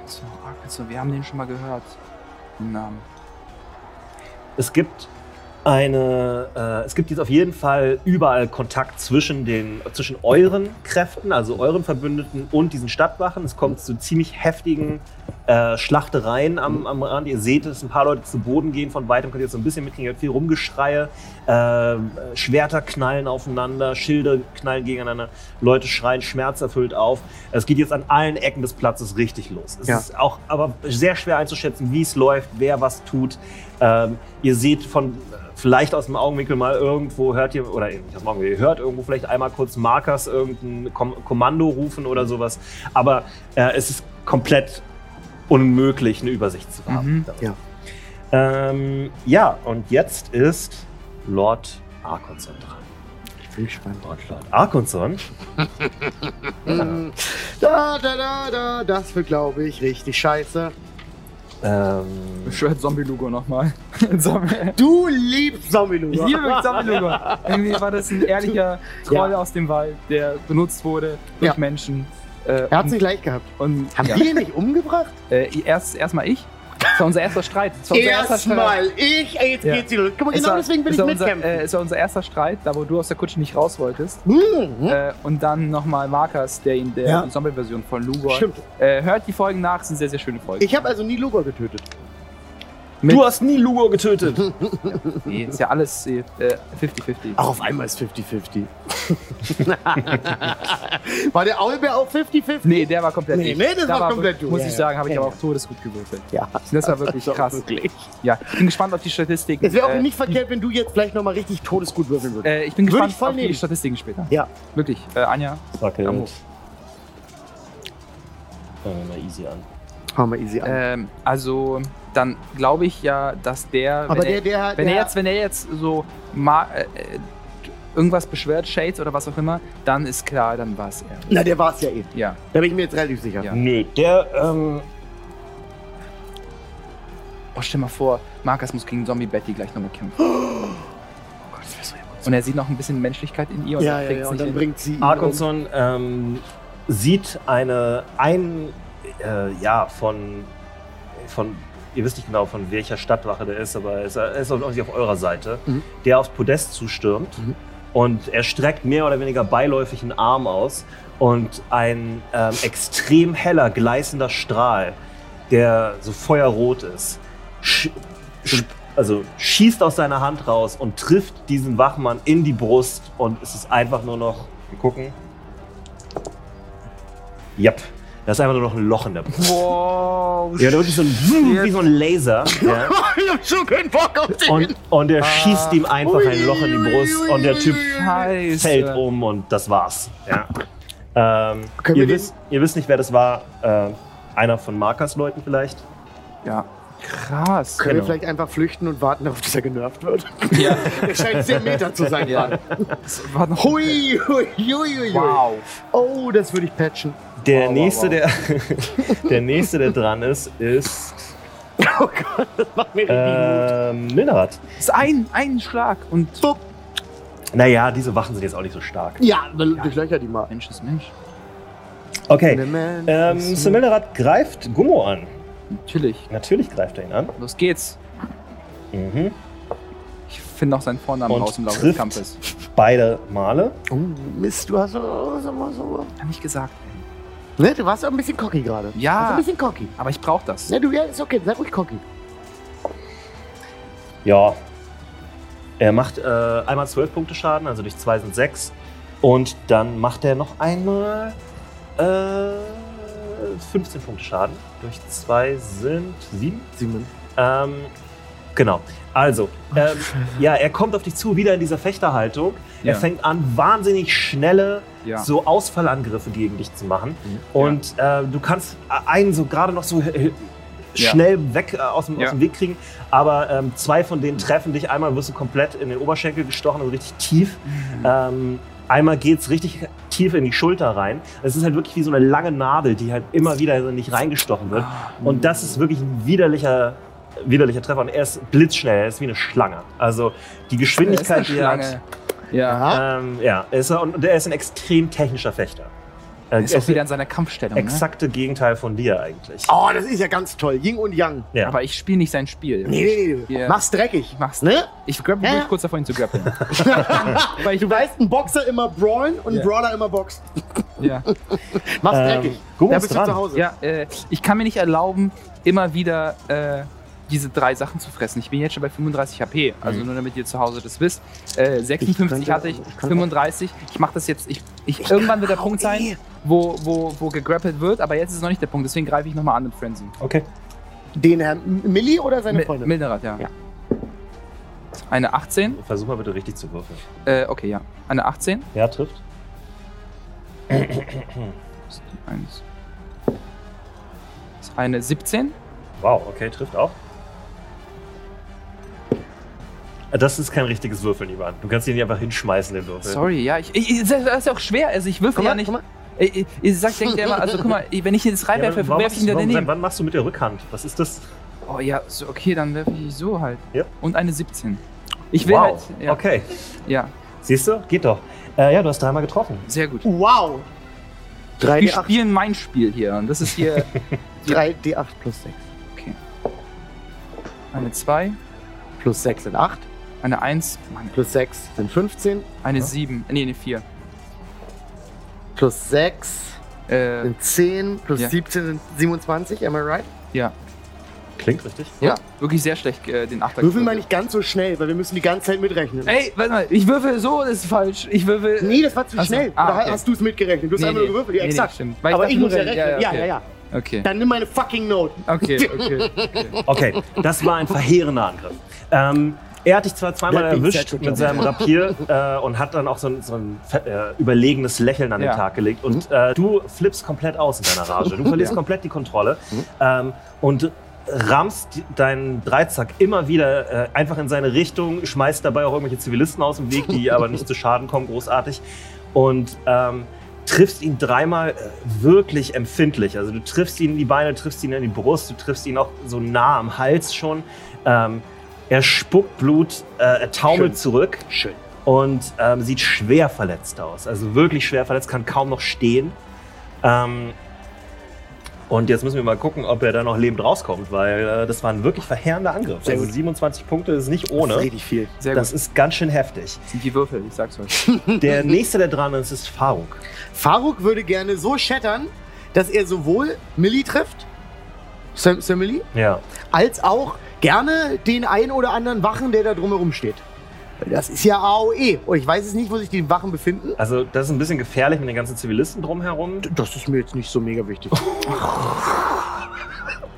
So, also, wir haben den schon mal gehört. Den Namen. Es gibt eine, äh, es gibt jetzt auf jeden Fall überall Kontakt zwischen den, zwischen euren Kräften, also euren Verbündeten und diesen Stadtwachen. Es kommt zu ziemlich heftigen äh, Schlachtereien am, am Rand. Ihr seht es, ein paar Leute zu Boden gehen von weitem, könnt ihr jetzt so ein bisschen mitkriegen, hört viel Rumgeschreie, äh, Schwerter knallen aufeinander, Schilde knallen gegeneinander, Leute schreien schmerzerfüllt auf. Es geht jetzt an allen Ecken des Platzes richtig los. Es Ja. ist auch aber sehr schwer einzuschätzen, wie es läuft, wer was tut. Ähm, ihr seht von vielleicht aus dem Augenwinkel mal irgendwo hört ihr oder nicht aus dem Augenwinkel, ihr hört irgendwo vielleicht einmal kurz Markers irgendein Kom Kommando rufen oder sowas, aber äh, es ist komplett unmöglich eine Übersicht zu haben. Mhm. Ja. Ähm, ja, und jetzt ist Lord Arkonson dran. Ich bin. Lord, Lord Arkonson. [laughs] Da, da, da, da. Das wird, glaube ich, richtig scheiße. Ähm, Beschwört Zombie-Lugo nochmal. [laughs] Du liebst Zombie Ich liebe Zombie-Lugo. Irgendwie war das ein ehrlicher Troll Ja. aus dem Wald, der benutzt wurde durch Ja. Menschen. Äh, Er hat sich leicht gehabt. und, Haben ja. die ihn nicht umgebracht? Äh, erst erstmal ich. Das war unser erster Streit. Das war unser erster Streit. Erstmal ich, ey, jetzt Ja. geht's wieder los. Guck mal, genau war- deswegen will es ich war unser, mitkämpfen. Äh, es war unser erster Streit, da wo du aus der Kutsche nicht raus wolltest. Mhm. Äh, und dann nochmal Markers, der in der Ja. Zombie-Version von Lugor. Stimmt. Äh, hört die Folgen nach, sind sehr, sehr schöne Folgen. Ich habe also nie Lugor getötet. Mit- du hast nie Lugo getötet. [laughs] nee, ist ja alles äh, 50-50. Auch auf einmal ist 50-50. [laughs] war der Aulbär auch 50-50? Nee, der war komplett Nee, ich. nee, das Da war komplett du. Muss Ja, ich ja. sagen, habe ich Ja, aber ja. auch todesgut gewürfelt. Ja. Das war wirklich [laughs] krass. Wirklich. Ja, ich bin gespannt auf die Statistiken. Es wäre auch Äh, nicht verkehrt, wenn du jetzt vielleicht nochmal richtig todesgut würfeln würdest. Äh, ich bin Würde gespannt ich voll auf die nehmen. Statistiken später. Ja. Wirklich. Äh, Anja. Amo. Fangen wir mal easy an. Hau mal easy an. ähm, also dann glaube ich ja, dass der, Aber wenn, der, er, der, wenn der, er jetzt, wenn er jetzt so ma äh, äh, irgendwas beschwert, Shades oder was auch immer, dann ist klar, dann war es er. Na, der war es ja eh. Ja. Da bin ich mir jetzt relativ sicher. Ja. Nö, der, ähm, Oh, stell mal vor, Marcus muss gegen Zombie Betty gleich nochmal kämpfen. [gasps] Oh Gott, das wäre so Und er sieht noch ein bisschen Menschlichkeit in ihr und Ja, er ja, ja. Und dann bringt sie ihn um. Arkonson ähm, sieht eine, ein, äh, ja, von, von, ihr wisst nicht genau, von welcher Stadtwache der ist, aber er ist, er ist auch nicht auf eurer Seite, Mhm. der aufs Podest zustürmt Mhm. und er streckt mehr oder weniger beiläufig einen Arm aus und ein ähm, extrem heller, gleißender Strahl, der so feuerrot ist, sch sch also schießt aus seiner Hand raus und trifft diesen Wachmann in die Brust und es ist einfach nur noch, wir gucken, Yep. Da ist einfach nur noch ein Loch in der Brust. Wow, Ja, da wirklich so ein, wie so ein Laser. [laughs] Ja. ich hab schon keinen Bock auf den. Und, und der schießt ihm einfach ein Loch in die Brust und der Typ Scheiße. fällt um und das war's. Ja. Ähm, ihr, wir wisst, ihr wisst nicht, wer das war. Äh, einer von Markers Leuten vielleicht. Ja. Krass. Können wir Genau. vielleicht einfach flüchten und warten darauf, dass er genervt wird? [laughs] Ja. Er scheint 10 Meter zu sein Ja. Hui, hui, hui, hui. Wow. Oh, das würde ich patchen. Der Wow, nächste, wow. der, [laughs] der nächste, der dran ist, ist [laughs] Oh Gott, das macht mir richtig ähm, Milnerat. Das ist ein, ein Schlag und Mut. Naja, diese Wachen sind jetzt auch nicht so stark. Ja, dann durchlöcher die mal. Mensch ist Mensch. Okay. Ähm, Milnerat greift Gummo an. Natürlich. Natürlich greift er ihn an. Los geht's. Mhm. Ich finde noch seinen Vornamen Und raus im Laufe des. Kampfes. Beide Male. Oh, Mist, du hast so, so, so, so. Kann nicht gesagt. Ne, du warst auch ein bisschen cocky gerade. Ja. Also ein bisschen cocky. Aber ich brauche das. Ne, du, ja, ist okay. Sei ruhig cocky. Ja. Er macht äh, einmal 12 Punkte Schaden, also durch 2 sind 6. Und dann macht er noch einmal äh, 15 Punkte Schaden. Durch 2 sind 7. Simon. Ähm, genau. Also, ähm, ja, er kommt auf dich zu, wieder in dieser Fechterhaltung. Ja. Er fängt an, wahnsinnig schnelle Ja. so Ausfallangriffe gegen dich zu machen. Mhm. Und äh, du kannst einen so gerade noch so äh, Ja. schnell weg äh, aus, dem, Ja. aus dem Weg kriegen, aber ähm, zwei von denen treffen dich. Einmal wirst du komplett in den Oberschenkel gestochen, also richtig tief. Mhm. Ähm, einmal geht's richtig tief in die Schulter rein. Es ist halt wirklich wie so eine lange Nadel, die halt immer wieder in dich reingestochen wird. Ah. Und das ist wirklich ein widerlicher, widerlicher Treffer. Und er ist blitzschnell, er ist wie eine Schlange. Also die Geschwindigkeit, die er hat, Ja. Ähm, ja, er ist, und er ist ein extrem technischer Fechter. Er ist er auch wieder in seiner Kampfstellung. Ne? exakte Gegenteil von dir eigentlich. Oh, das ist ja ganz toll. Yin und Yang. Ja. Aber ich spiele nicht sein Spiel. Nee, nee, nee. Mach's dreckig. Ich mach's. Ne? Ich grapple Ja, kurz davor, ihn zu grappeln. [laughs] Weil ich, Du weißt, ein Boxer immer brawlen und ein Ja. Brawler immer boxt. ja. Mach's Ähm, dreckig. Gummo Da ist bist du zu Hause. ja äh, ich kann mir nicht erlauben, immer wieder äh, diese drei Sachen zu fressen. Ich bin jetzt schon bei 35 HP, also nur damit ihr zu Hause das wisst. Äh, 56 Ich könnte- hatte ich, ich kann- 35. Ich mache das jetzt. Ich, ich, irgendwann wird der Punkt sein, wo, wo, wo gegrappelt wird, aber jetzt ist es noch nicht der Punkt. Deswegen greife ich nochmal an mit Frenzy. Okay. Den Herrn Milli oder seine Mi- Freundin? Milderat, ja. Ja. Eine 18. Versuch mal bitte richtig zu würfeln. Äh, okay, ja. Eine 18. Ja, trifft. Das ist die Eins. Das ist eine 17. Wow, okay, trifft auch. Das ist kein richtiges Würfeln, Ivan. Du kannst ihn nicht einfach hinschmeißen, den Würfel. Sorry, ja, ich, ich, das ist ja auch schwer. Also ich würfel ja nicht. Ich, ich, ich sag, denkt der immer, also guck mal, wenn ich jetzt Ja, reinwerfe, warum werfe ich ihn warum- daneben. Wann machst du mit der Rückhand? Was ist das? Oh ja, so, okay, dann werfe ich so halt. Ja. Und eine 17. Ich will wow. halt. Ja, Okay. ja, Siehst du? Geht doch. Äh, ja, du hast dreimal getroffen. sehr gut. Wow. Wir 3D8 spielen mein Spiel hier und das ist hier [laughs] 3D8 plus 6. eine 2, Plus 6 sind 8. eine 1, Mann, Plus 6 sind 15. eine 7, nee, eine 4. Plus 6 Äh, sind 10. Plus Ja. 17 sind 27. Am I right? ja, Klingt richtig. ja, wirklich sehr schlecht äh, den Achter. Würfeln mal nicht ganz so schnell, weil wir müssen die ganze Zeit mitrechnen. Ey, warte mal, ich würfel so, das ist falsch. Ich würfel. Nee, das war zu Ach so. schnell. Ah, okay. hast du es mitgerechnet? Du hast Nee, einfach nee. nur gewürfelt. Ja, Nee, nee, exakt. stimmt. Weil ich Aber dachte ich muss ja rechnen. Ja, ja, ja, okay. ja. Okay. Dann nimm meine fucking Note. Okay, okay. [laughs] Okay, das war ein verheerender Angriff. Ähm, er hat dich zwar zweimal being erwischt mit seinem Rapier [laughs] äh, und hat dann auch so ein, so ein äh, überlegenes Lächeln an den Ja. Tag gelegt. Und äh, du flippst komplett aus in deiner Rage. Du [laughs] verlierst Ja. komplett die Kontrolle ähm, und rammst deinen Dreizack immer wieder äh, einfach in seine Richtung, schmeißt dabei auch irgendwelche Zivilisten aus dem Weg, die [laughs] aber nicht zu Schaden kommen, großartig. Und ähm, triffst ihn dreimal äh, wirklich empfindlich. Also du triffst ihn in die Beine, triffst ihn in die Brust, du triffst ihn auch so nah am Hals schon. Ähm, er spuckt Blut, äh, er taumelt Schön. zurück Schön. und ähm, sieht schwer verletzt aus. Also wirklich schwer verletzt, kann kaum noch stehen. Ähm, und jetzt müssen wir mal gucken, ob er da noch lebend rauskommt, weil äh, das war ein wirklich verheerender Angriff. Sehr also gut. 27 Punkte ist nicht Das ist ohne. richtig viel. Sehr Das gut. ist ganz schön heftig. Das sind die Würfel, ich sag's euch. [laughs] Der nächste, der dran ist, ist Faruk. Faruk würde gerne so shattern, dass er sowohl Millie trifft, Sir, Sir Millie, Ja. als auch gerne den einen oder anderen Wachen, der da drumherum steht. Das ist ja AOE. Und ich weiß jetzt nicht, wo sich die Wachen befinden. Also das ist ein bisschen gefährlich mit den ganzen Zivilisten drumherum. Das ist mir jetzt nicht so mega wichtig. [laughs]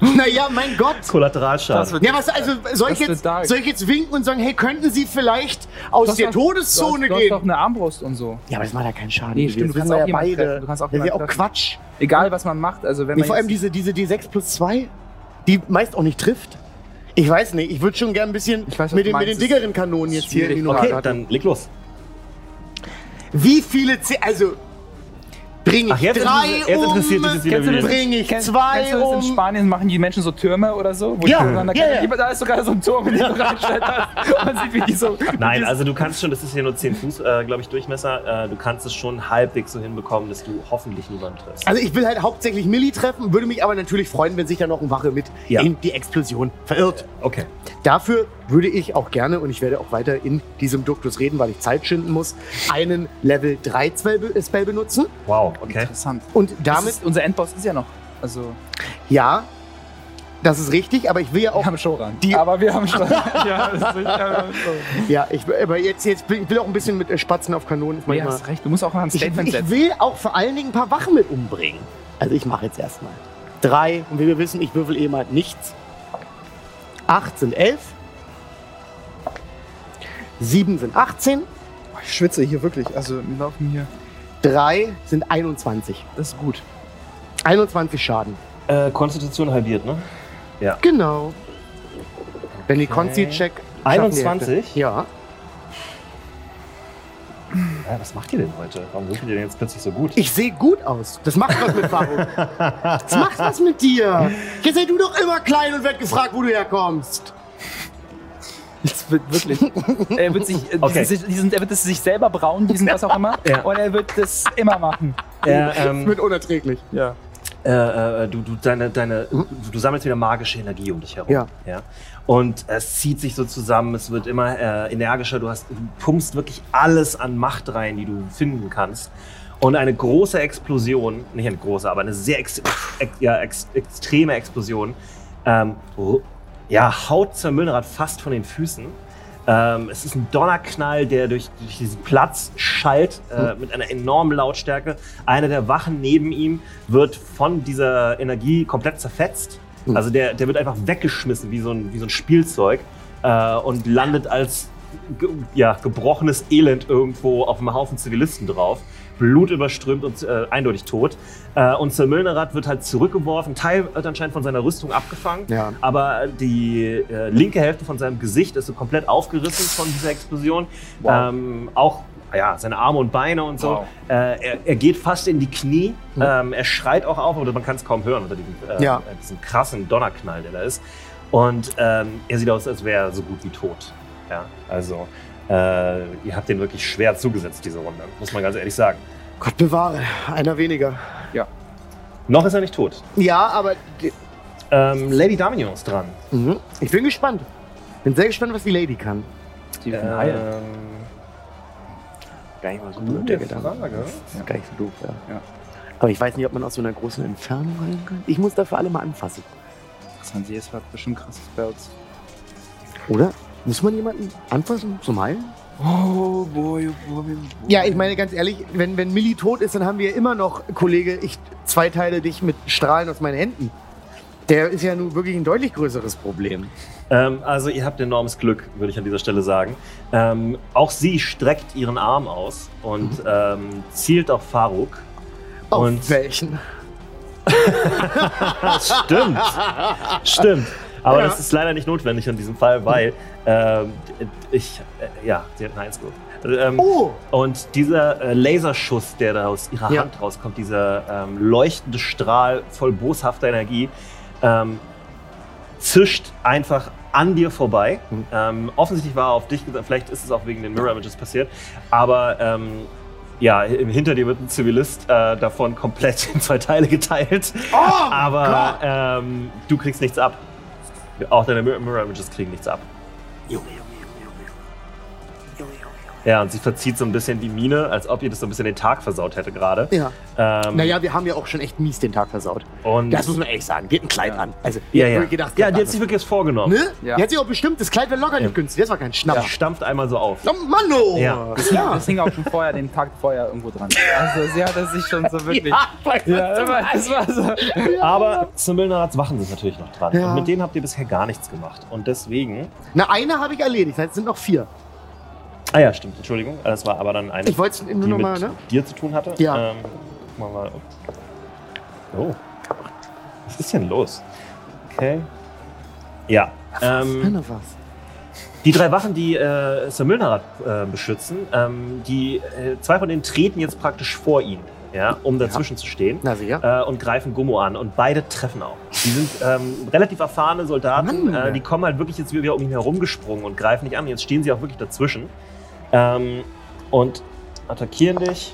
naja, mein Gott. Kollateralschaden. Ja, was, also soll ich, Das wird jetzt, dark. soll ich jetzt winken und sagen, hey, könnten Sie vielleicht aus der Todeszone du hast, gehen? Du hast doch eine Armbrust und so. ja, aber das macht ja keinen Schaden. Nee, stimmt, du kannst auch ja jemanden beide. treffen, du kannst auch das ist ja auch jemanden. Quatsch. Egal, was man macht. Also, wenn Nee, man vor allem jetzt, diese, diese D6 plus 2, die meist auch nicht trifft. Ich weiß nicht, ich würde schon gern ein bisschen Ich weiß, mit, den, mit den dickeren Kanonen jetzt hier. Okay, dann leg los. Wie viele C also bringe ich jetzt drei interessiert- jetzt um, interessiert dich das wieder, Kennst du das? ich Kennst, zwei kennst du das in um. Spanien machen die Menschen so Türme oder so? Wo Ja, ja, ja. Da ist sogar so ein Turm, in den du reinstellst. Man sieht, wie die so. Nein, also du kannst schon, das ist hier nur 10 Fuß, äh, glaube ich, Durchmesser. Äh, du kannst es schon halbwegs so hinbekommen, dass du hoffentlich niemanden triffst. Also ich will halt hauptsächlich Millie treffen, würde mich aber natürlich freuen, wenn sich da noch ein Wache mit Ja. in die Explosion verirrt. Okay. Dafür würde ich auch gerne, und ich werde auch weiter in diesem Duktus reden, weil ich Zeit schinden muss, einen Level 3 Spell, Spell benutzen. Wow, okay. Interessant. Und Damit ist, unser Endboss ist ja noch. Also, ja, das ist richtig, aber ich will ja auch wir haben Shoran. die- aber wir haben schon. [laughs] ja, das ist, ja, Ja, ich, aber jetzt, jetzt will ich will auch ein bisschen mit äh, Spatzen auf Kanonen. Ich, Nee, manchmal- hast recht. Du musst auch mal ein ich, Statement ich setzen. will auch vor allen Dingen ein paar Wachen mit umbringen. Also ich mache jetzt erstmal drei und wie wir wissen, ich würfel eh mal nichts. Acht sind elf. Sieben sind 18. Ich schwitze hier wirklich. Also, wir laufen hier. Drei sind 21. Das ist gut. 21 Schaden. Äh, Konstitution halbiert, ne? Genau. Wenn die Konsti-Check. schaffen die 21? Hälfte. Ja. Ja, was macht ihr denn heute? Warum würfelt ihr denn jetzt plötzlich so gut? Ich sehe gut aus. Das macht was mit Faruk. [laughs] Das macht was mit dir. Jetzt sei du doch immer klein und werd gefragt, wo du herkommst. Das wirklich. er wird sich, [laughs] äh, Okay. diesen, diesen, er wird es sich selber brauen, diesen was auch immer. Ja. Und er wird das immer machen. [laughs] Das ähm, wird unerträglich. Ja. äh, äh, du, du, deine, deine, du, du sammelst wieder magische Energie um dich herum. Ja. ja. Und es zieht sich so zusammen, es wird immer äh, energischer, du, hast, du pumpst wirklich alles an Macht rein, die du finden kannst. Und eine große Explosion, nicht eine große, aber eine sehr ex, ex, ja, ex, extreme Explosion, ähm, ja, haut Zermüllrad fast von den Füßen. Ähm, es ist ein Donnerknall, der durch, durch diesen Platz schallt äh, mit einer enormen Lautstärke. Einer der Wachen neben ihm wird von dieser Energie komplett zerfetzt. Mhm. Also der, der wird einfach weggeschmissen wie so ein, wie so ein Spielzeug äh, und landet als ge ja, gebrochenes Elend irgendwo auf einem Haufen Zivilisten drauf. Blut überströmt und äh, eindeutig tot. Äh, und Sir Milnerat wird halt zurückgeworfen. Teil wird anscheinend von seiner Rüstung abgefangen. Ja. Aber die äh, linke Hälfte von seinem Gesicht ist so komplett aufgerissen von dieser Explosion. Wow. Ähm, auch ja, seine Arme und Beine und so. Wow. Äh, er, er geht fast in die Knie. Mhm. Ähm, er schreit auch auf, aber man kann es kaum hören unter diesem, äh, Ja. äh, diesem krassen Donnerknall, der da ist. Und ähm, er sieht aus, als wäre er so gut wie tot. Ja, also äh, ihr habt den wirklich schwer zugesetzt, diese Runde, muss man ganz ehrlich sagen. Gott bewahre, einer weniger. Noch ist er nicht tot. Ja, aber Ähm, Lady Daminion ist dran. mhm. ich bin gespannt. Bin sehr gespannt, was die Lady kann. Die ähm. Gar nicht mal so gute der Gedanke. Frage. Das ist gar nicht so doof, ja. Ja. Aber ich weiß nicht, ob man aus so einer großen Entfernung rein kann. Ich muss dafür alle mal anfassen. Interessant, sie ist hat bestimmt krasse Spells. Oder? Muss man jemanden anfassen zum Heilen? Oh boy, oh boy, oh boy. Ja, ich meine ganz ehrlich, wenn, wenn Millie tot ist, dann haben wir immer noch, Kollege, ich zweiteile dich mit Strahlen aus meinen Händen. Der ist ja nun wirklich ein deutlich größeres Problem. Ähm, also ihr habt enormes Glück, würde ich an dieser Stelle sagen. Ähm, auch sie streckt ihren Arm aus und ähm, zielt auf Faruk. Auf Und- welchen? [laughs] Stimmt, stimmt. Aber Ja. das ist leider nicht notwendig in diesem Fall, weil ähm, ich, äh, ja, sie hat eine Eins gewürfelt. Ähm, Oh! Und dieser äh, Laserschuss, der da aus ihrer Ja. Hand rauskommt, dieser ähm, leuchtende Strahl voll boshafter Energie, ähm, zischt einfach an dir vorbei. Mhm. Offensichtlich war er auf dich, gesagt, vielleicht ist es auch wegen den Mirror Images passiert, aber ähm, ja, hinter dir wird ein Zivilist äh, davon komplett in zwei Teile geteilt. Oh! [laughs] aber ähm, du kriegst nichts ab. Auch deine Mir- Mirror Images kriegen nichts ab. Junge, Junge, Junge, Junge, Junge, Junge. Ja, und sie verzieht so ein bisschen die Miene, als ob ihr das so ein bisschen den Tag versaut hätte gerade. Ja. Ähm, Naja, wir haben ja auch schon echt mies den Tag versaut. und Das muss man ehrlich sagen. Geht ein Kleid Ja. an. Also, ja, ja. gedacht, ja, die hat sich wirklich was vorgenommen. ne? Ja. Die hat sich auch bestimmt, das Kleid wäre locker nicht günstig. Das war kein Schnapp. Die stampft einmal so auf. Oh Mann, oh! Ja. Das, hing, das hing auch schon vorher, den Tag vorher irgendwo dran. Also sie hatte sich schon so [laughs] wirklich. Ja, Ja, das war so. Aber Zimmelnarats Wachen sind natürlich noch dran. Ja. Und mit denen habt ihr bisher gar nichts gemacht. Und deswegen. Na, eine habe ich erledigt. Das heißt, es sind noch vier. Ah ja, stimmt, Entschuldigung. Das war aber dann eine, Ich wollte es die nur noch mal, mit ne? dir zu tun hatte. Ja. Ähm, gucken wir mal. Oh. Was ist denn los? Okay. Ja. Ähm, Keine was. Die drei Wachen, die äh, Sir Milnerat äh, beschützen, ähm, die äh, zwei von denen treten jetzt praktisch vor ihn, ja, um dazwischen zu stehen. Na sicher. Äh, und greifen Gummo an und beide treffen auch. Die sind ähm, relativ erfahrene Soldaten, Mann. äh, die kommen halt wirklich jetzt wieder um ihn herumgesprungen und greifen nicht an. Jetzt stehen sie auch wirklich dazwischen ähm, und attackieren dich.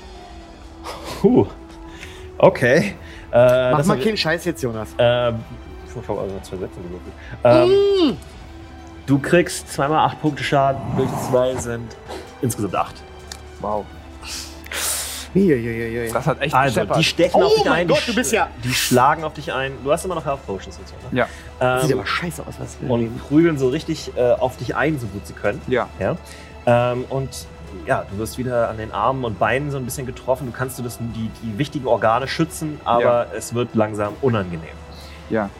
Puh. Okay. Äh, Mach mal keinen Scheiß jetzt, Jonas. ähm, ich habe also zwei Sätze gewürfelt. Ähm, Du kriegst zweimal acht Punkte Schaden, durch zwei sind insgesamt acht. Wow. Das hat echt Also, die stechen Oh auf dich ein. Gott, die, du bist ja- Die schlagen auf dich ein. Du hast immer noch Health Potions und so, ne? Ja. Sieht Ähm, aber scheiße aus, was wir und prügeln so richtig äh, auf dich ein, so gut sie können. Ja. Ja. Ähm, und ja, du wirst wieder an den Armen und Beinen so ein bisschen getroffen. Du kannst du das, die, die wichtigen Organe schützen, aber Ja. es wird langsam unangenehm. Ja.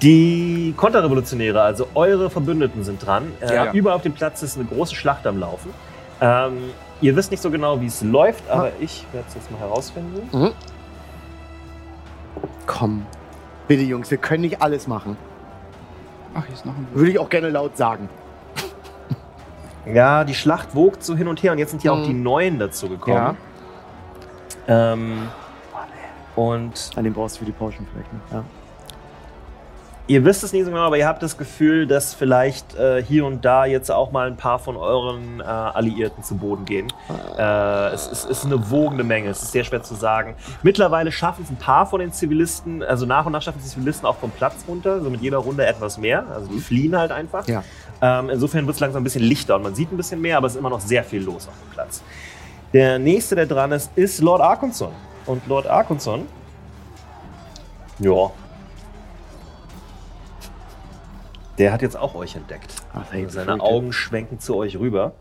Die Konterrevolutionäre, also eure Verbündeten, sind dran. Äh, Ja. Überall auf dem Platz ist eine große Schlacht am Laufen. Ähm, ihr wisst nicht so genau, wie es läuft, aber ich werde es jetzt mal herausfinden. Komm. Bitte, Jungs, wir können nicht alles machen. Ach, hier ist noch ein Würde ich auch gerne laut sagen. Ja, die Schlacht wogt so hin und her und jetzt sind hier Mhm. auch die Neuen dazu gekommen. Ähm, und An dem brauchst du für die Potion vielleicht noch. Ja. Ihr wisst es nicht so genau, aber ihr habt das Gefühl, dass vielleicht äh, hier und da jetzt auch mal ein paar von euren äh, Alliierten zu Boden gehen. Äh, es, es ist eine wogende Menge, es ist sehr schwer zu sagen. Mittlerweile schaffen es ein paar von den Zivilisten, also nach und nach schaffen die Zivilisten auch vom Platz runter, so mit jeder Runde etwas mehr. Also die fliehen halt einfach. Ja. Ähm, insofern wird es langsam ein bisschen lichter und man sieht ein bisschen mehr, aber es ist immer noch sehr viel los auf dem Platz. Der nächste, der dran ist, ist Lord Arkunson. Und Lord Arkunson, ja, der hat jetzt auch euch entdeckt. Ach, hey, Seine. Augen schwenken zu euch rüber.